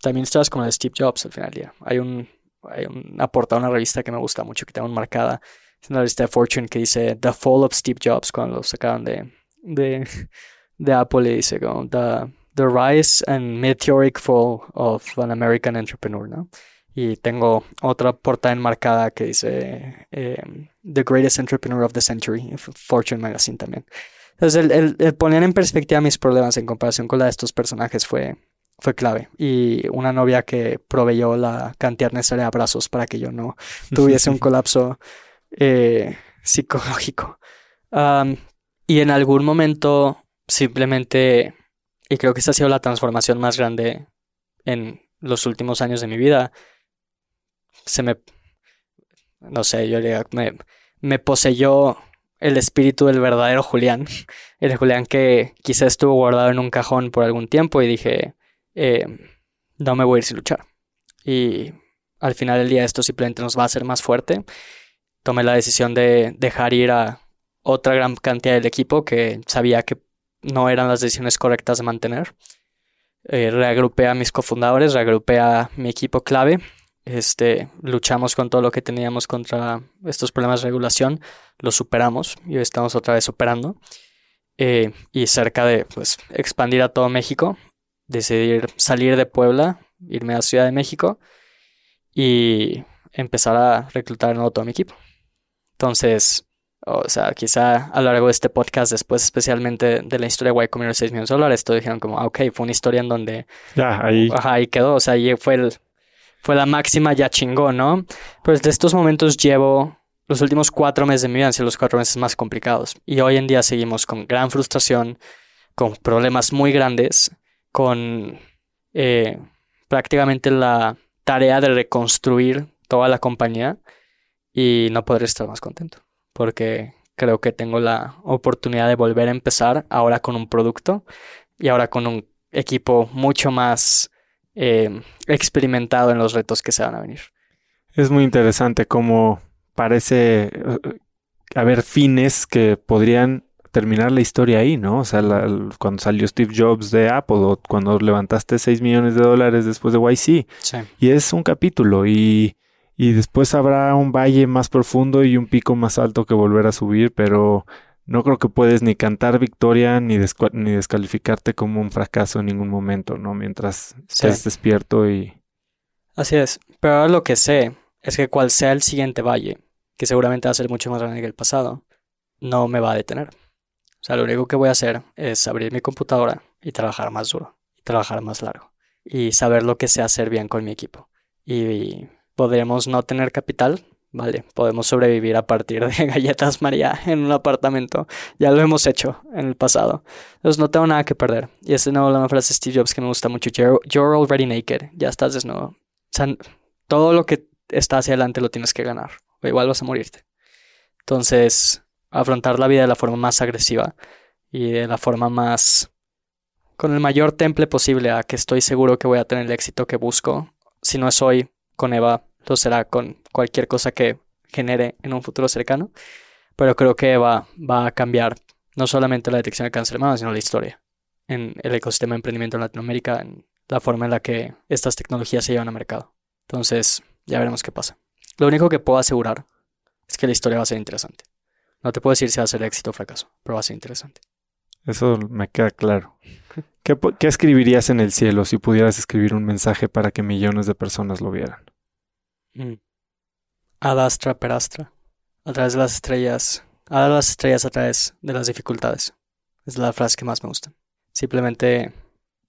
también estabas con el Steve Jobs al final. Hay un hay una portada de una revista que me gusta mucho, que tengo marcada. Es una revista de Fortune que dice The Fall of Steve Jobs cuando lo sacaron de, de, de Apple y dice como the, the Rise and Meteoric Fall of an American Entrepreneur, ¿no? Y tengo otra portada enmarcada que dice em, The Greatest Entrepreneur of the Century, Fortune Magazine también. Entonces, el, el, poner en perspectiva mis problemas en comparación con la de estos personajes fue, fue clave. Y una novia que proveyó la cantidad necesaria de abrazos para que yo no tuviese un colapso eh, psicológico. y en algún momento, simplemente, y creo que esta ha sido la transformación más grande en los últimos años de mi vida, se me, no sé, yo me, me poseyó el espíritu del verdadero Julián, el Julián que quizá estuvo guardado en un cajón por algún tiempo y dije, eh, no me voy a ir sin luchar. Y al final del día esto simplemente nos va a hacer más fuerte. Tomé la decisión de dejar ir a otra gran cantidad del equipo que sabía que no eran las decisiones correctas de mantener. Eh, reagrupé a mis cofundadores, reagrupé a mi equipo clave este, luchamos con todo lo que teníamos contra estos problemas de regulación, lo superamos y hoy estamos otra vez operando. Eh, y cerca de pues, expandir a todo México, decidir salir de Puebla, irme a Ciudad de México y empezar a reclutar nuevo todo mi equipo. Entonces, o sea, quizá a lo largo de este podcast, después especialmente de la historia de Y Comer 6 millones de dólares, todos dijeron como, ah, ok, fue una historia en donde... Ya, ahí... Ajá, ahí quedó, o sea, ahí fue el, fue la máxima, ya chingó, ¿no? Pero desde estos momentos llevo los últimos cuatro meses de mi vida han sido los cuatro meses más complicados. Y hoy en día seguimos con gran frustración, con problemas muy grandes, con eh, prácticamente la tarea de reconstruir toda la compañía y no podré estar más contento porque creo que tengo la oportunidad de volver a empezar ahora con un producto y ahora con un equipo mucho más eh, experimentado en los retos que se van a venir. Es muy interesante cómo parece eh, haber fines que podrían terminar la historia ahí, ¿no? O sea, cuando salió Steve Jobs de Apple o cuando levantaste 6 millones de dólares después de YC. Sí. Y es un capítulo y, y después habrá un valle más profundo y un pico más alto que volver a subir, pero no creo que puedes ni cantar victoria ni, ni descalificarte como un fracaso en ningún momento, ¿no? Mientras estés despierto y... Así es, pero ahora lo que sé es que cual sea el siguiente valle, que seguramente va a ser mucho más grande que el pasado, no me va a detener. O sea, lo único que voy a hacer es abrir mi computadora y trabajar más duro, y trabajar más largo, y saber lo que sé hacer bien con mi equipo. Y podremos no tener capital, Vale, podemos sobrevivir a partir de galletas María en un apartamento. Ya lo hemos hecho en el pasado. Entonces no tengo nada que perder. Y es una frase de Steve Jobs que me gusta mucho. You're, already naked. Ya estás desnudo. O sea, todo lo que está hacia adelante lo tienes que ganar. O igual vas a morirte. Entonces, afrontar la vida de la forma más agresiva y de la forma más... con el mayor temple posible a que estoy seguro que voy a tener el éxito que busco. Si no es hoy, con Eva, lo será con cualquier cosa que genere en un futuro cercano, pero creo que va, va a cambiar no solamente la detección de cáncer de mama, sino la historia en el ecosistema de emprendimiento en Latinoamérica, en la forma en la que estas tecnologías se llevan al mercado. Entonces, ya veremos qué pasa. Lo único que puedo asegurar es que la historia va a ser interesante. No te puedo decir si va a ser éxito o fracaso, pero va a ser interesante. Eso me queda claro. ¿Qué, ¿Qué, escribirías en el cielo si pudieras escribir un mensaje para que millones de personas lo vieran? Mm. Adastra perastra. A través de las estrellas. A las estrellas a través de las dificultades. Es la frase que más me gusta. Simplemente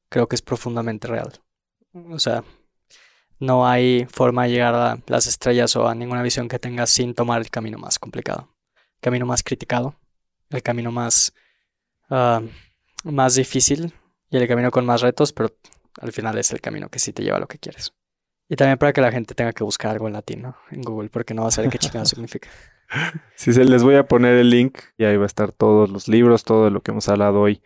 creo que es profundamente real. O sea, no hay forma de llegar a las estrellas o a ninguna visión que tengas sin tomar el camino más complicado. El camino más criticado. El camino más, ah, más difícil. Y el camino con más retos, pero al final es el camino que sí te lleva a lo que quieres. Y también para que la gente tenga que buscar algo en latín. En Google, porque no va a saber qué chingado significa. Sí, se les voy a poner el link y ahí va a estar todos los libros, todo lo que hemos hablado hoy.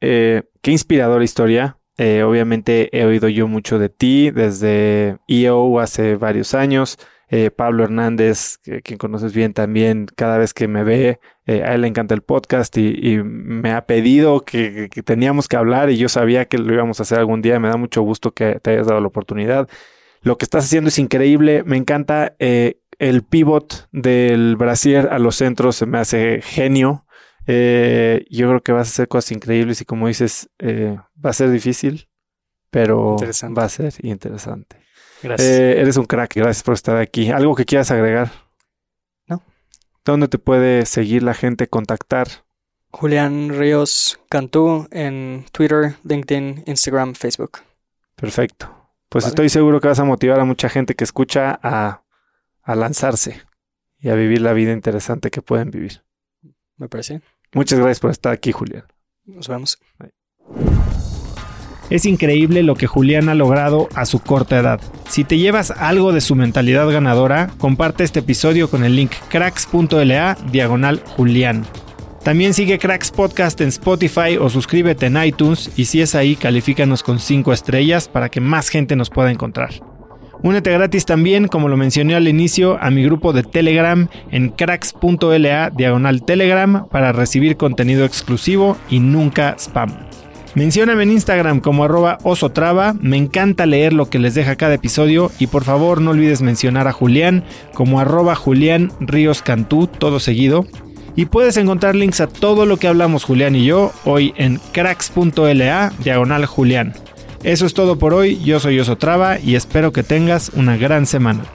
Eh, qué inspiradora historia. Eh, obviamente he oído yo mucho de ti desde EO hace varios años. Eh, Pablo Hernández, que, quien conoces bien también, cada vez que me ve, a él le encanta el podcast y, me ha pedido que, teníamos que hablar y yo sabía que lo íbamos a hacer algún día. Me da mucho gusto que te hayas dado la oportunidad. Lo que estás haciendo es increíble. Me encanta eh, el pivot del brasier a los centros. Se me hace genio. Eh, yo creo que vas a hacer cosas increíbles y como dices, eh, va a ser difícil, pero va a ser interesante. Gracias. Eres un crack. Gracias por estar aquí. ¿Algo que quieras agregar? No. ¿Dónde te puede seguir la gente, contactar? Julián Ríos Cantú en Twitter, LinkedIn, Instagram, Facebook. Perfecto. Pues Vale. estoy seguro que vas a motivar a mucha gente que escucha a, a lanzarse y a vivir la vida interesante que pueden vivir. Me parece. Muchas gracias por estar aquí, Julián. Nos vemos. Es increíble lo que Julián ha logrado a su corta edad. Si te llevas algo de su mentalidad ganadora, comparte este episodio con el link cracks.la diagonal Julián. También sigue Cracks Podcast en Spotify o suscríbete en iTunes y si es ahí, califícanos con 5 estrellas para que más gente nos pueda encontrar. Únete gratis también, como lo mencioné al inicio, a mi grupo de Telegram en cracks.la diagonal Telegram para recibir contenido exclusivo y nunca spam. Mencióname en Instagram como arroba osotrava, me encanta leer lo que les deja cada episodio y por favor no olvides mencionar a Julián como arroba Julián Ríos Cantú, todo seguido. Y puedes encontrar links a todo lo que hablamos Julián y yo hoy en cracks.la diagonal Julián. Eso es todo por hoy, yo soy Osotrava y espero que tengas una gran semana.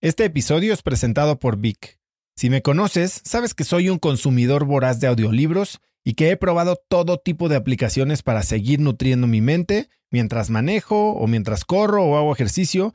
Este episodio es presentado por Vic. Si me conoces, sabes que soy un consumidor voraz de audiolibros y que he probado todo tipo de aplicaciones para seguir nutriendo mi mente mientras manejo o mientras corro o hago ejercicio,